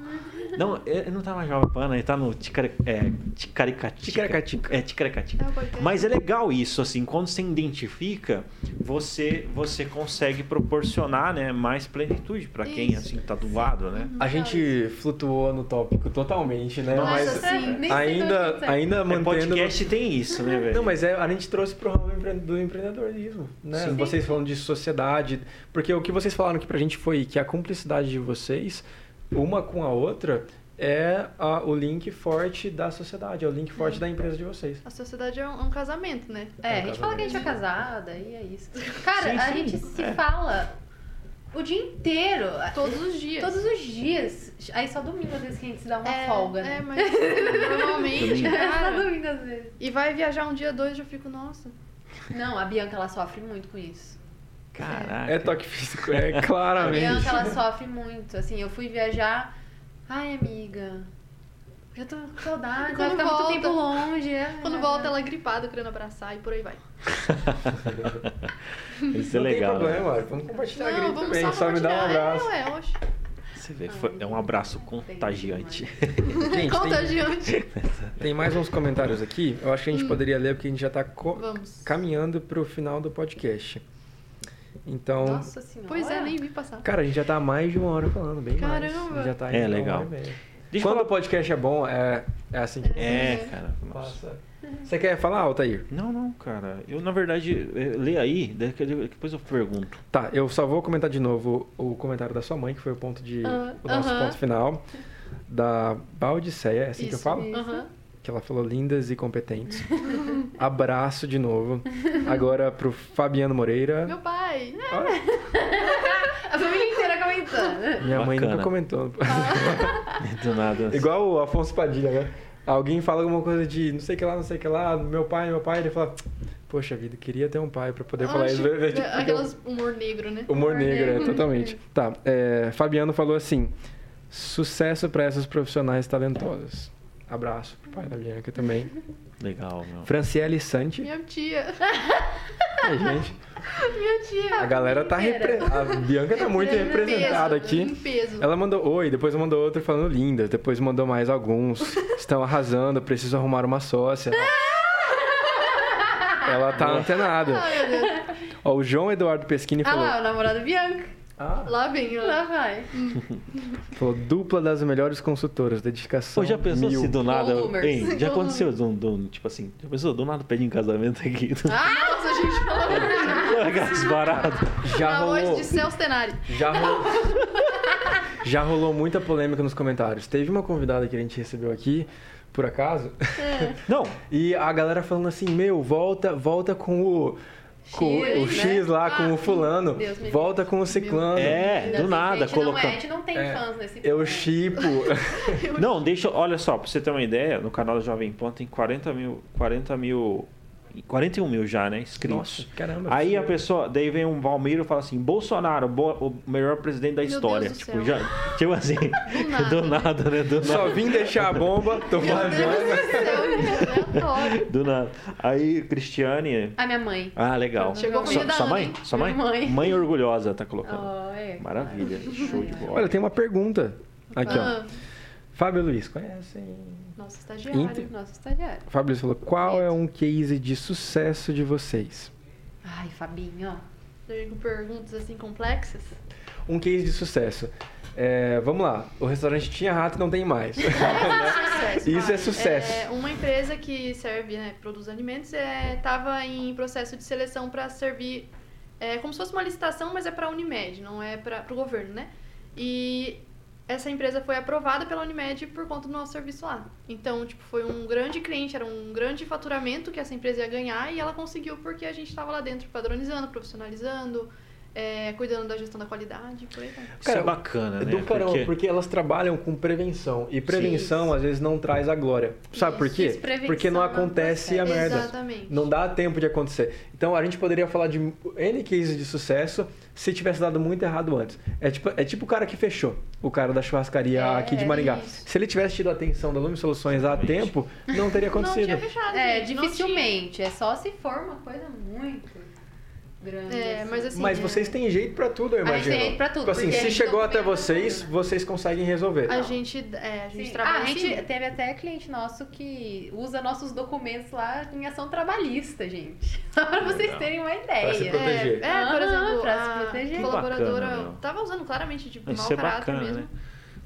Speaker 1: Não, ele não tá na Jovem Pan, ele tá no Ticari, é, Ticaricatica.
Speaker 2: Ticaracatica.
Speaker 1: É, Ticaricatica.
Speaker 3: É o.
Speaker 1: Mas é legal isso, assim, quando você identifica, você você consegue proporcionar, né, mais plenitude pra quem,
Speaker 3: Isso.
Speaker 1: assim, tá do lado, né?
Speaker 2: A gente flutuou no tópico totalmente, né?
Speaker 3: Nossa,
Speaker 2: mas
Speaker 3: sim.
Speaker 4: Nem sei
Speaker 2: ainda,
Speaker 4: dizer.
Speaker 2: ainda
Speaker 1: É,
Speaker 2: mantendo.
Speaker 1: podcast tem isso, né, velho?
Speaker 2: Não, mas é, a gente trouxe pro ramo do empreendedorismo, né?
Speaker 1: Sim.
Speaker 2: Vocês falando de sociedade, porque o que vocês falaram aqui pra gente foi que a cumplicidade de vocês, uma com a outra, é a- o link forte da sociedade, é o link forte da empresa de vocês.
Speaker 3: A sociedade é um, é um casamento, né?
Speaker 4: É, a
Speaker 2: É,
Speaker 4: gente fala que a gente é casada e é isso. Cara,
Speaker 1: Sim,
Speaker 4: a
Speaker 1: sim,
Speaker 4: gente se
Speaker 1: é.
Speaker 4: fala o dia inteiro.
Speaker 3: Todos os dias.
Speaker 4: Todos os dias. Aí só domingo às vezes que a gente se dá uma
Speaker 3: é,
Speaker 4: folga,
Speaker 3: É,
Speaker 4: né?
Speaker 3: mas normalmente,
Speaker 1: Domingo.
Speaker 4: É só domingo às vezes.
Speaker 3: E vai viajar um dia, dois, eu fico, nossa.
Speaker 4: Não, a Bianca ela sofre muito com isso.
Speaker 1: Caraca.
Speaker 2: É toque físico, é
Speaker 4: A
Speaker 2: claramente.
Speaker 4: Bianca ela sofre muito. Assim, eu fui viajar. Ai, amiga. Já tô com saudade, vai
Speaker 3: Quando
Speaker 4: muito
Speaker 3: volta-
Speaker 4: tempo longe. é.
Speaker 3: Quando volta, ela é gripada, querendo abraçar e por aí vai.
Speaker 1: Isso é
Speaker 2: Não
Speaker 1: legal.
Speaker 2: tem
Speaker 1: né?
Speaker 2: problema, Mário, vamos compartilhar a grito
Speaker 3: vamos
Speaker 2: também, só me dá um abraço.
Speaker 3: É, ué, oxe.
Speaker 1: Você vê, foi- é um abraço contagiante.
Speaker 2: Gente, tem,
Speaker 3: Contagiante.
Speaker 2: tem mais uns comentários aqui, eu acho que a gente poderia ler porque a gente já tá
Speaker 3: Vamos.
Speaker 2: caminhando pro final do podcast. Então,
Speaker 4: Nossa senhora.
Speaker 3: Pois é, nem vi passar.
Speaker 2: cara, a gente já tá mais de uma hora falando, bem mais.
Speaker 3: Caramba.
Speaker 2: Já tá
Speaker 1: É, legal.
Speaker 2: Quando
Speaker 1: falar-
Speaker 2: o podcast é bom, é, é assim que
Speaker 1: É, cara. Nossa.
Speaker 2: passa. Você quer falar, Altair?
Speaker 1: Não, não, cara. Eu, na verdade, é, lê aí, depois eu pergunto.
Speaker 2: Tá, eu só vou comentar de novo o comentário da sua mãe, que foi o ponto de.
Speaker 3: Ah,
Speaker 2: o nosso
Speaker 3: aham.
Speaker 2: ponto final. Da Baldiceia, é assim que eu
Speaker 3: Isso,
Speaker 2: falo?
Speaker 4: isso.
Speaker 3: Aham.
Speaker 2: Que ela falou lindas e competentes. Abraço de novo. Agora pro Fabiano Moreira.
Speaker 3: Meu pai.
Speaker 2: Olha,
Speaker 4: A família inteira comentando.
Speaker 2: minha mãe
Speaker 1: Bacana.
Speaker 2: nunca comentou.
Speaker 1: Do nada.
Speaker 2: Igual o Afonso Padilha, né? Alguém fala alguma coisa de não sei o que lá, não sei o que lá, meu pai, meu pai, ele fala, poxa vida, queria ter um pai pra poder falar isso.
Speaker 3: Oxe,
Speaker 2: Tipo, porque
Speaker 3: Aquelas humor negro, né?
Speaker 2: Humor
Speaker 4: Humor
Speaker 2: negro, é,
Speaker 4: negro.
Speaker 2: totalmente. Tá, é, Fabiano falou assim, sucesso pra essas profissionais talentosas. Abraço pro pai da Bianca também.
Speaker 1: Legal, meu.
Speaker 2: Franciele Santi.
Speaker 3: Minha tia.
Speaker 2: Ai, gente,
Speaker 3: Minha tia.
Speaker 2: a galera tá... Repre... A Bianca tá muito representada
Speaker 3: peso,
Speaker 2: aqui.
Speaker 3: peso.
Speaker 2: Ela mandou oi, depois mandou outro falando lindas, depois mandou mais alguns. Estão arrasando, preciso arrumar uma sócia. Ela tá antenada.
Speaker 3: Ai, meu Deus.
Speaker 2: Ó, o João Eduardo Peschini
Speaker 4: Ah
Speaker 2: falou...
Speaker 4: lá, o namorado Bianca.
Speaker 2: Ah,
Speaker 3: Lá vem.
Speaker 4: Lá vai.
Speaker 2: falou dupla das melhores consultoras, dedicação
Speaker 1: Pô, já pensou
Speaker 2: mil.
Speaker 1: se do nada. Hein, já aconteceu, do, do- tipo assim, já pensou, do nada pede em casamento aqui.
Speaker 4: Ah,
Speaker 3: Nossa, a gente falou.
Speaker 1: Gás barato.
Speaker 2: Já
Speaker 3: Na
Speaker 2: rolou,
Speaker 3: de Celso Tenari.
Speaker 2: já rolou, já rolou muita polêmica nos comentários. Teve uma convidada que a gente recebeu aqui, por acaso,
Speaker 1: Não,
Speaker 2: e a galera falando assim, meu, volta, volta com o... Com
Speaker 4: X,
Speaker 2: o
Speaker 4: né?
Speaker 2: X lá, com
Speaker 3: Ah,
Speaker 2: o fulano,
Speaker 4: Deus me
Speaker 2: volta com o ciclano.
Speaker 1: É, do nada,
Speaker 4: que a gente não, é, a
Speaker 1: colocando.
Speaker 4: gente não tem
Speaker 2: É,
Speaker 4: fãs nesse
Speaker 2: Eu chipo.
Speaker 1: Não, deixa. Olha só, pra você ter uma ideia, no canal da Jovem Pan tem 40 mil. 40 mil. 41 mil já, né? Inscritos.
Speaker 2: Nossa, caramba.
Speaker 1: Aí a pessoa, daí vem um Valmiro e fala assim: Bolsonaro, bo- o melhor presidente da
Speaker 3: Meu
Speaker 1: história.
Speaker 3: Deus do
Speaker 1: tipo,
Speaker 3: céu.
Speaker 1: já, tipo assim, do
Speaker 3: nada,
Speaker 1: nada,
Speaker 3: né?
Speaker 1: Do
Speaker 2: Só
Speaker 1: nada.
Speaker 2: vim deixar a bomba,
Speaker 3: Meu Deus
Speaker 2: vazando.
Speaker 3: do.
Speaker 1: Do nada. Aí, Cristiane.
Speaker 4: A minha mãe.
Speaker 1: Ah, legal.
Speaker 3: Chegou a
Speaker 1: Sua,
Speaker 3: comida
Speaker 1: sua
Speaker 3: da
Speaker 1: mãe?
Speaker 3: Ana?
Speaker 1: Sua mãe?
Speaker 4: Minha mãe.
Speaker 1: orgulhosa, tá colocando.
Speaker 4: Oh, é.
Speaker 1: Maravilha. Show de bola.
Speaker 2: Olha, tem uma pergunta aqui, ó.
Speaker 3: Ah,
Speaker 2: Fábio Luiz, conhecem?
Speaker 3: Nossa, estagiário.
Speaker 2: Inter-
Speaker 4: Nosso estagiário.
Speaker 2: Fábio Luiz falou: qual é um case de sucesso de vocês?
Speaker 4: Ai, Fabinho.
Speaker 3: Eu digo perguntas assim complexas.
Speaker 2: Um case de sucesso. É, vamos lá, o restaurante tinha rato e não tem mais.
Speaker 3: Sucesso.
Speaker 2: Isso é sucesso.
Speaker 3: É, uma empresa que serve, né, produz alimentos, estava em processo de seleção para servir, é, como se fosse uma licitação, mas é para a Unimed, não é para o governo, né? E essa empresa foi aprovada pela Unimed por conta do nosso serviço lá. Então, tipo, foi um grande cliente, era um grande faturamento que essa empresa ia ganhar e ela conseguiu porque a gente estava lá dentro padronizando, profissionalizando, é, cuidando da gestão da qualidade, por aí vai.
Speaker 1: Isso
Speaker 2: Cara,
Speaker 1: é bacana,
Speaker 2: É
Speaker 1: né?
Speaker 2: do caramba,
Speaker 1: Porque-
Speaker 2: porque... elas trabalham com prevenção. E prevenção, às vezes, não traz a glória. Sabe por quê?
Speaker 4: Desprevenção
Speaker 2: Porque não
Speaker 4: não
Speaker 2: acontece a
Speaker 4: procede.
Speaker 2: merda.
Speaker 3: Exatamente.
Speaker 2: Não dá tempo de acontecer. Então, a gente poderia falar de N cases de sucesso se tivesse dado muito errado antes. É tipo, é tipo o cara que fechou, o cara da churrascaria
Speaker 4: É,
Speaker 2: aqui de Maringá.
Speaker 3: isso.
Speaker 2: Se ele tivesse tido a atenção da Lume Soluções a tempo, não teria
Speaker 3: Não
Speaker 2: acontecido.
Speaker 3: tinha fechado.
Speaker 4: É,
Speaker 3: não
Speaker 4: dificilmente. É só se for uma coisa muito grande.
Speaker 3: É, mas assim,
Speaker 2: Mas
Speaker 3: é-
Speaker 2: vocês têm jeito pra tudo, eu
Speaker 4: A gente
Speaker 2: imagino.
Speaker 4: tem jeito pra tudo,
Speaker 2: Tipo assim, se chegou até vocês,
Speaker 4: tudo, né?
Speaker 2: vocês conseguem resolver.
Speaker 3: A gente, é, a gente
Speaker 4: Sim.
Speaker 3: trabalha
Speaker 4: Ah, a gente
Speaker 3: assim.
Speaker 4: teve até cliente nosso que usa nossos documentos lá em ação trabalhista, gente. Só pra vocês
Speaker 1: Legal.
Speaker 4: terem uma
Speaker 2: Pra se
Speaker 4: ideia.
Speaker 2: proteger.
Speaker 3: É, é, por
Speaker 4: Aham,
Speaker 3: exemplo,
Speaker 4: pra se
Speaker 3: a
Speaker 4: proteger.
Speaker 1: Que
Speaker 3: colaboradora
Speaker 1: bacana,
Speaker 3: tava usando claramente de mau
Speaker 1: Isso é
Speaker 3: caráter
Speaker 1: bacana,
Speaker 3: mesmo.
Speaker 1: né?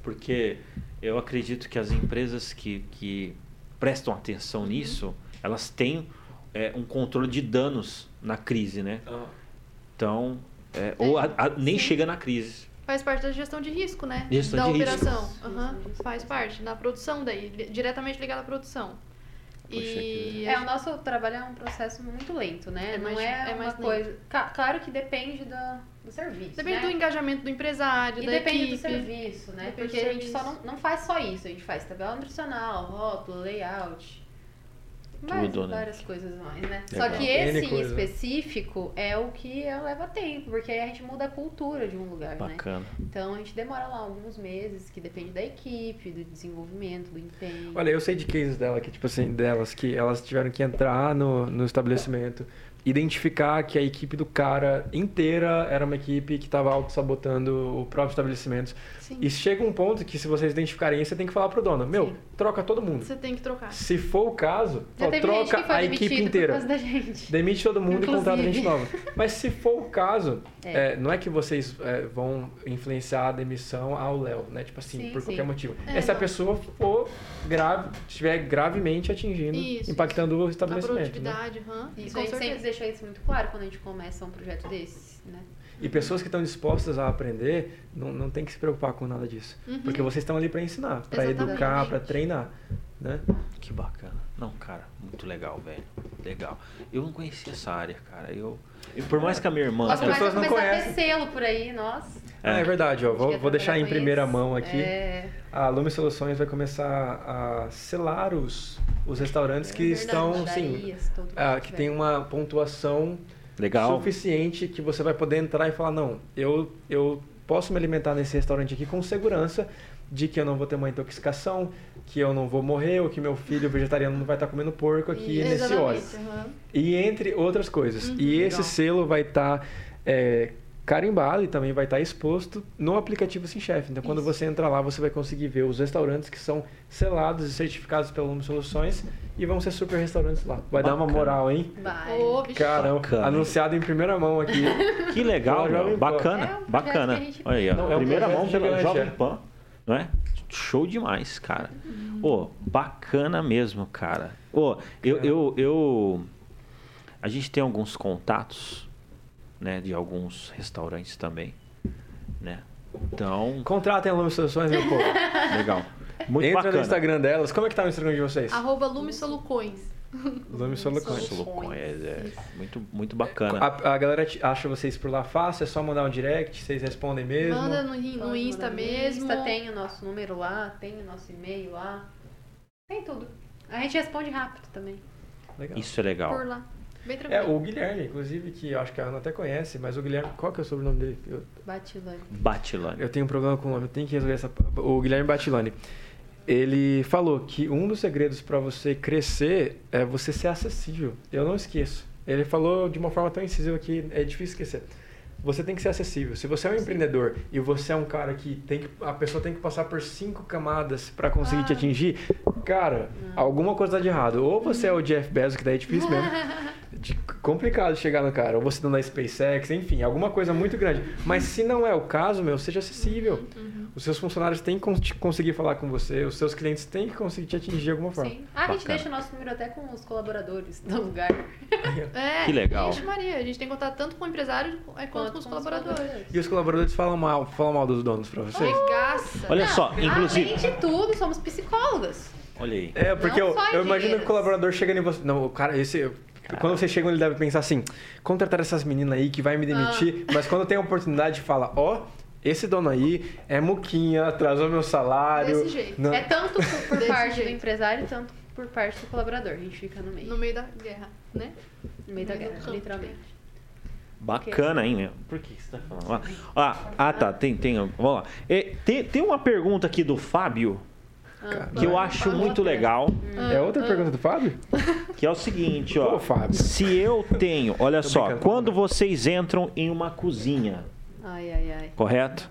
Speaker 1: Porque eu acredito que as empresas que, que prestam atenção nisso, elas têm é, um controle de danos na crise, né? Então, é, ou a- a- nem
Speaker 4: Sim.
Speaker 1: chega na crise.
Speaker 3: Faz parte da gestão de risco, né?
Speaker 1: Gestão
Speaker 3: da
Speaker 1: de
Speaker 3: operação.
Speaker 4: Risco.
Speaker 3: Faz parte. Na produção daí, diretamente ligada à produção.
Speaker 1: Poxa,
Speaker 3: e
Speaker 1: que-
Speaker 4: É, o nosso trabalho é um processo muito lento, né?
Speaker 3: É
Speaker 4: não
Speaker 3: mais-
Speaker 4: é,
Speaker 3: é
Speaker 4: uma
Speaker 3: mais lento.
Speaker 4: coisa. Ca- Claro que depende da, do serviço.
Speaker 3: Depende
Speaker 4: né?
Speaker 3: do engajamento do empresário,
Speaker 4: E
Speaker 3: da
Speaker 4: depende
Speaker 3: equipe.
Speaker 4: do serviço, né?
Speaker 3: Depende
Speaker 4: Porque
Speaker 3: do
Speaker 4: a gente só
Speaker 3: serviço.
Speaker 4: não, não faz só isso, a gente faz tabela nutricional, rótulo, layout. Várias,
Speaker 1: Tudo, né?
Speaker 4: várias coisas mais, né?
Speaker 1: Legal.
Speaker 4: Só que
Speaker 2: N
Speaker 4: esse em
Speaker 2: coisa.
Speaker 4: específico é o que leva tempo, porque aí a gente muda a cultura de um lugar, né?
Speaker 1: Bacana.
Speaker 4: Então a gente demora lá alguns meses, que depende da equipe, do desenvolvimento, do empenho.
Speaker 2: Olha, eu sei de cases dela que, tipo assim, delas que elas tiveram que entrar no, no estabelecimento, identificar que a equipe do cara inteira era uma equipe que estava auto-sabotando o próprio estabelecimento.
Speaker 3: Sim.
Speaker 2: E chega um ponto que, se vocês identificarem isso, você tem que falar pro dono: Meu,
Speaker 4: Sim.
Speaker 2: troca todo mundo.
Speaker 3: Você tem que trocar.
Speaker 2: Se for o caso, ó, troca a equipe inteira.
Speaker 4: causa da gente.
Speaker 2: Demite todo mundo e contrata
Speaker 4: Inclusive.
Speaker 2: gente nova. Mas se for o caso,
Speaker 4: É.
Speaker 2: é, não é que vocês é, vão influenciar a demissão ao Léo, né? Tipo assim,
Speaker 4: Sim,
Speaker 2: por
Speaker 4: sim.
Speaker 2: qualquer motivo.
Speaker 3: É,
Speaker 2: É, se a
Speaker 3: não.
Speaker 2: pessoa for grave, estiver gravemente atingindo,
Speaker 3: Isso,
Speaker 2: impactando o
Speaker 3: A
Speaker 2: estabelecimento. Né?
Speaker 3: produtividade, aham.
Speaker 4: Isso
Speaker 3: com
Speaker 4: a gente sempre
Speaker 3: certeza.
Speaker 4: deixa isso muito claro quando a gente começa um projeto desse, né?
Speaker 2: E pessoas que estão dispostas a aprender, não, não tem que se preocupar com nada disso.
Speaker 3: Uhum.
Speaker 2: Porque vocês estão ali para ensinar, para educar, para treinar. Né?
Speaker 1: Que bacana. Não, cara, muito legal, velho. Legal. Eu não conhecia essa área, cara. Eu, eu- por mais que a minha irmã.
Speaker 2: As pessoas não conhecem.
Speaker 4: ter selo por aí, nossa.
Speaker 2: Ah, é verdade, ó.
Speaker 4: Que
Speaker 2: Vou,
Speaker 4: é
Speaker 2: vou deixar em primeira
Speaker 4: isso.
Speaker 2: mão aqui.
Speaker 4: É.
Speaker 2: A Lume Soluções vai começar a selar os, os restaurantes que
Speaker 3: É verdade.
Speaker 2: estão, sim, ah,
Speaker 4: que
Speaker 2: que tem uma pontuação
Speaker 1: Legal.
Speaker 2: suficiente que você vai poder entrar e falar, não, eu, eu posso me alimentar nesse restaurante aqui com segurança de que eu não vou ter uma intoxicação, que eu não vou morrer, ou que meu filho vegetariano não vai estar comendo porco aqui
Speaker 3: Isso,
Speaker 2: nesse óleo.
Speaker 3: aham.
Speaker 2: E entre outras coisas.
Speaker 3: Uhum,
Speaker 2: e esse
Speaker 1: legal.
Speaker 2: selo vai estar carimbado e também vai estar exposto no aplicativo SimChef. Então, quando
Speaker 3: Isso.
Speaker 2: você entrar lá, você vai conseguir ver os restaurantes que são selados e certificados pela Lume Soluções e vão ser super restaurantes lá. Vai dar uma
Speaker 1: Bacana.
Speaker 2: moral, hein?
Speaker 4: Vai.
Speaker 3: Ô, bicho.
Speaker 2: Caramba,
Speaker 1: Bacana.
Speaker 2: anunciado em primeira mão aqui.
Speaker 1: Que legal, meu.
Speaker 2: Pan.
Speaker 1: Bacana,
Speaker 4: É um
Speaker 1: bacana.
Speaker 4: que a gente-
Speaker 1: Olha aí, ó.
Speaker 2: Não, é um
Speaker 1: Primeira mão pela
Speaker 2: gigante,
Speaker 1: Jovem
Speaker 2: é.
Speaker 1: Pan, não é? Show demais, cara. Ô, bacana mesmo, cara. Ô, eu, eu, eu. A gente tem alguns contatos, né, de alguns restaurantes também, né? Então,
Speaker 2: Contratem a Lume Soluções, meu povo.
Speaker 1: legal. Muito
Speaker 2: Entra
Speaker 1: bacana.
Speaker 2: no Instagram delas. Como é que tá o Instagram de vocês?
Speaker 3: Arroba Lume Solucões.
Speaker 2: Lume Soluções.
Speaker 1: Solucões, é, é muito, muito bacana.
Speaker 2: A, a galera acha vocês por lá fácil, é só mandar um direct, vocês respondem mesmo.
Speaker 3: Manda no, no Insta mesmo.
Speaker 4: Insta, tem o nosso número lá, tem o nosso e-mail lá. Tem tudo. A gente responde rápido também.
Speaker 2: Legal.
Speaker 1: Isso é legal.
Speaker 3: Por lá. Bem
Speaker 2: É,
Speaker 3: tranquilo.
Speaker 2: o Guilherme, inclusive, que eu acho que a Ana até conhece, mas o Guilherme, qual que é o sobrenome dele? Eu,
Speaker 4: Batilane.
Speaker 1: Batilane.
Speaker 2: eu tenho um problema com o nome, eu tenho que resolver essa. O Guilherme Batilani. Ele falou que um dos segredos para você crescer é você ser acessível. Eu não esqueço. Ele falou de uma forma tão incisiva que é difícil esquecer. Você tem que ser acessível. Se você é um empreendedor e você é um cara que tem que a pessoa tem que passar por cinco camadas para conseguir te
Speaker 3: Ah.
Speaker 2: atingir, cara, alguma coisa tá de errado. Ou você é o Jeff Bezos, que daí é difícil mesmo. de- complicado chegar no cara. Ou você não da SpaceX, enfim, alguma coisa muito grande. Mas se não é o caso, meu, seja acessível.
Speaker 3: Uhum.
Speaker 2: Os seus funcionários têm que con- te- conseguir falar com você, os seus clientes têm que conseguir te atingir de alguma forma.
Speaker 4: Sim. Ah, a gente deixa o nosso número até com os colaboradores do lugar.
Speaker 3: É,
Speaker 1: Que legal.
Speaker 3: Ixi, Maria, a gente tem contato tanto com o empresário é, quanto com os colaboradores.
Speaker 2: E os colaboradores falam mal, falam mal dos donos pra vocês?
Speaker 3: Regaça.
Speaker 1: Olha só, inclusive.
Speaker 4: Além de tudo, somos psicólogas.
Speaker 1: Olha aí.
Speaker 2: É, porque
Speaker 4: Não
Speaker 2: eu,
Speaker 4: só
Speaker 2: eu imagino que o colaborador chegando em você. Não, o cara, esse. Quando vocês chegam, ele deve pensar assim: contratar essas meninas aí que vai me demitir, mas quando tem a oportunidade, fala: ó. esse dono aí é muquinha, atrasou meu salário.
Speaker 3: Desse jeito.
Speaker 2: Não-
Speaker 4: É tanto por, parte do
Speaker 3: jeito.
Speaker 4: empresário, tanto por parte do colaborador. A gente fica no meio.
Speaker 3: No meio da guerra, né?
Speaker 4: No meio da
Speaker 3: no meio do
Speaker 4: guerra,
Speaker 3: campo.
Speaker 4: literalmente.
Speaker 1: Bacana, hein, meu? Por que você tá falando? Ah, ah, tá, tem, tem. Vamos lá. É, tem, tem uma pergunta aqui do Fábio que eu acho muito legal,
Speaker 2: É outra pergunta do Fábio?
Speaker 1: que é o seguinte, ó.
Speaker 2: Ô, Fábio.
Speaker 1: Se eu tenho, olha
Speaker 2: Tô
Speaker 1: só, quando vocês entram em uma cozinha,
Speaker 4: Ai, ai, ai.
Speaker 1: correto?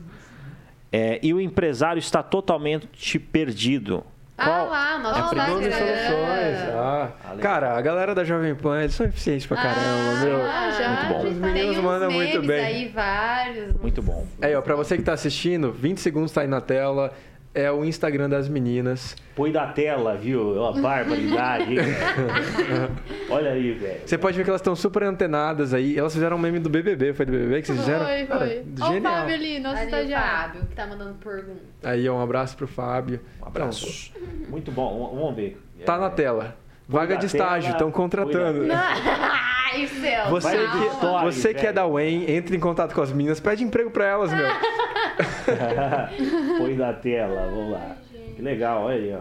Speaker 1: É, e o empresário está totalmente perdido.
Speaker 4: Ah
Speaker 1: Qual-
Speaker 4: lá,
Speaker 1: É a primeira
Speaker 2: Nome e
Speaker 4: Instagram.
Speaker 2: soluções. Ah. Cara, a galera da Jovem Pan, eles são eficientes pra caramba, meu.
Speaker 3: Ah, já.
Speaker 1: Muito bom.
Speaker 2: Os meninos mandam muito bem.
Speaker 4: aí, vários.
Speaker 1: Muito bom.
Speaker 2: Aí, ó, pra você que tá assistindo, 20 segundos tá aí na tela. É o Instagram das meninas.
Speaker 1: Põe da tela, viu? Ó, barbaridade, hein, velho? Olha aí, velho.
Speaker 2: Você pode ver que elas estão super antenadas aí. Elas fizeram um meme do BBB. Foi do BBB que vocês fizeram?
Speaker 3: Foi,
Speaker 2: Cara,
Speaker 3: foi. Olha o. Fábio ali, nosso
Speaker 4: Ali o
Speaker 3: estagiário.
Speaker 4: Fábio, que tá mandando pergunta.
Speaker 2: Aí, ó, um abraço pro Fábio.
Speaker 1: Um abraço. Muito bom. Vamos ver.
Speaker 2: Então, tá na tela. Vaga de estágio, estão contratando.
Speaker 1: põe
Speaker 4: Ai, céu.
Speaker 2: Você,
Speaker 1: Vai
Speaker 2: que, você que é da UEM, entre em contato com as meninas, pede emprego pra elas, meu.
Speaker 1: Põe da tela, vamos lá. Que legal, olha aí, ó.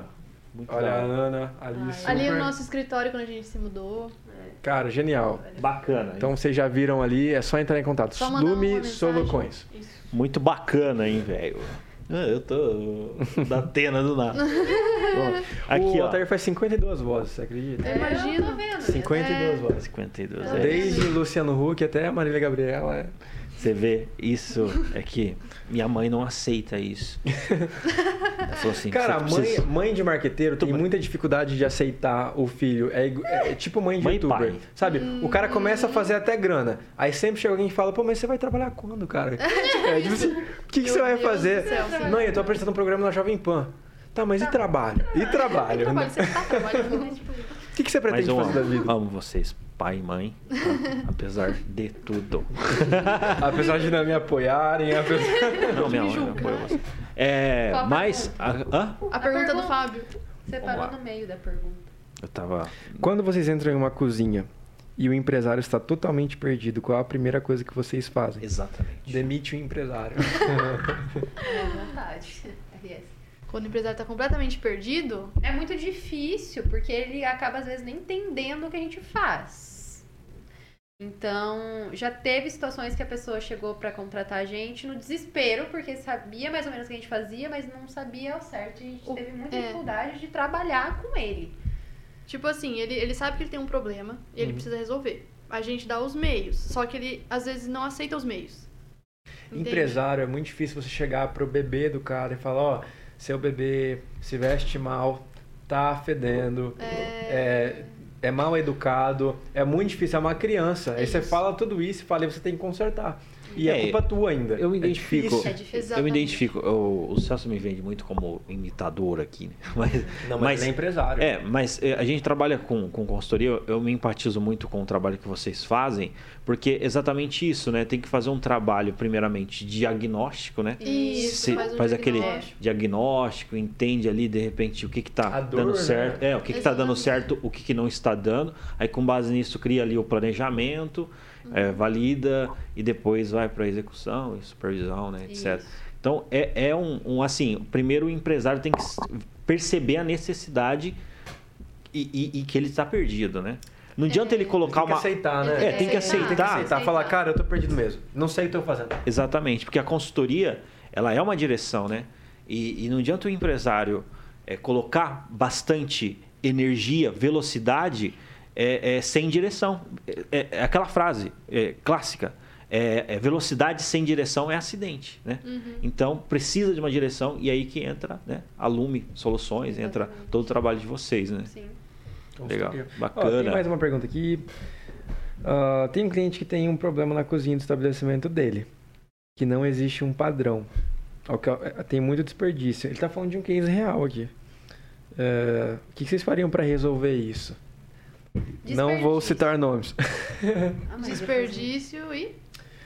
Speaker 1: Muito
Speaker 2: Olha a
Speaker 1: legal.
Speaker 2: Ana, ali super...
Speaker 3: Ali no nosso escritório, quando a gente se mudou.
Speaker 2: Cara, genial.
Speaker 1: Bacana. hein?
Speaker 2: Então vocês já viram ali, é só entrar em contato. Lume. Soluções.
Speaker 1: Muito bacana, hein, velho. Ah, Eu tô da tena do nada. Bom, Aqui,
Speaker 2: o. Altair faz 52 vozes, você acredita?
Speaker 4: Tô vendo.
Speaker 2: 52 vozes.
Speaker 1: 52.
Speaker 3: É.
Speaker 1: É.
Speaker 2: Desde Luciano Huck até Marília Gabriela. é.
Speaker 1: Você vê, isso é que minha mãe não aceita isso. Ela falou assim:
Speaker 2: Cara, mãe,
Speaker 1: precisa-
Speaker 2: mãe de marqueteiro tem muita dificuldade de aceitar o filho. É, igu- é tipo mãe de
Speaker 1: Mãe e
Speaker 2: youtuber.
Speaker 1: pai.
Speaker 2: Sabe? O cara começa a fazer até grana. Aí sempre chega alguém e fala, pô, mas você vai trabalhar quando, cara? É, tipo assim, o que, que você vai
Speaker 3: Deus
Speaker 2: fazer? Mãe, eu tô apresentando um programa na Jovem Pan. Tá, mas e trabalho? E trabalho?
Speaker 3: Trabalho,
Speaker 2: né?
Speaker 3: você tá trabalhando. tipo,
Speaker 2: O que, que você
Speaker 1: Mas
Speaker 2: pretende fazer da vida?
Speaker 1: amo vocês, pai e mãe, tá? apesar de tudo.
Speaker 2: Apesar de não me apoiarem, apesar...
Speaker 1: Não, minha mãe apoia você. É,
Speaker 4: Qual a
Speaker 1: mas. a-?
Speaker 3: A pergunta do
Speaker 4: pergunta.
Speaker 3: Fábio.
Speaker 4: Você
Speaker 1: Vamos
Speaker 4: parou
Speaker 1: lá.
Speaker 4: no meio da pergunta.
Speaker 1: Eu tava.
Speaker 2: Quando vocês entram em uma cozinha e o empresário está totalmente perdido, qual a primeira coisa que vocês fazem?
Speaker 1: Exatamente.
Speaker 2: Demite o empresário.
Speaker 4: É vontade.
Speaker 3: Quando o empresário tá completamente perdido,
Speaker 4: É muito difícil, porque ele acaba às vezes nem entendendo o que a gente faz. Então, já teve situações que a pessoa chegou pra contratar a gente no desespero, porque sabia mais ou menos o que a gente fazia, mas não sabia ao certo. E a gente
Speaker 3: O-
Speaker 4: teve muita
Speaker 3: é.
Speaker 4: dificuldade de trabalhar com ele.
Speaker 3: tipo assim, ele, ele sabe que ele tem um problema e ele
Speaker 2: Uhum.
Speaker 3: precisa resolver. A gente dá os meios, só que ele às vezes não aceita os meios. Entende?
Speaker 2: Empresário, é muito difícil você chegar pro bebê do cara e falar, ó, seu bebê se veste mal, tá fedendo, é, é mal educado, é muito difícil, é uma criança. Aí você
Speaker 3: Isso.
Speaker 2: fala tudo isso e fala, você tem que consertar. E é,
Speaker 1: É,
Speaker 2: culpa tua ainda.
Speaker 1: eu me
Speaker 2: É
Speaker 1: identifico.
Speaker 2: difícil.
Speaker 4: É difícil.
Speaker 1: Eu me identifico. O, o Celso me vende muito como imitador aqui, né? Mas,
Speaker 2: Não, mas,
Speaker 1: mas-
Speaker 2: ele é empresário.
Speaker 1: É, mas é, a gente trabalha com, com consultoria, eu, eu me empatizo muito com o trabalho que vocês fazem, porque é exatamente isso, né? Tem que fazer um trabalho, primeiramente, diagnóstico, né?
Speaker 3: Isso,
Speaker 1: Se-
Speaker 3: faz um
Speaker 1: faz aquele
Speaker 3: diagnóstico.
Speaker 1: entende ali, de repente, o que que tá
Speaker 2: dor,
Speaker 1: dando
Speaker 2: né?
Speaker 1: certo, é, o que que tá dando certo, o que que não está dando. Aí, com base nisso, cria ali o planejamento, é, valida e depois vai para execução e supervisão, né, etc.
Speaker 4: Isso.
Speaker 1: Então, é, é um, um, assim, primeiro o empresário tem que perceber a necessidade e, e- e que ele está perdido, né? Não adianta ele colocar
Speaker 2: tem que
Speaker 1: uma...
Speaker 2: aceitar, né?
Speaker 1: É, tem que aceitar.
Speaker 2: Tem que aceitar.
Speaker 4: Aceitar.
Speaker 2: Falar, cara, eu tô perdido mesmo. Não sei o que eu tô fazendo.
Speaker 1: Exatamente, porque a consultoria, ela é uma direção, né? E, e não adianta o empresário é, colocar bastante energia, velocidade, é, é, sem direção. É, é aquela frase é, clássica, é, é, velocidade sem direção é acidente, né? Então, precisa de uma direção e aí que entra né, a Lume Soluções, entra todo o trabalho de vocês, né?
Speaker 4: Sim.
Speaker 1: Legal,
Speaker 2: Ó, tem
Speaker 1: bacana.
Speaker 2: mais uma pergunta aqui. Ah, tem um cliente que tem um problema na cozinha do estabelecimento dele, que não existe um padrão. Tem muito desperdício. Ele está falando de um case real aqui. É, o que que vocês fariam para resolver isso? Não vou citar nomes.
Speaker 4: Ah,
Speaker 3: Desperdício e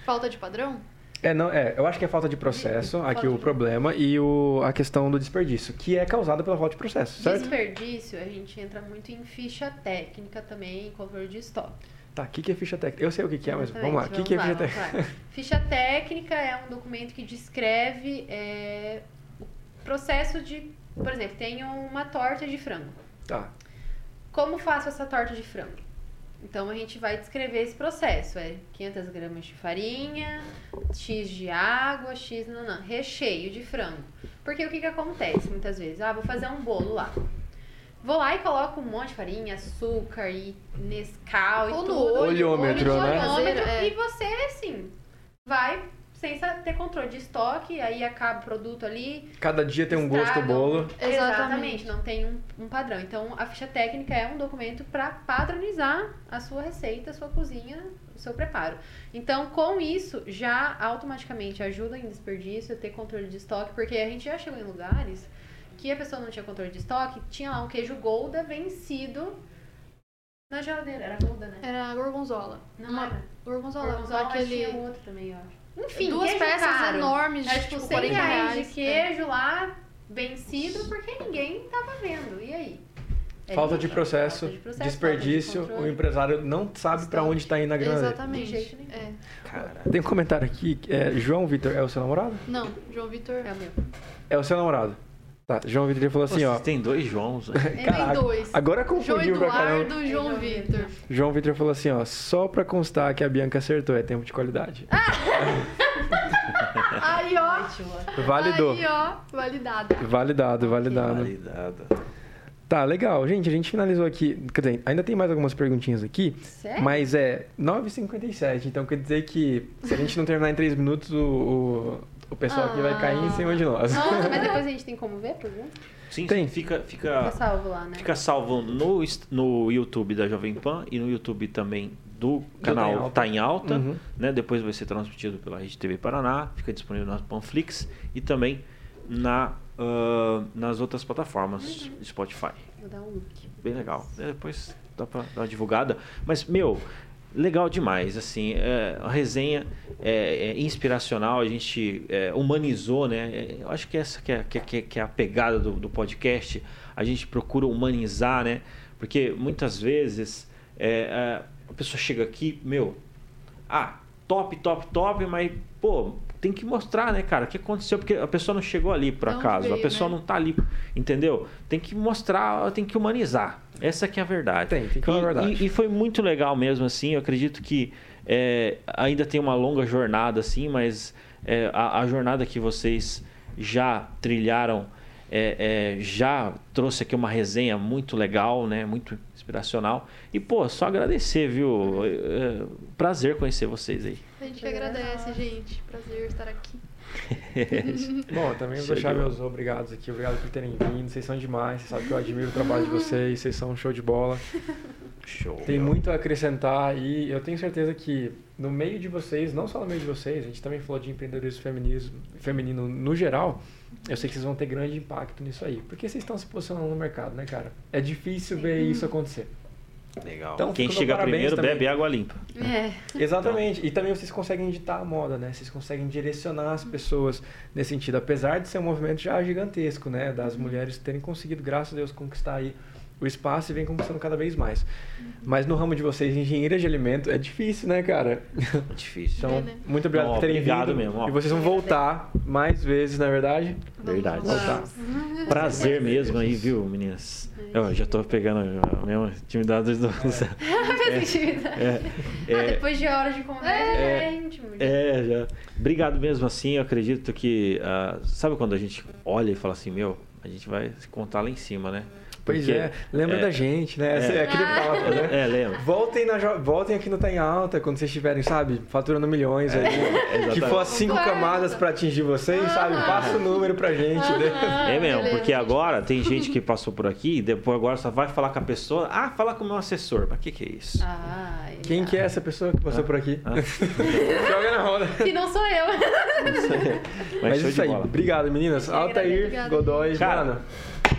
Speaker 3: falta de padrão?
Speaker 2: É, não, é, eu acho que é falta de processo, aqui
Speaker 3: Falta
Speaker 2: o
Speaker 3: de-
Speaker 2: problema, e o, a questão do desperdício, que é causada pela falta de processo, certo?
Speaker 4: Desperdício, a gente entra muito em ficha técnica também, em controle de estoque.
Speaker 2: Tá, o que, que é ficha técnica? Eu sei o que, que é, mas vamos lá. O que, que é ficha técnica?
Speaker 4: Ficha técnica é um documento que descreve é, o processo de. Por exemplo, tenho uma torta de frango.
Speaker 2: Tá.
Speaker 4: Como faço essa torta de frango? Então a gente vai descrever esse processo. É 500 gramas de farinha, X de água, X não, não, recheio de frango. Porque o que, que acontece muitas vezes? Ah, vou fazer um bolo lá. Vou lá e coloco um monte de farinha, açúcar e Nescau e
Speaker 3: Ou
Speaker 4: tudo.
Speaker 2: Olhômetro,
Speaker 4: Olho,
Speaker 2: né?
Speaker 4: olhômetro,
Speaker 3: é.
Speaker 4: E você, assim, vai sem ter controle de estoque, aí acaba o produto ali,
Speaker 2: Cada dia tem um gosto o bolo.
Speaker 4: Exatamente,
Speaker 3: Exatamente.
Speaker 4: não tem um, um padrão. Então, a ficha técnica é um documento para padronizar a sua receita, a sua cozinha, o seu preparo. Então, com isso, já automaticamente ajuda em desperdício, ter controle de estoque, porque a gente já chegou em lugares que a pessoa não tinha controle de estoque, tinha lá um queijo Golda vencido na geladeira. Era Golda, né?
Speaker 3: Era gorgonzola.
Speaker 4: Não
Speaker 3: Uma,
Speaker 4: era.
Speaker 3: gorgonzola,
Speaker 4: Gorgonzola,
Speaker 3: aquele...
Speaker 4: tinha outro também, eu acho. Enfim,
Speaker 3: duas peças
Speaker 4: caro.
Speaker 3: enormes de
Speaker 4: Era
Speaker 3: tipo,
Speaker 4: tipo 100
Speaker 3: 40
Speaker 4: reais
Speaker 3: reais.
Speaker 4: de queijo lá, vencido, porque ninguém tava vendo. E aí? É
Speaker 2: Falta de processo,
Speaker 4: Falta de processo, falta de
Speaker 2: desperdício, o empresário não sabe pra onde tá indo a
Speaker 3: É.
Speaker 2: grana.
Speaker 3: Exatamente.
Speaker 4: De jeito nenhum.
Speaker 3: É.
Speaker 1: Cara,
Speaker 2: Tem um comentário aqui, que é, João Vitor, é o seu namorado?
Speaker 3: Não, João Vitor.
Speaker 4: É o meu.
Speaker 2: É o seu namorado. Tá, João Vitor falou assim,
Speaker 1: vocês
Speaker 2: ó.
Speaker 1: tem dois Joãos.
Speaker 2: Caraca,
Speaker 3: tem dois.
Speaker 2: Agora
Speaker 3: João
Speaker 2: confundiu pra caramba.
Speaker 3: Eduardo e João
Speaker 4: João
Speaker 3: Vitor.
Speaker 2: João Vitor falou assim, ó, só pra constar que a Bianca acertou, é tempo de qualidade.
Speaker 3: Aí, ó.
Speaker 2: Validou.
Speaker 3: Aí, ó. Validado.
Speaker 2: Validado, validado.
Speaker 1: Validada.
Speaker 2: Tá, legal. Gente, a gente finalizou aqui. Quer dizer, ainda tem mais algumas perguntinhas aqui,
Speaker 4: Sério?
Speaker 2: mas é 9h57, então quer dizer que se a gente não terminar em 3 minutos, o, o, o pessoal aqui vai cair em cima de nós.
Speaker 4: Nossa, mas depois a gente tem como ver, pergunta?
Speaker 1: Sim,
Speaker 2: Tem.
Speaker 1: sim, fica,
Speaker 4: Fica
Speaker 1: fica,
Speaker 4: salvo lá, né?
Speaker 1: fica salvo no, no YouTube da Jovem Pan e no YouTube também do
Speaker 2: Tá em
Speaker 1: canal
Speaker 2: Alta.
Speaker 1: Tá em Alta.
Speaker 2: Uhum.
Speaker 1: né? Depois vai ser transmitido pela Rede TV Paraná, fica disponível na Panflix e também na, ah, nas outras plataformas do Spotify.
Speaker 4: Vou dar um look.
Speaker 1: Bem legal. Depois dá pra dar uma divulgada. Mas, meu, legal demais. Assim, é, a resenha é, é inspiracional, a gente é, humanizou, né? É, Eu acho que essa que é, que é- que é- a pegada do, do podcast. A gente procura humanizar, né? Porque muitas vezes a pessoa chega aqui, meu, ah, top, top, top, mas, pô, tem que mostrar, né, cara, o que aconteceu, porque a pessoa não chegou ali por
Speaker 3: onde
Speaker 1: acaso, a
Speaker 3: veio,
Speaker 1: pessoa
Speaker 3: né?
Speaker 1: não tá ali, entendeu? Tem que mostrar, tem que humanizar. Essa que é a verdade.
Speaker 2: Tem, tem que falar
Speaker 1: E-
Speaker 2: a verdade.
Speaker 1: E, e foi muito legal mesmo, assim, eu acredito que é, ainda tem uma longa jornada, assim, mas é, a, a jornada que vocês já trilharam é, é, já trouxe aqui uma resenha muito legal, né? Muito inspiracional. E, pô, só agradecer, viu? É, é, prazer conhecer vocês aí.
Speaker 3: A gente que agradece, gente. Prazer estar aqui.
Speaker 2: Bom, eu também vou deixar
Speaker 1: de
Speaker 2: meus obrigados aqui. Obrigado por terem vindo. Vocês são demais. Vocês sabem que eu admiro o trabalho de vocês. Vocês são um show de bola.
Speaker 1: Show.
Speaker 2: Tem
Speaker 1: meu.
Speaker 2: muito a acrescentar e eu tenho certeza que no meio de vocês, não só no meio de vocês, a gente também falou de empreendedorismo feminismo, feminino no geral, eu sei que vocês vão ter grande impacto nisso aí. Porque vocês estão se posicionando no mercado, né, cara? É difícil ver isso acontecer.
Speaker 1: Legal.
Speaker 2: Então,
Speaker 1: Quem chega primeiro
Speaker 2: também.
Speaker 1: bebe água limpa.
Speaker 4: É.
Speaker 2: Exatamente. E também vocês conseguem ditar a moda, né? Vocês conseguem direcionar as pessoas nesse sentido. Apesar de ser um movimento já gigantesco, né? Das mulheres terem conseguido, graças a Deus, conquistar aí o espaço e vem conquistando cada vez mais. Mas no ramo de vocês, engenheira de alimento, é difícil, né, cara?
Speaker 1: Difícil.
Speaker 2: Então,
Speaker 3: É, né?
Speaker 2: muito obrigado por terem
Speaker 1: obrigado
Speaker 2: vindo.
Speaker 1: mesmo, ó.
Speaker 2: E vocês vão voltar mais vezes, na é verdade.
Speaker 1: Verdade.
Speaker 2: Voltar.
Speaker 1: Prazer mesmo aí, viu, meninas? Eu já tô pegando a mesma intimidade do. É,
Speaker 4: Ah,
Speaker 1: é,
Speaker 4: depois de horas de conversa,
Speaker 1: É.
Speaker 4: é, íntimo.
Speaker 1: é, já. Obrigado mesmo assim. Eu acredito que. ah, sabe quando a gente olha e fala assim, meu, a gente vai se contar lá em cima, né?
Speaker 2: Pois
Speaker 1: Porque-
Speaker 2: é, lembra
Speaker 1: é,
Speaker 2: da gente, né?
Speaker 1: É.
Speaker 2: É aquele papo, né?
Speaker 1: É, lembra?
Speaker 2: Voltem, na, voltem aqui no Tá em Alta, quando vocês estiverem, sabe, faturando milhões aí. que
Speaker 1: exatamente.
Speaker 2: for as cinco
Speaker 3: Concordo.
Speaker 2: camadas pra atingir vocês, sabe? Passa o número pra gente. né?
Speaker 3: Ah,
Speaker 1: É mesmo,
Speaker 3: beleza,
Speaker 1: porque agora tem gente que passou por aqui e depois agora só vai falar com a pessoa. Ah, fala com o meu assessor. Mas o que, que é isso?
Speaker 4: Ah,
Speaker 2: Quem que é essa pessoa que passou por aqui?
Speaker 1: Ah.
Speaker 2: Joga na roda.
Speaker 4: Que não sou eu.
Speaker 2: Mas
Speaker 1: show
Speaker 2: isso
Speaker 1: de
Speaker 2: aí.
Speaker 1: bola.
Speaker 2: Obrigado, meninas.
Speaker 4: Que
Speaker 2: Altair. Godoy,
Speaker 1: Cara,
Speaker 2: mano.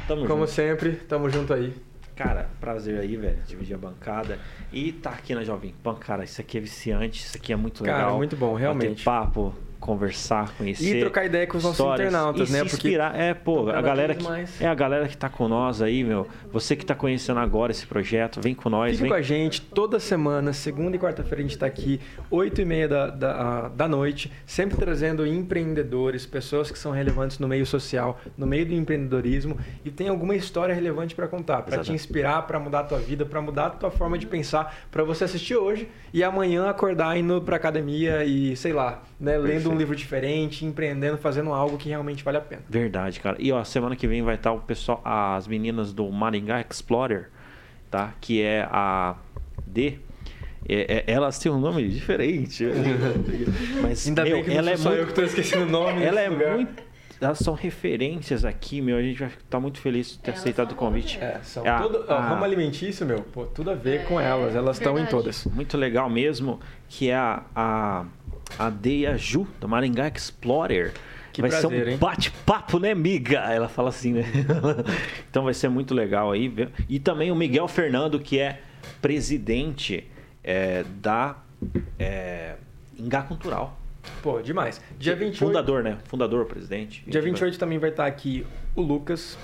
Speaker 1: Tamo
Speaker 2: Como
Speaker 1: junto.
Speaker 2: sempre, tamo junto aí.
Speaker 1: Cara, prazer aí, velho, dividir a bancada. E tá aqui na Jovem Pan, cara, isso aqui é viciante, isso aqui é muito
Speaker 2: Cara,
Speaker 1: legal.
Speaker 2: muito bom, realmente.
Speaker 1: Bater papo, conversar, conhecer.
Speaker 2: E trocar ideia com os nossos internautas,
Speaker 1: e
Speaker 2: né?
Speaker 1: Se
Speaker 2: Porque
Speaker 1: inspirar. É, pô, a galera que.
Speaker 2: mais.
Speaker 1: É a galera que tá com nós aí, meu. Você que tá conhecendo agora esse projeto, vem com nós.
Speaker 2: Fique
Speaker 1: Vem...
Speaker 2: com a gente toda semana, segunda e quarta-feira a gente está aqui, 8 e meia da, da, da noite, sempre trazendo empreendedores, pessoas que são relevantes no meio social, no meio do empreendedorismo e tem alguma história relevante para contar, para te inspirar, para mudar a tua vida, para mudar a tua forma de pensar, para você assistir hoje e amanhã acordar indo para academia e, sei lá, né, lendo um livro diferente, empreendendo, fazendo algo que realmente vale a pena.
Speaker 1: Verdade, cara. E ó, semana que vem vai estar o pessoal, as meninas do Maringá Explorer, tá? Que é a D. É- é- elas têm um nome diferente. Mas
Speaker 2: Ainda
Speaker 1: meu,
Speaker 2: bem que não
Speaker 1: ela é
Speaker 2: sou só eu
Speaker 1: muito,
Speaker 2: que estou esquecendo o nome.
Speaker 1: ela é
Speaker 2: lugar.
Speaker 1: muito, elas são referências aqui, meu. A gente vai estar muito feliz de ter
Speaker 4: Elas
Speaker 1: aceitado o convite.
Speaker 2: É, são
Speaker 1: É a-
Speaker 2: tudo, ó,
Speaker 1: a-
Speaker 2: ramo alimentício, meu, pô, tudo a ver com
Speaker 4: É,
Speaker 2: elas. Elas estão em todas.
Speaker 1: Muito legal mesmo, que é a, a, a D e a Ju, do Maringá Explorer.
Speaker 2: Que
Speaker 1: vai ser
Speaker 2: prazer,
Speaker 1: um
Speaker 2: hein?
Speaker 1: bate-papo, né, miga? Ela fala assim, né? então vai ser muito legal aí. E também o Miguel Fernando, que é presidente é, da é, Ingá Cultural.
Speaker 2: Pô, demais. Dia 28,
Speaker 1: Fundador, né? Fundador, presidente.
Speaker 2: dia
Speaker 1: A gente
Speaker 2: 28 também vai estar aqui o Lucas.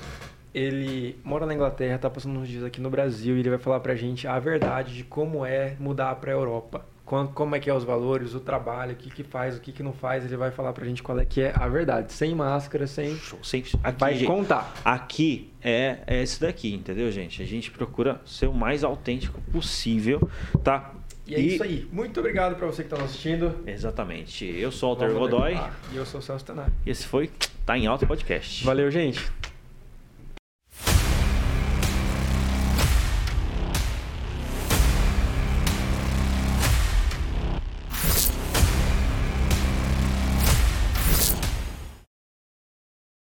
Speaker 2: Ele mora na Inglaterra, tá passando uns dias aqui no Brasil e ele vai falar pra gente a verdade de como é mudar pra Europa. Como é que é os valores, o trabalho, o que que faz, o que que não faz. Ele vai falar pra gente qual é que é a verdade. Sem máscara, sem...
Speaker 1: Sem- Aqui,
Speaker 2: Vai
Speaker 1: gente,
Speaker 2: contar.
Speaker 1: Aqui é, é esse daqui, entendeu, gente? A gente procura ser o mais autêntico possível, tá?
Speaker 2: E é isso aí. Muito obrigado pra você que tá nos assistindo.
Speaker 1: Exatamente. Eu sou o Alter Godoy.
Speaker 2: E eu sou o Celso Tenari.
Speaker 1: E esse foi Tá em Alta Podcast.
Speaker 2: Valeu, gente.